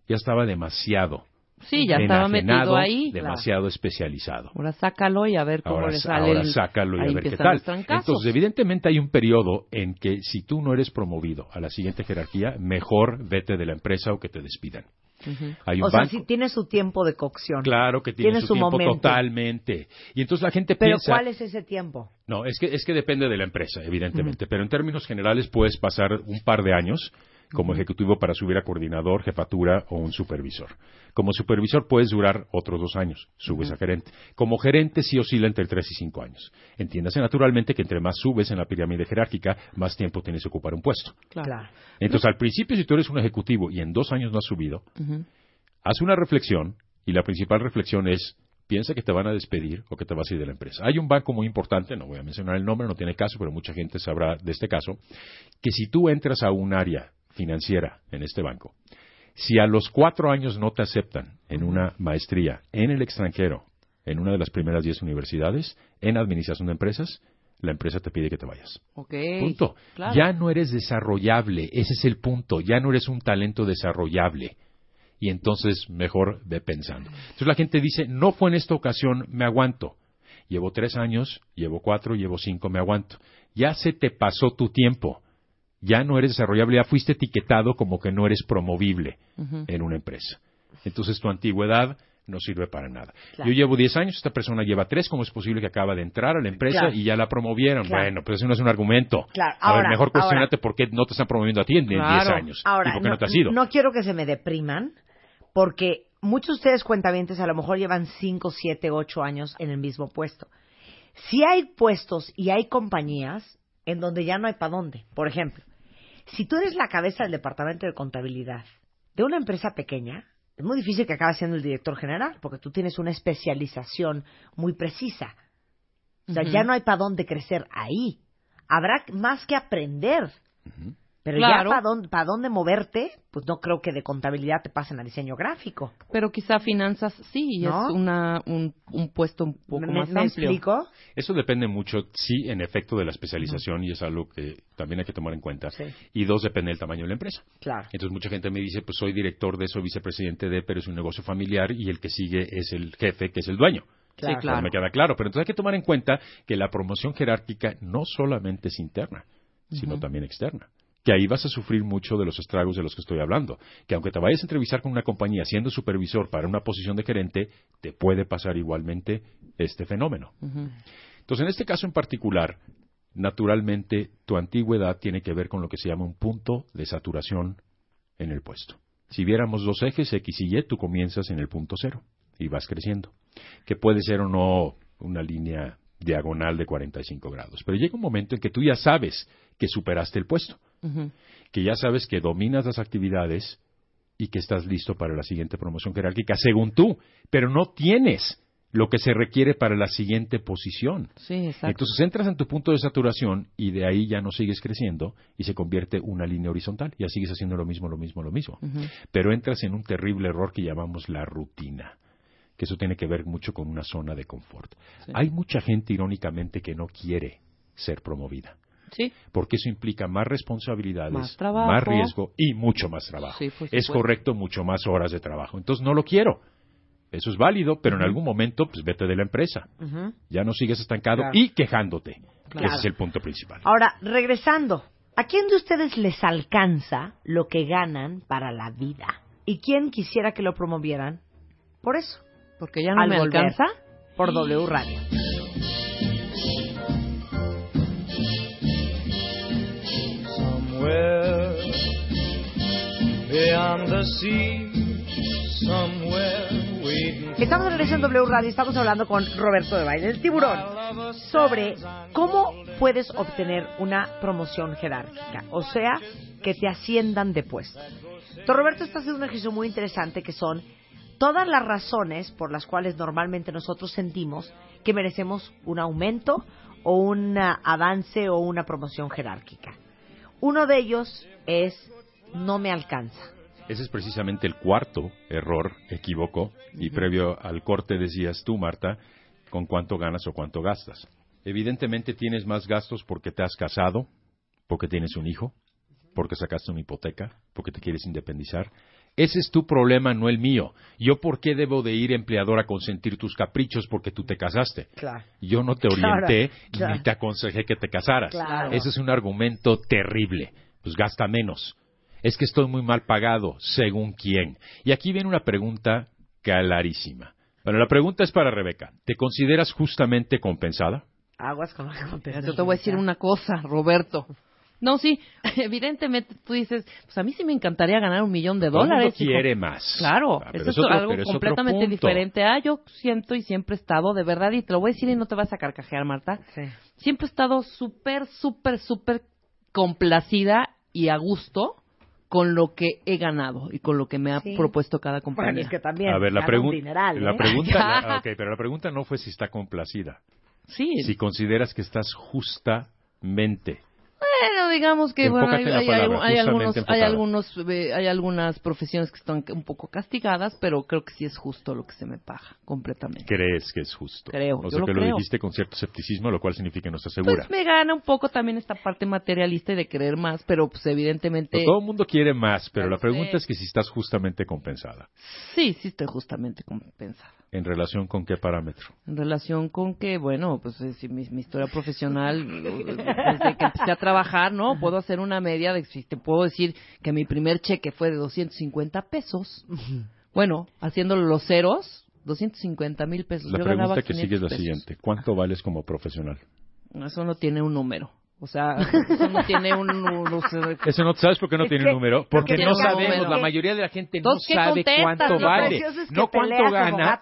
Ya estaba demasiado Sí, ya estaba metido ahí. demasiado especializado. Ahora sácalo y a ver cómo Ahora, le sale ahora el- sácalo y a ver qué tal. Entonces, evidentemente hay un periodo en que si tú no eres promovido a la siguiente jerarquía, mejor vete de la empresa o que te despidan. Ujú. Hay un O sea, sí tiene su tiempo de cocción. claro que tiene, tiene su, su tiempo momento. totalmente. Y entonces la gente Pero piensa, ¿cuál es ese tiempo? no, es que es que depende de la empresa, evidentemente, pero en términos generales puedes pasar un par de años como ejecutivo para subir a coordinador, jefatura o un supervisor. Como supervisor puedes durar otros dos años, subes a gerente. Como gerente sí oscila entre tres y cinco años. Entiéndase naturalmente que entre más subes en la pirámide jerárquica, más tiempo tienes que ocupar un puesto. Claro. Entonces, al principio, si tú eres un ejecutivo y en dos años no has subido, haz una reflexión y la principal reflexión es piensa que te van a despedir o que te vas a ir de la empresa. Hay un banco muy importante, no voy a mencionar el nombre, no tiene caso, pero mucha gente sabrá de este caso, que si tú entras a un área financiera en este banco, si a los cuatro años no te aceptan en una maestría en el extranjero, en una de las primeras diez universidades, en administración de empresas, la empresa te pide que te vayas. Punto. Claro. Ya no eres desarrollable, ese es el punto, ya no eres un talento desarrollable. Y entonces mejor ve pensando. Entonces la gente dice, no fue en esta ocasión, me aguanto. Llevo tres años, llevo cuatro, llevo cinco, me aguanto. Ya se te pasó tu tiempo. Ya no eres desarrollable, ya fuiste etiquetado como que no eres promovible en una empresa. Entonces tu antigüedad no sirve para nada. Claro. Yo llevo 10 años, esta persona lleva 3, ¿cómo es posible que acaba de entrar a la empresa Claro. y ya la promovieron? Claro. Bueno, pues eso no es un argumento. Claro, a ver, ahora, mejor cuestionate ahora. por qué no te están promoviendo a ti en 10 Claro. años. Ahora, ¿Y por qué no, te has ido? no quiero que se me depriman, porque muchos de ustedes cuentavientes a lo mejor llevan 5, 7, 8 años en el mismo puesto. Si hay puestos y hay compañías en donde ya no hay para dónde. Por ejemplo, si tú eres la cabeza del departamento de contabilidad de una empresa pequeña, es muy difícil que acabes siendo el director general, porque tú tienes una especialización muy precisa. O sea, ya no hay para dónde crecer ahí. Habrá más que aprender. Pero Claro. ya para dónde, pa' dónde moverte, pues no creo que de contabilidad te pasen a diseño gráfico. Pero quizá finanzas sí, ¿No? es una, un, un puesto un poco ¿Me, más me amplio. explico? Eso depende mucho, sí, en efecto, de la especialización y es algo que también hay que tomar en cuenta. Sí. Y dos, depende del tamaño de la empresa. Claro. Entonces mucha gente me dice, pues soy director de eso, vicepresidente de, pero es un negocio familiar y el que sigue es el jefe, que es el dueño. Claro. Sí, claro. Me queda claro, pero entonces hay que tomar en cuenta que la promoción jerárquica no solamente es interna, sino también externa. Que ahí vas a sufrir mucho de los estragos de los que estoy hablando. Que aunque te vayas a entrevistar con una compañía siendo supervisor para una posición de gerente, te puede pasar igualmente este fenómeno. Entonces, en este caso en particular, naturalmente tu antigüedad tiene que ver con lo que se llama un punto de saturación en el puesto. Si viéramos dos ejes, X y Y, tú comienzas en el punto cero y vas creciendo. Que puede ser o no una línea diagonal de 45 grados. Pero llega un momento en que tú ya sabes que superaste el puesto, Que ya sabes que dominas las actividades y que estás listo para la siguiente promoción jerárquica, según tú, pero no tienes lo que se requiere para la siguiente posición. Sí, exacto. Entonces entras en tu punto de saturación y de ahí ya no sigues creciendo y se convierte una línea horizontal. Ya sigues haciendo lo mismo, lo mismo, lo mismo. Pero entras en un terrible error que llamamos la rutina, que eso tiene que ver mucho con una zona de confort. Sí. Hay mucha gente, irónicamente, que no quiere ser promovida, Sí. porque eso implica más responsabilidades, Más trabajo. más riesgo y mucho más trabajo. Sí, es correcto, mucho más horas de trabajo. Entonces no lo quiero. Eso es válido, pero en algún momento, pues vete de la empresa. Ujú. Ya no sigues estancado Claro. y quejándote. Claro. Ese es el punto principal. Ahora, regresando, ¿a quién de ustedes les alcanza lo que ganan para la vida? ¿Y quién quisiera que lo promovieran? Por eso. Porque ya no Al me volver alcanza. Por W Radio. Estamos regreso en W Radio, estamos hablando con Roberto de Baile, el tiburón, sobre cómo puedes obtener una promoción jerárquica, o sea, que te asciendan de puesto. Roberto está haciendo un ejercicio muy interesante que son todas las razones por las cuales normalmente nosotros sentimos que merecemos un aumento o un ah, avance o una promoción jerárquica. Uno de ellos es no me alcanza. Ese es precisamente el cuarto error, equivoco, y previo al corte decías tú, Marta, con cuánto ganas o cuánto gastas. Evidentemente tienes más gastos porque te has casado, porque tienes un hijo, porque sacaste una hipoteca, porque te quieres independizar. Ese es tu problema, no el mío. Yo por qué debo de ir empleador a consentir tus caprichos porque tú te casaste. Claro. Yo no te orienté claro. ni te aconsejé que te casaras. Claro. Ese es un argumento terrible. Pues gasta menos. Es que estoy muy mal pagado, según quién. Y aquí viene una pregunta clarísima. Bueno, la pregunta es para Rebeca. ¿Te consideras justamente compensada? Aguas con la Yo te voy a decir una cosa, Roberto. No, sí, evidentemente tú dices, pues a mí sí me encantaría ganar un millón de dólares. hijo. quiere más. Claro, Ah, eso es otro- algo es completamente diferente. Ah, yo siento y siempre he estado, de verdad, y te lo voy a decir y no te vas a carcajear, Marta. Siempre he estado súper, súper, súper complacida y a gusto con lo que he ganado y con lo que me ha Sí. propuesto cada compañía. Bueno, es que también A ver, la, pregun- dineral, la ¿eh? pregunta, la- ok, pero la pregunta no fue si está complacida. Sí. Si consideras que estás justamente. Bueno, digamos que bueno, hay, hay- palabra, hay algunos, hay algunos, eh, hay algunas profesiones que están un poco castigadas, pero creo que sí es justo lo que se me paga, completamente. ¿Crees que es justo? Creo, O yo sea lo que lo creo. dijiste con cierto escepticismo, lo cual significa que no estás segura. Pues me gana un poco también esta parte materialista y de querer más, pero pues evidentemente Pero todo el mundo quiere más, pero la lo pregunta sé. es que si estás justamente compensada. sí, sí estoy justamente compensada. ¿En relación con qué parámetro? En relación con que, bueno, pues eh, si mi, mi historia profesional, eh, desde que empecé a trabajar, ¿no? Puedo hacer una media de, si te puedo decir que mi primer cheque fue de 250 pesos. Bueno, haciéndolo los ceros, 250 mil pesos. La Yo pregunta que 500 sigue es la pesos. siguiente. ¿Cuánto vales como profesional? Eso no tiene un número. O sea, eso no tiene un... un- o sea, Eso no sabes por qué no Es tiene que- número. Porque no no sabemos. número. La mayoría de la gente no Entonces, ¿qué sabe cuánto vale. precioso es que No cuánto gana.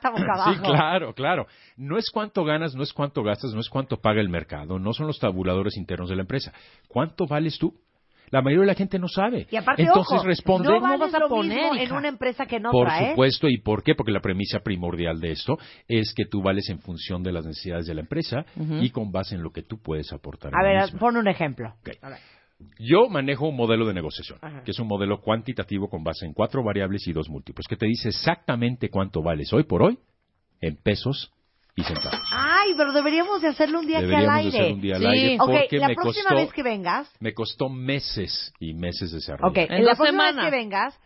Sí, claro, claro. No es cuánto ganas, no es cuánto gastas, no es cuánto paga el mercado, no son los tabuladores internos de la empresa. ¿Cuánto vales tú? La mayoría de la gente no sabe. Y aparte, Entonces ojo, responde. no vales lo mismo en una empresa que en Por supuesto, ¿y por qué? Porque la premisa primordial de esto es que tú vales en función de las necesidades de la empresa y con base en lo que tú puedes aportar. A la ver, pon un ejemplo. A ver. Yo manejo un modelo de negociación, Ajá. que es un modelo cuantitativo con base en cuatro variables y dos múltiplos, que te dice exactamente cuánto vales hoy por hoy en pesos y centavos. Pero deberíamos de hacerlo un día aquí al Deberíamos de aire. hacer un día al aire porque la me próxima costó, vez que vengas, me costó meses y meses desarrollar. ok, la próxima vez que vengas,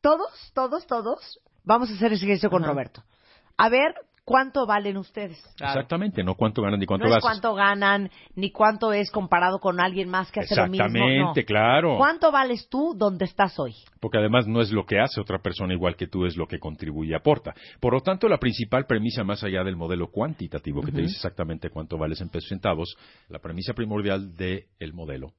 todos, todos, todos, vamos a hacer ese ejercicio con Roberto. A ver cuánto valen ustedes. Exactamente, no cuánto ganan ni cuánto no es gastas. cuánto ganan, ni cuánto es comparado con alguien más que hace lo mismo. Exactamente, no. claro. ¿Cuánto vales tú donde estás hoy? Porque además no es lo que hace otra persona igual que tú, es lo que contribuye y aporta. Por lo tanto, la principal premisa más allá del modelo cuantitativo, que te dice exactamente cuánto vales en pesos y centavos, la premisa primordial del modelo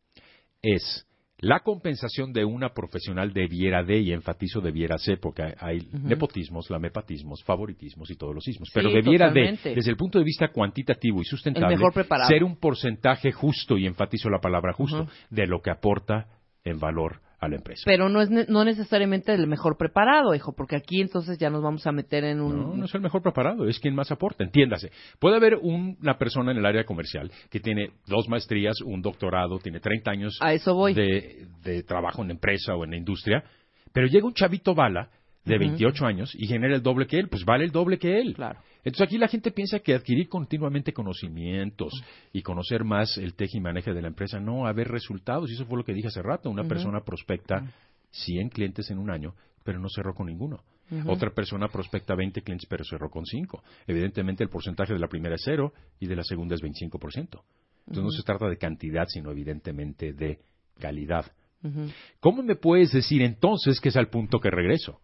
es La compensación de una profesional debiera de, y enfatizo debiera ser, porque hay, hay Ujú. nepotismos, lamepatismos, favoritismos y todos los ismos. Sí, Pero debiera totalmente. de, desde el punto de vista cuantitativo y sustentable, ser un porcentaje justo, y enfatizo la palabra justo, de lo que aporta en valor a la empresa. Pero no es ne- no necesariamente el mejor preparado, hijo, porque aquí entonces ya nos vamos a meter en un... No, no es el mejor preparado, es quien más aporta, entiéndase. Puede haber un- una persona en el área comercial que tiene dos maestrías, un doctorado, tiene 30 años A eso voy. De, de trabajo en la empresa o en la industria, pero llega un chavito bala de Ujú. 28 años y genera el doble que él, pues vale el doble que él. Claro. Entonces aquí la gente piensa que adquirir continuamente conocimientos y conocer más el teje y maneje de la empresa, no, a ver resultados, y eso fue lo que dije hace rato, una persona prospecta 100 clientes en un año, pero no cerró con ninguno. Otra persona prospecta 20 clientes, pero cerró con 5. Evidentemente el porcentaje de la primera es cero y de la segunda es 25%. Entonces no se trata de cantidad, sino evidentemente de calidad. ¿Cómo me puedes decir entonces que es al punto que regreso?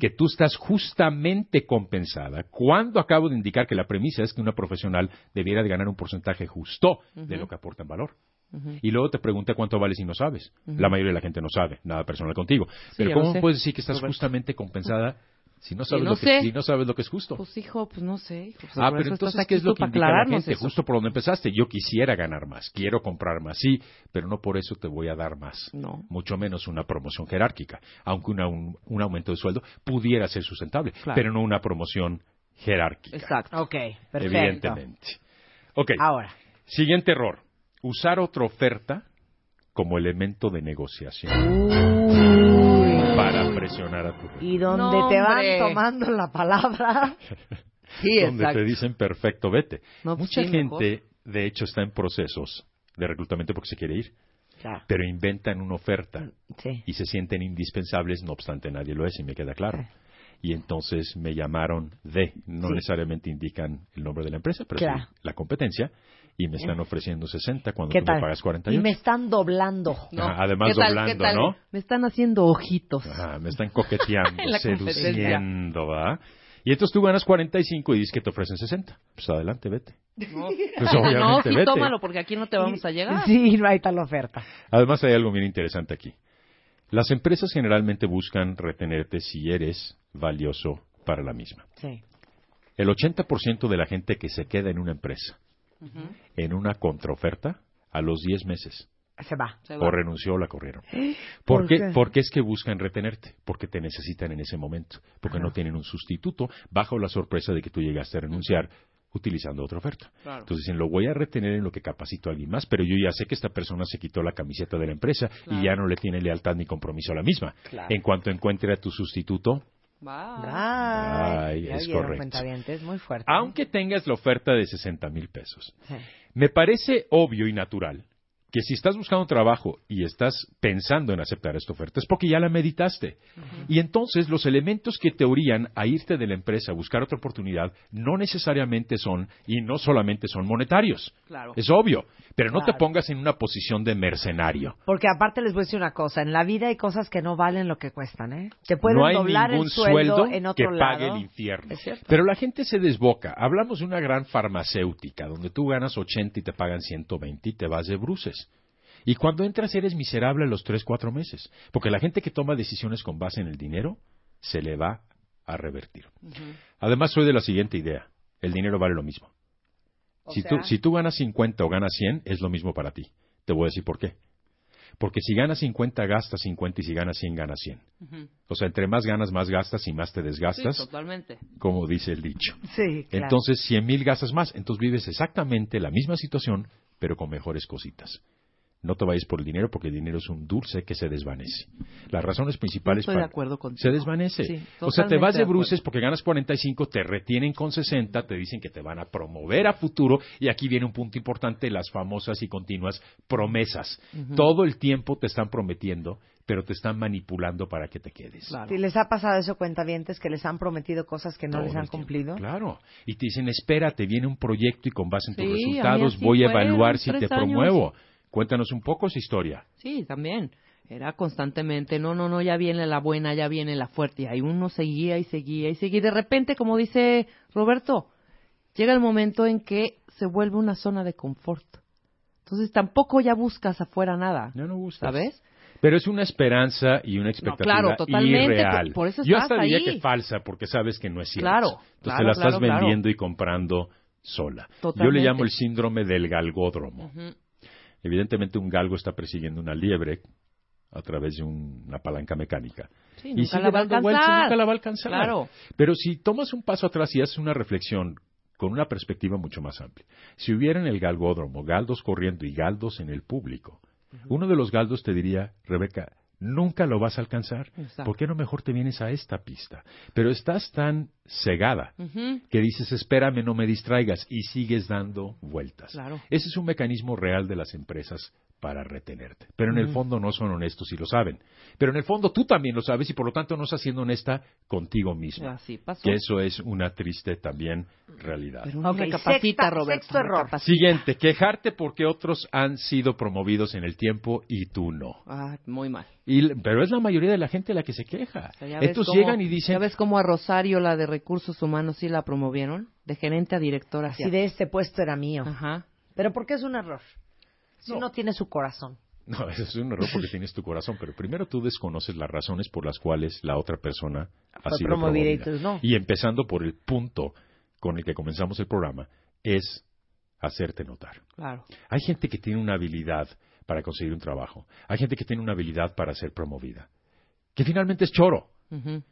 Que tú estás justamente compensada cuando acabo de indicar que la premisa es que una profesional debiera de ganar un porcentaje justo de lo que aporta en valor. Y luego te pregunté cuánto vales y no sabes. La mayoría de la gente no sabe, nada personal contigo. Sí, Pero ¿cómo puedes decir que estás Roberto. justamente compensada si no sabes, no lo, que, sé. si no sabes lo que es justo? Pues hijo, pues no sé. hijo, pues Ah, pero entonces, ¿qué es lo que indica la gente? eso. Justo por donde empezaste. Yo quisiera ganar más, quiero comprar más, sí, pero no por eso te voy a dar más. No. Mucho menos una promoción jerárquica. Aunque una- un, un aumento de sueldo pudiera ser sustentable, Claro. pero no una promoción jerárquica. Exacto. Ok, perfecto. Evidentemente. Ok. Ahora. Siguiente error. Usar otra oferta como elemento de negociación para presionar a tu jefe. Y donde No, te van tomando la palabra. Sí, donde exacto. te dicen perfecto, vete. No, pues Mucha sí, gente, de hecho, está en procesos de reclutamiento porque se quiere ir, Claro. pero inventan una oferta Sí. y se sienten indispensables, no obstante nadie lo es, y me queda claro. Y entonces me llamaron de, no Sí. necesariamente indican el nombre de la empresa, pero Claro. sí la competencia, y me están ofreciendo 60 cuando ¿Qué tú tal? me pagas Y 48. me están doblando. Ajá, además ¿Qué tal, doblando, qué tal? ¿no? Me están haciendo ojitos. Ajá, me están coqueteando, seduciendo, ¿va? Y entonces tú ganas 45 y dices que te ofrecen 60. Pues adelante, vete. No, Pues obviamente no sí, vete. tómalo, porque aquí no te vamos a llegar. Sí, no hay tal oferta. Además hay algo bien interesante aquí. Las empresas generalmente buscan retenerte si eres valioso para la misma. Sí. El 80% de la gente que se queda en una empresa, en una contraoferta, a los 10 meses, Se va. o renunció o la corrieron. ¿Por ¿Por qué? qué? Porque es que buscan retenerte, porque te necesitan en ese momento, porque no tienen un sustituto bajo la sorpresa de que tú llegaste a renunciar utilizando otra oferta. Claro. Entonces dicen, lo voy a retener en lo que capacito a alguien más, pero yo ya sé que esta persona se quitó la camiseta de la empresa y ya no le tiene lealtad ni compromiso a la misma. Claro. En cuanto encuentre a tu sustituto, Ay, ya es correcto. muy fuerte. aunque tengas la oferta de 60 mil pesos, Sí. me parece obvio y natural que si estás buscando trabajo y estás pensando en aceptar esta oferta es porque ya la meditaste. Y entonces los elementos que te orían a irte de la empresa a buscar otra oportunidad no necesariamente son y no solamente son monetarios. Claro. Es obvio, pero no te pongas en una posición de mercenario. Porque aparte les voy a decir una cosa, en la vida hay cosas que no valen lo que cuestan, ¿eh? Te pueden no hay doblar ningún el sueldo, en que otro pague lado. el infierno. Pero la gente se desboca. Hablamos de una gran farmacéutica donde tú ganas 80 y te pagan 120 y te vas de bruces. Y cuando entras eres miserable a los 3, 4 meses. Porque la gente que toma decisiones con base en el dinero se le va a revertir. Además, soy de la siguiente idea. El dinero vale lo mismo. O Si, sea- tú, si tú ganas 50 o ganas 100, es lo mismo para ti. Te voy a decir por qué. Porque si ganas 50, gastas 50 y si ganas 100, ganas 100. Ujú. O sea, entre más ganas, más gastas y más te Sí, desgastas, totalmente. como dice el dicho. Sí, claro. Entonces, 100 mil gastas más. Entonces vives exactamente la misma situación, pero con mejores cositas. No te vayas por el dinero porque el dinero es un dulce que se desvanece. Las razones principales Estoy de para- acuerdo contigo. se desvanece. Sí, o sea, te vas de de bruces porque ganas 45, te retienen con 60, te dicen que te van a promover a futuro y aquí viene un punto importante, las famosas y continuas promesas. Todo el tiempo te están prometiendo, pero te están manipulando para que te quedes. Si les ha pasado eso, cuentavientes, que les han prometido cosas que no Todo les han cumplido. Claro. Y te dicen, espérate, viene un proyecto y con base en tus Sí, resultados voy a evaluar si te años. promuevo. Cuéntanos un poco esa historia. Sí, también. Era constantemente, no, no, no, ya viene la buena, ya viene la fuerte. Y ahí uno seguía y seguía y seguía. Y de repente, como dice Roberto, llega el momento en que se vuelve una zona de confort. Entonces tampoco ya buscas afuera nada. Ya no gustas. ¿Sabes? Pero es una esperanza y una expectativa claro, totalmente, irreal. por- Yo hasta diría ahí. que falsa, porque sabes que no es cierto. Claro, Entonces claro, te la estás claro, vendiendo y comprando sola. Yo Totalmente. le llamo el síndrome del galgódromo. Ujú. Evidentemente un galgo está persiguiendo una liebre a través de un- una palanca mecánica. Sí, y sigue dando vueltas nunca la va a alcanzar. Claro. Pero si tomas un paso atrás y haces una reflexión con una perspectiva mucho más amplia, si hubiera en el galgódromo galdos corriendo y galdos en el público, uno de los galdos te diría, Rebeca, nunca lo vas a alcanzar. Exacto. ¿Por qué no mejor te vienes a esta pista? Pero estás tan cegada que dices, espérame, no me distraigas, y sigues dando vueltas. Claro. Ese es un mecanismo real de las empresas para retenerte. Pero en el Ujú. fondo no son honestos y lo saben. Pero en el fondo tú también lo sabes y por lo tanto no estás siendo honesta contigo misma. Así pasó. Que eso es una triste también realidad. Pero uno Ok, recapacita, sexta- Roberto. sexto error. recapacita. Siguiente, quejarte porque otros han sido promovidos en el tiempo y tú no. Ah, muy mal. Y, pero es la mayoría de la gente la que se queja. O sea, ya ves Estos cómo- llegan y dicen, ¿Ya ves cómo a Rosario, la de recursos humanos, sí la promovieron? De gerente a directora. Así de este puesto era mío. Ajá. Pero ¿por qué es un error? Si No. uno tiene su corazón. No, eso es un error porque tienes tu corazón, pero primero tú desconoces las razones por las cuales la otra persona ha Fue sido promovida y tú no. Y empezando por el punto con el que comenzamos el programa, es hacerte notar. Claro. Hay gente que tiene una habilidad para conseguir un trabajo. Hay gente que tiene una habilidad para ser promovida. Que finalmente es choro.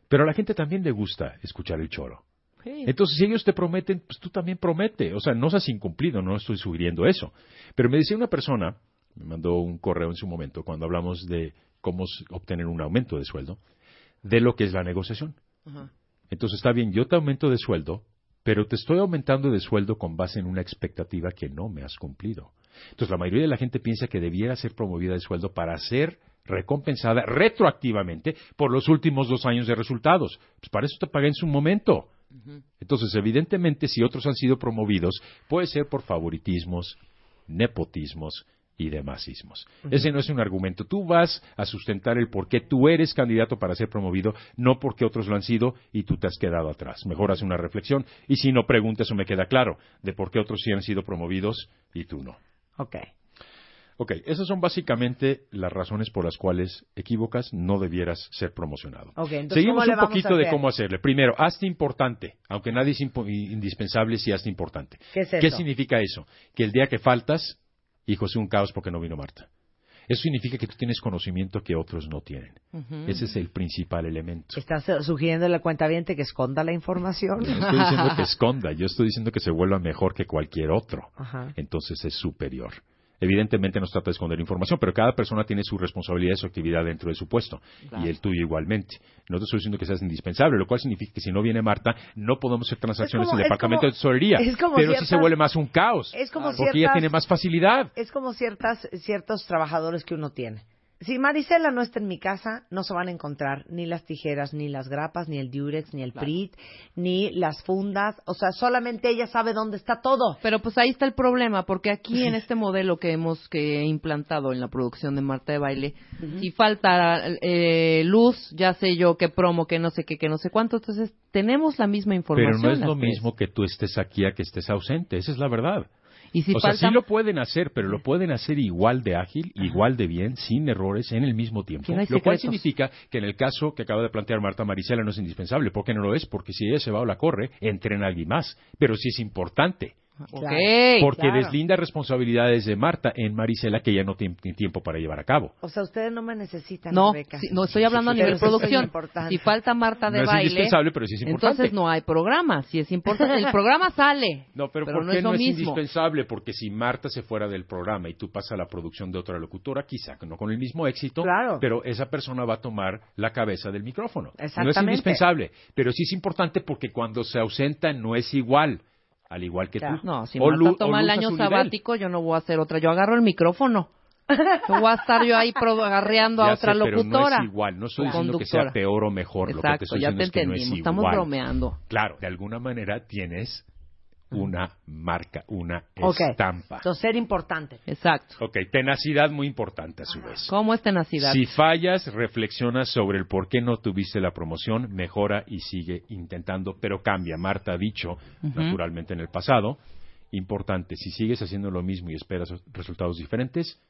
Pero a la gente también le gusta escuchar el choro. Entonces, si ellos te prometen, pues tú también promete. O sea, no seas incumplido, no estoy sugiriendo eso. Pero me decía una persona, me mandó un correo en su momento, cuando hablamos de cómo obtener un aumento de sueldo, de lo que es la negociación. Entonces, está bien, yo te aumento de sueldo, pero te estoy aumentando de sueldo con base en una expectativa que no me has cumplido. Entonces, la mayoría de la gente piensa que debiera ser promovida de sueldo para ser recompensada retroactivamente por los últimos dos años de resultados. Pues para eso te pagué en su momento. Entonces, evidentemente, si otros han sido promovidos, puede ser por favoritismos, nepotismos y demasismos. Ese no es un argumento. Tú vas a sustentar el por qué tú eres candidato para ser promovido, no porque otros lo han sido y tú te has quedado atrás. Mejor haz una reflexión y si no preguntas o me queda claro de por qué otros sí han sido promovidos y tú no. Ok. Ok, esas son básicamente las razones por las cuales equivocas no debieras ser promocionado. Entonces, Seguimos ¿cómo le un poquito de cómo hacerle. Primero, hazte importante, aunque nadie es indispensable si hazte importante. ¿Qué es ¿Qué eso? significa eso? Que el día que faltas, hijo, es un caos porque no vino Marta. Eso significa que tú tienes conocimiento que otros no tienen. Ese es el principal elemento. ¿Estás sugiriendo a la cuenta que esconda la información? No estoy diciendo que esconda, yo estoy diciendo que se vuelva mejor que cualquier otro. Ajá. Entonces es superior. Evidentemente no se trata de esconder información, pero cada persona tiene su responsabilidad y su actividad dentro de su puesto, Claro. y el tuyo igualmente. No te estoy diciendo que seas indispensable, lo cual significa que si no viene Marta, no podemos hacer transacciones Es como- en el departamento como- de tesorería, pero sí ciertas- se vuelve más un caos, Es como porque ella ciertas- tiene más facilidad. Es como ciertas, ciertos trabajadores que uno tiene. Si Marisela no está en mi casa, no se van a encontrar ni las tijeras, ni las grapas, ni el Durex, ni el Prit, ni las fundas. O sea, solamente ella sabe dónde está todo. Pero pues ahí está el problema, porque aquí en este modelo que hemos que he implantado en la producción de Marta de Baile, si falta eh, luz, ya sé yo qué promo, que no sé qué, que no sé cuánto, entonces tenemos la misma información. Pero no es lo tres. mismo que tú estés aquí a que estés ausente, esa es la verdad. Y si o sea, sí lo pueden hacer, pero lo pueden hacer igual de ágil, igual de bien, sin errores, en el mismo tiempo. Lo cual significa que en el caso que acaba de plantear Marta Marisela no es indispensable. ¿Por qué no lo es? Porque si ella se va o la corre, entrena a alguien más. Pero sí es importante. Porque claro. deslinda responsabilidades de Marta en Marisela que ella no tiene tiempo para llevar a cabo. O sea, ustedes no me necesitan, No, Rebeca. sí, no estoy hablando a Pero nivel sí producción. Si falta Marta de No es baile, indispensable, pero sí es importante. entonces no hay programa. Si es importante, el programa sale. No, pero, ¿por no qué es no es mismo. indispensable? Porque si Marta se fuera del programa y tú pasas a la producción de otra locutora, quizá no con el mismo éxito, Claro. pero esa persona va a tomar la cabeza del micrófono. No es indispensable, pero sí es importante porque cuando se ausenta no es igual, al igual que Claro. tú. No, si O Marta toma el año su nivel. sabático, yo no voy a hacer otra. Yo agarro el micrófono. No voy a estar yo ahí agarreando a Ya otra sé, pero locutora. no es igual. No estoy o diciendo que sea conductora. peor o mejor. lo que te Exacto, estoy ya te es que no es entendimos. Estamos igual. bromeando. Claro, de alguna manera tienes una marca, una estampa. Entonces, ser importante. Exacto. Ok, tenacidad muy importante a su vez. ¿Cómo es tenacidad? Si fallas, reflexiona sobre el por qué no tuviste la promoción, mejora y sigue intentando, pero cambia. Marta ha dicho, naturalmente en el pasado, importante, si sigues haciendo lo mismo y esperas resultados diferentes,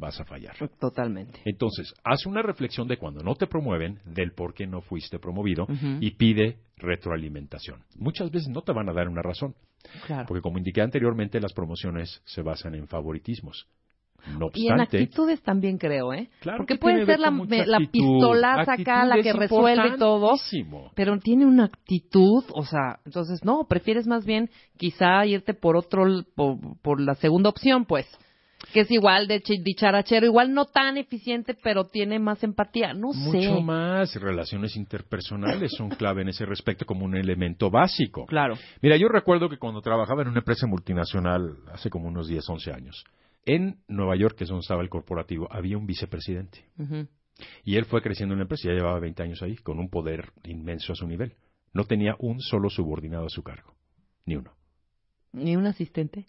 vas a fallar. Totalmente. Entonces, haz una reflexión de cuando no te promueven, del por qué no fuiste promovido y pide retroalimentación. Muchas veces no te van a dar una razón, Claro. porque como indiqué anteriormente, las promociones se basan en favoritismos. No Y en obstante, actitudes también creo, ¿eh? Claro Porque que puede ser la, la pistolaza acá, la que es resuelve todo. Pero tiene una actitud, o sea, entonces no, prefieres más bien quizá irte por otro, por la segunda opción, pues. Que es igual de chi- dicharachero, igual no tan eficiente, pero tiene más empatía. No Mucho sé. más. Relaciones interpersonales son clave en ese respecto como un elemento básico. Claro. Mira, yo recuerdo que cuando trabajaba en una empresa multinacional hace como unos 10, 11 años, en Nueva York, que es donde estaba el corporativo, había un vicepresidente. Y él fue creciendo en la empresa, ya llevaba 20 años ahí, con un poder inmenso a su nivel. No tenía un solo subordinado a su cargo, ni uno. ¿Ni un asistente?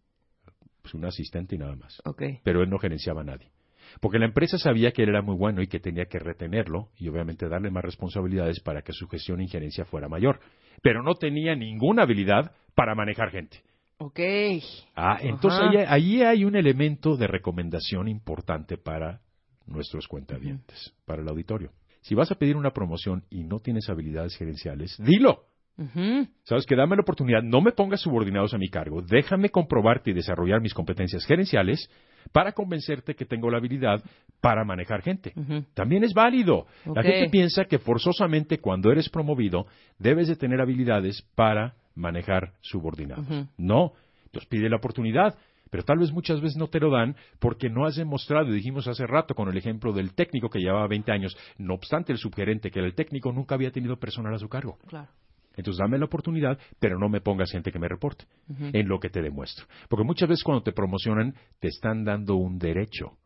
Pues un asistente y nada más. Pero él no gerenciaba a nadie. Porque la empresa sabía que él era muy bueno y que tenía que retenerlo y obviamente darle más responsabilidades para que su gestión y injerencia fuera mayor. Pero no tenía ninguna habilidad para manejar gente. Ok. Ah, entonces ahí, ahí hay un elemento de recomendación importante para nuestros cuentavientes, para el auditorio. Si vas a pedir una promoción y no tienes habilidades gerenciales, dilo. Sabes que dame la oportunidad, no me pongas subordinados a mi cargo, déjame comprobarte y desarrollar mis competencias gerenciales para convencerte que tengo la habilidad para manejar gente. También es válido. La gente piensa que forzosamente cuando eres promovido debes de tener habilidades para manejar subordinados. No, entonces pide la oportunidad. Pero tal vez muchas veces no te lo dan porque no has demostrado, y dijimos hace rato con el ejemplo del técnico que llevaba 20 años, no obstante el subgerente que era el técnico nunca había tenido personal a su cargo. Claro. Entonces dame la oportunidad, pero no me pongas gente que me reporte en lo que te demuestro. Porque muchas veces cuando te promocionan te están dando un derecho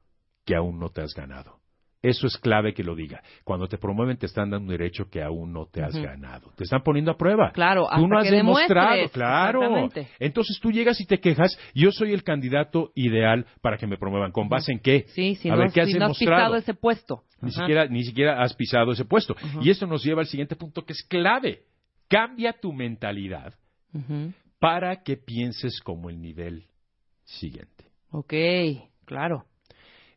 que aún no te has ganado. Eso es clave que lo diga. Cuando te promueven te están dando un derecho que aún no te has ganado. Te están poniendo a prueba. Claro, Tú no hasta has que demostrado, claro. Entonces tú llegas y te quejas, yo soy el candidato ideal para que me promuevan. ¿Con base en qué? Sí, si a no, ver, ¿qué has si no has demostrado? pisado ese puesto. Ni Ajá. siquiera, ni siquiera has pisado ese puesto. Y esto nos lleva al siguiente punto que es clave. Cambia tu mentalidad para que pienses como el nivel siguiente. Ok, claro.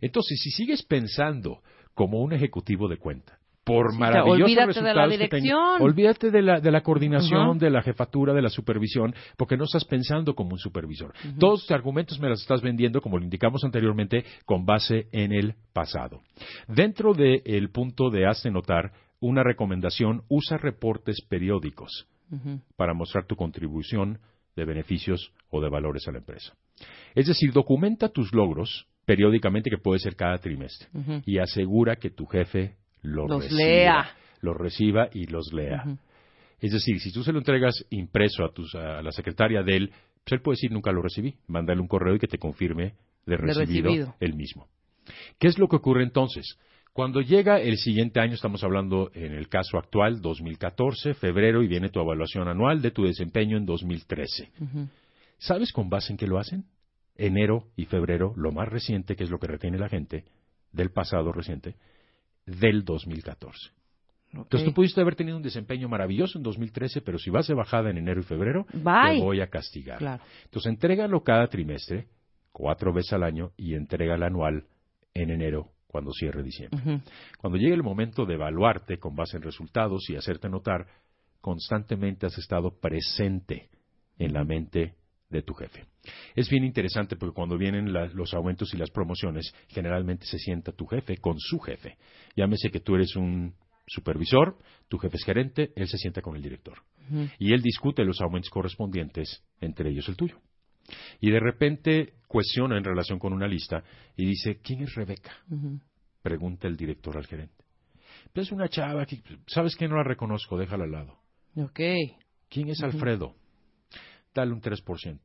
Entonces, si sigues pensando como un ejecutivo de cuenta, por Sí, maravillosos olvídate de la resultados que tenga- dirección. olvídate de la, de la coordinación, de la jefatura, de la supervisión, porque no estás pensando como un supervisor. Todos tus argumentos me los estás vendiendo, como lo indicamos anteriormente, con base en el pasado. Dentro del punto de hazte notar, una recomendación, usa reportes periódicos para mostrar tu contribución de beneficios o de valores a la empresa. Es decir, documenta tus logros periódicamente, que puede ser cada trimestre, y asegura que tu jefe lo Los reciba, lea. los reciba y los lea. Es decir, si tú se lo entregas impreso a, tus, a la secretaria de él, pues él puede decir nunca lo recibí. Mándale un correo y que te confirme de De recibido, recibido. el mismo. ¿Qué es lo que ocurre entonces? Cuando llega el siguiente año, estamos hablando en el caso actual, 2014, febrero, y viene tu evaluación anual de tu desempeño en 2013. Ujú. ¿Sabes con base en qué lo hacen? Enero y febrero, lo más reciente, que es lo que retiene la gente, del pasado reciente, del 2014. Entonces tú pudiste haber tenido un desempeño maravilloso en 2013, pero si vas de bajada en enero y febrero, Bye. te voy a castigar. Claro. Entonces entrégalo cada trimestre, cuatro veces al año, y entrégalo anual en enero, cuando cierre diciembre. Cuando llegue el momento de evaluarte con base en resultados y hacerte notar, constantemente has estado presente en la mente de tu jefe. Es bien interesante porque cuando vienen la- los aumentos y las promociones, generalmente se sienta tu jefe con su jefe. Llámese que tú eres un supervisor, tu jefe es gerente, él se sienta con el director. Y él discute los aumentos correspondientes, entre ellos el tuyo. Y de repente cuestiona en relación con una lista y dice, ¿quién es Rebeca? Pregunta el director al gerente. Pues es una chava que, ¿sabes que No la reconozco, déjala al lado. Ok. ¿Quién es. Alfredo? Dale un 3%.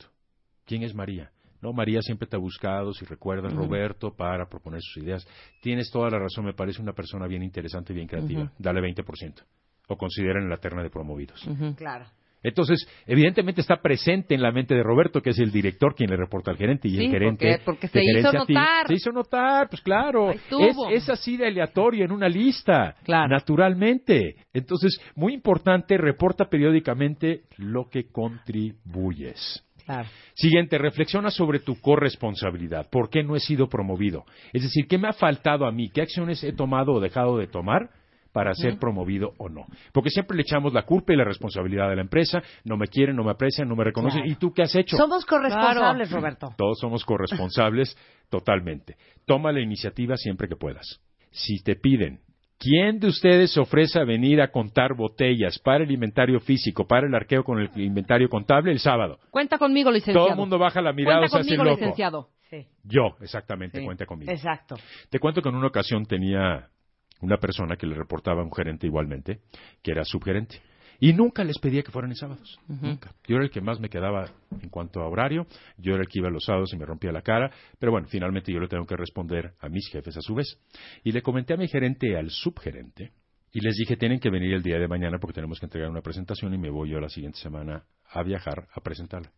¿Quién es María? No, María siempre te ha buscado, si recuerdas. Roberto, para proponer sus ideas. Tienes toda la razón, me parece una persona bien interesante y bien creativa. Dale 20%. O consideren la terna de promovidos. Claro. Entonces, evidentemente está presente en la mente de Roberto, que es el director quien le reporta al gerente, y Sí, el gerente porque- porque se hizo notar. Se hizo notar, pues claro. Es, es así de aleatorio en una lista, Claro. naturalmente. Entonces, muy importante, reporta periódicamente lo que contribuyes. Claro. Siguiente, reflexiona sobre tu corresponsabilidad. ¿Por qué no he sido promovido? Es decir, ¿qué me ha faltado a mí? ¿Qué acciones he tomado o dejado de tomar para ser promovido o no? Porque siempre le echamos la culpa y la responsabilidad de la empresa. No me quieren, no me aprecian, no me reconocen. Claro. ¿Y tú qué has hecho? Somos corresponsables, Roberto. Todos somos corresponsables totalmente. Toma la iniciativa siempre que puedas. Si te piden, ¿quién de ustedes se ofrece a venir a contar botellas para el inventario físico, para el arqueo con el inventario contable el sábado? Cuenta conmigo, licenciado. Todo el mundo baja la mirada, Cuenta o se hace conmigo, loco. licenciado. Sí. Yo, exactamente, Sí. cuenta conmigo. Exacto. Te cuento que en una ocasión tenía una persona que le reportaba a un gerente igualmente, que era subgerente. Y nunca les pedía que fueran en sábados. Nunca. Yo era el que más me quedaba en cuanto a horario. Yo era el que iba los sábados y me rompía la cara. Pero bueno, finalmente yo le tengo que responder a mis jefes a su vez. Y le comenté a mi gerente y al subgerente. Y les dije, tienen que venir el día de mañana porque tenemos que entregar una presentación y me voy yo la siguiente semana a viajar a presentarla.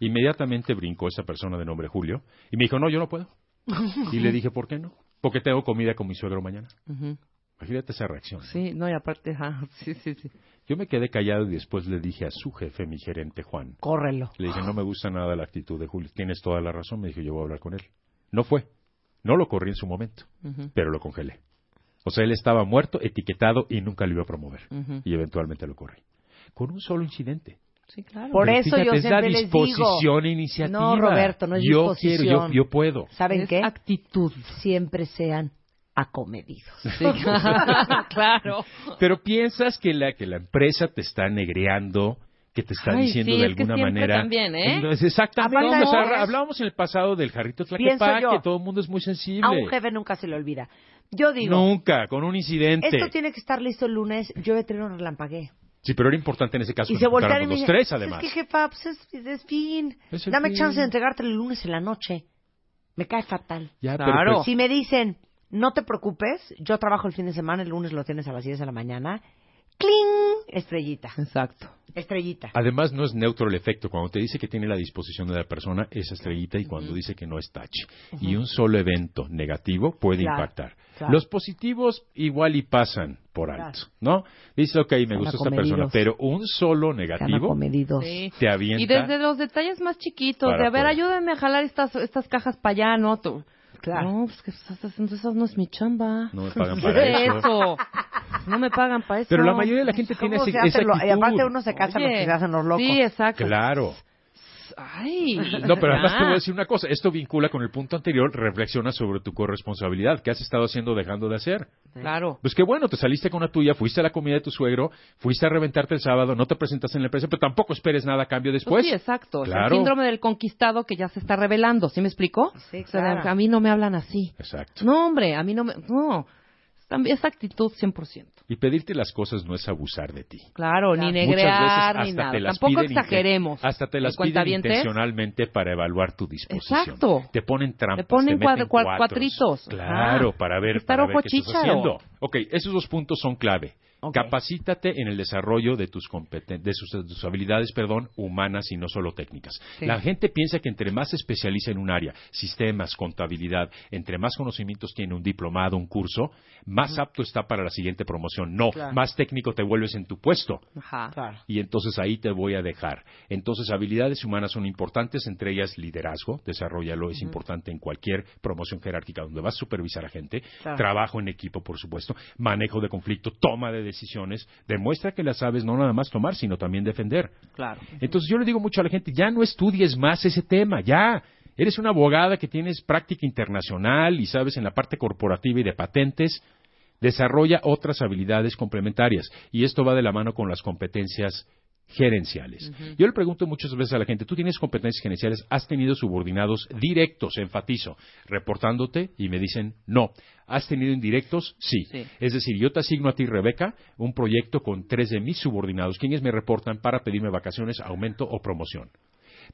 Inmediatamente brincó esa persona de nombre Julio y me dijo, no, yo no puedo. Y le dije, ¿por qué no? Porque tengo comida con mi suegro mañana. Imagínate esa reacción. Sí, no, y aparte, sí, sí, sí. Yo me quedé callado y después le dije a su jefe, mi gerente Juan. Córrelo. Le dije, no me gusta nada la actitud de Julio. Tienes toda la razón. Me dijo, yo voy a hablar con él. No fue. No lo corrí en su momento, pero lo congelé. O sea, él estaba muerto, etiquetado y nunca lo iba a promover. Y eventualmente lo corrí. Con un solo incidente. Sí, claro. Por Pero eso fíjate, yo es la siempre les digo. disposición iniciativa. No, Roberto, no es yo disposición. quiero, yo, yo puedo. ¿Saben Es qué? actitud. Siempre sean acomedidos. Sí, claro. Pero piensas que la, que la empresa te está negreando, que te está Ay, diciendo sí, de es que alguna siempre manera. también, ¿eh? Entonces, exactamente. Aparte, o sea, no, hablábamos en el pasado del jarrito Tlaquepaque, yo. que todo el mundo es muy sensible. A un jefe nunca se le olvida. Yo digo, Nunca, con un incidente. esto tiene que estar listo el lunes. Yo he tenido un relampagué. Sí, pero era importante en ese caso Y se voltearon y me los dicen, tres, "Pues además. Es que, jefa, pues es, es fin. Es Dame fin. chance de entregártelo el lunes en la noche. Me cae fatal. Ya, Claro. pero- Si me dicen, no te preocupes, yo trabajo el fin de semana, el lunes lo tienes a las 10 de la mañana. ¡Cling! Estrellita. Exacto. Estrellita. Además, no es neutro el efecto. Cuando te dice que tiene la disposición de la persona, es estrellita, y cuando dice que no es tache. Y un solo evento negativo puede Claro, impactar. claro. Los positivos igual y pasan por alto, Claro. ¿no? Dice, ok, me gusta esta persona, pero un solo negativo. Sí. te avienta. Y desde los detalles más chiquitos, de a ver, ayúdame a jalar estas, estas cajas para allá, ¿no? Tú- Claro. No, pues que estás haciendo eso no es mi chamba. No me pagan ¿Qué para es eso. eso? No me pagan para eso. Pero la mayoría de la gente tiene ¿Cómo ese, se esa lo- actitud. Y aparte uno se casa Oye, los que se hacen los locos. Sí, exacto. Claro. Ay. No, pero además te voy a decir una cosa. Esto vincula con el punto anterior. Reflexiona sobre tu corresponsabilidad. ¿Qué has estado haciendo o dejando de hacer? Claro. Pues qué bueno, te saliste con la tuya, fuiste a la comida de tu suegro, fuiste a reventarte el sábado, no te presentaste en la empresa, pero tampoco esperes nada a cambio Pues después. sí, exacto. Es Claro. El síndrome del conquistado que ya se está revelando, ¿sí me explico? Sí, O sea, claro. a mí no me hablan así. Exacto. No, hombre, a mí no me... No, También es actitud 100%. Y pedirte las cosas no es abusar de ti. Claro, ni Muchas negrear, veces ni hasta nada. te las Tampoco exageremos. Hasta te las ¿En piden intencionalmente para evaluar tu disposición. Exacto. Te ponen trampas. Le ponen te meten cuad- cua- cuatros. cuatritos. Claro, Ajá. para ver, Estar para ver ojo qué estás haciendo. Ok, esos dos puntos son clave. Capacítate en el desarrollo de tus, competen- de sus, de tus habilidades perdón, humanas y no solo técnicas. Sí. La gente piensa que entre más se especializa en un área, sistemas, contabilidad, entre más conocimientos tiene un diplomado, un curso, más apto está para la siguiente promoción. No, Claro. más técnico te vuelves en tu puesto. Ajá. Y entonces ahí te voy a dejar. Entonces, habilidades humanas son importantes, entre ellas liderazgo, desarrollalo, es importante en cualquier promoción jerárquica donde vas a supervisar a gente, Claro. trabajo en equipo, por supuesto, manejo de conflicto, toma de decisiones, demuestra que las sabes no nada más tomar, sino también defender. Claro. Entonces yo le digo mucho a la gente, ya no estudies más ese tema, ya. Eres una abogada que tienes práctica internacional y sabes en la parte corporativa y de patentes, desarrolla otras habilidades complementarias. Y esto va de la mano con las competencias gerenciales. Yo le pregunto muchas veces a la gente, ¿tú tienes competencias gerenciales? ¿Has tenido subordinados directos, enfatizo, reportándote? Y me dicen, no. ¿Has tenido indirectos? Sí. Sí. Es decir, yo te asigno a ti, Rebeca, un proyecto con tres de mis subordinados, quienes me reportan para pedirme vacaciones, aumento o promoción.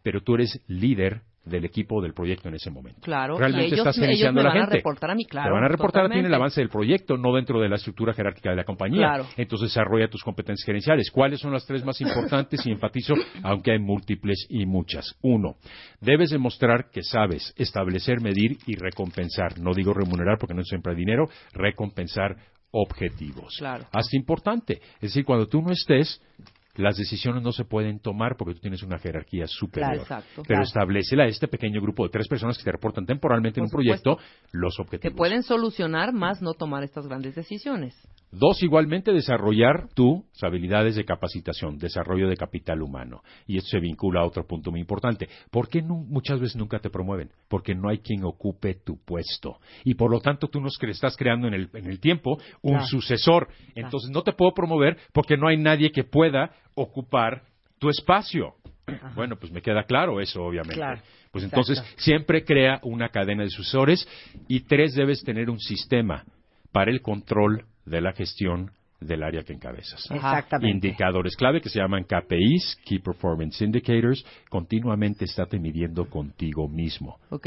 Pero tú eres líder del equipo del proyecto en ese momento. Claro. Realmente y ellos, estás ellos me a la van gente. a reportar a mí, claro. Te van a reportar a ti en el totalmente. avance del proyecto, no dentro de la estructura jerárquica de la compañía. Claro. Entonces desarrolla tus competencias gerenciales. ¿Cuáles son las tres más importantes? Y enfatizo, aunque hay múltiples y muchas. Uno, debes demostrar que sabes establecer, medir y recompensar. No digo remunerar porque no siempre hay dinero, recompensar objetivos. Claro. Hasta importante. Es decir, cuando tú no estés, las decisiones no se pueden tomar porque tú tienes una jerarquía superior. Claro, exacto. Pero establecela a este pequeño grupo de tres personas que te reportan temporalmente en un proyecto los Que objetivos. pueden solucionar más no tomar estas grandes decisiones. Dos, igualmente desarrollar tus habilidades de capacitación, desarrollo de capital humano. Y esto se vincula a otro punto muy importante. ¿Por qué muchas veces nunca te promueven? Porque no hay quien ocupe tu puesto. Y por lo tanto tú nos cre- estás creando en el, en el tiempo un Claro. sucesor. Entonces no te puedo promover porque no hay nadie que pueda ocupar tu espacio. Bueno, pues me queda claro eso, obviamente. Claro. Pues Exacto. entonces siempre crea una cadena de sucesores y tres, debes tener un sistema para el control de la gestión del área que encabezas. Exactamente. Indicadores clave que se llaman KPIs, Key Performance Indicators, continuamente estate midiendo contigo mismo Ok.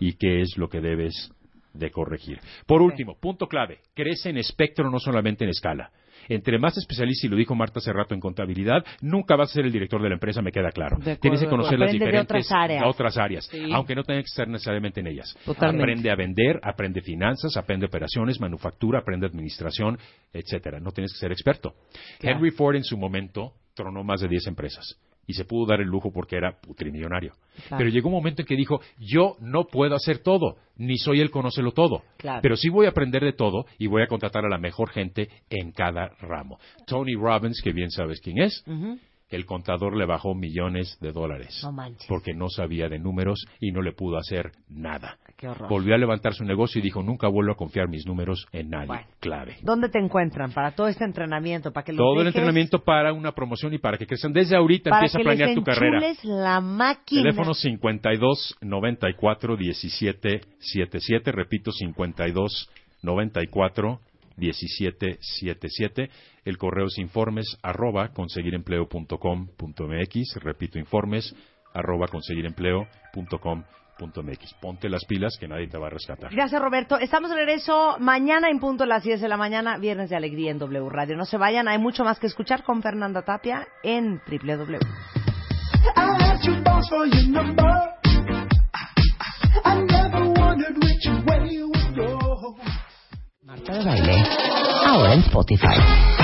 y qué es lo que debes de corregir. Por último, punto clave, crece en espectro, no solamente en escala. Entre más especialista, y lo dijo Marta hace rato en contabilidad, nunca vas a ser el director de la empresa, me queda claro. Acuerdo, Tienes que conocer las diferentes otras áreas. otras áreas, Sí. aunque no tengas que estar necesariamente en ellas. Totalmente. Aprende a vender, aprende finanzas, aprende operaciones, manufactura, aprende administración, etcétera. No tienes que ser experto. Claro. Henry Ford en su momento tronó más de 10 empresas y se pudo dar el lujo porque era putrimillonario. Claro. Pero llegó un momento en que dijo, yo no puedo hacer todo, ni soy el conócelo todo. Claro. Pero sí voy a aprender de todo y voy a contratar a la mejor gente en cada ramo. Tony Robbins, que bien sabes quién es, el contador le bajó millones de dólares. No. Porque no sabía de números y no le pudo hacer nada. Volvió a levantar su negocio y dijo, nunca vuelvo a confiar mis números en nadie. Bueno. Clave. ¿Dónde te encuentran para todo este entrenamiento? Para que Todo el dejes- entrenamiento para una promoción y para que crezcan. Desde ahorita para empieza a planear les tu carrera. la máquina. Teléfono 52 94 17 77. Repito, 52 94 17 77. El correo es informes arroba conseguirempleo.com.mx. Repito, informes arroba conseguirempleo.com.mx. Ponte las pilas que nadie te va a rescatar. Gracias, Roberto. Estamos de regreso mañana en punto a las 10 de la mañana, viernes de alegría en W Radio. No se vayan, hay mucho más que escuchar con Fernanda Tapia en go. Marta de Baile, ahora en Spotify.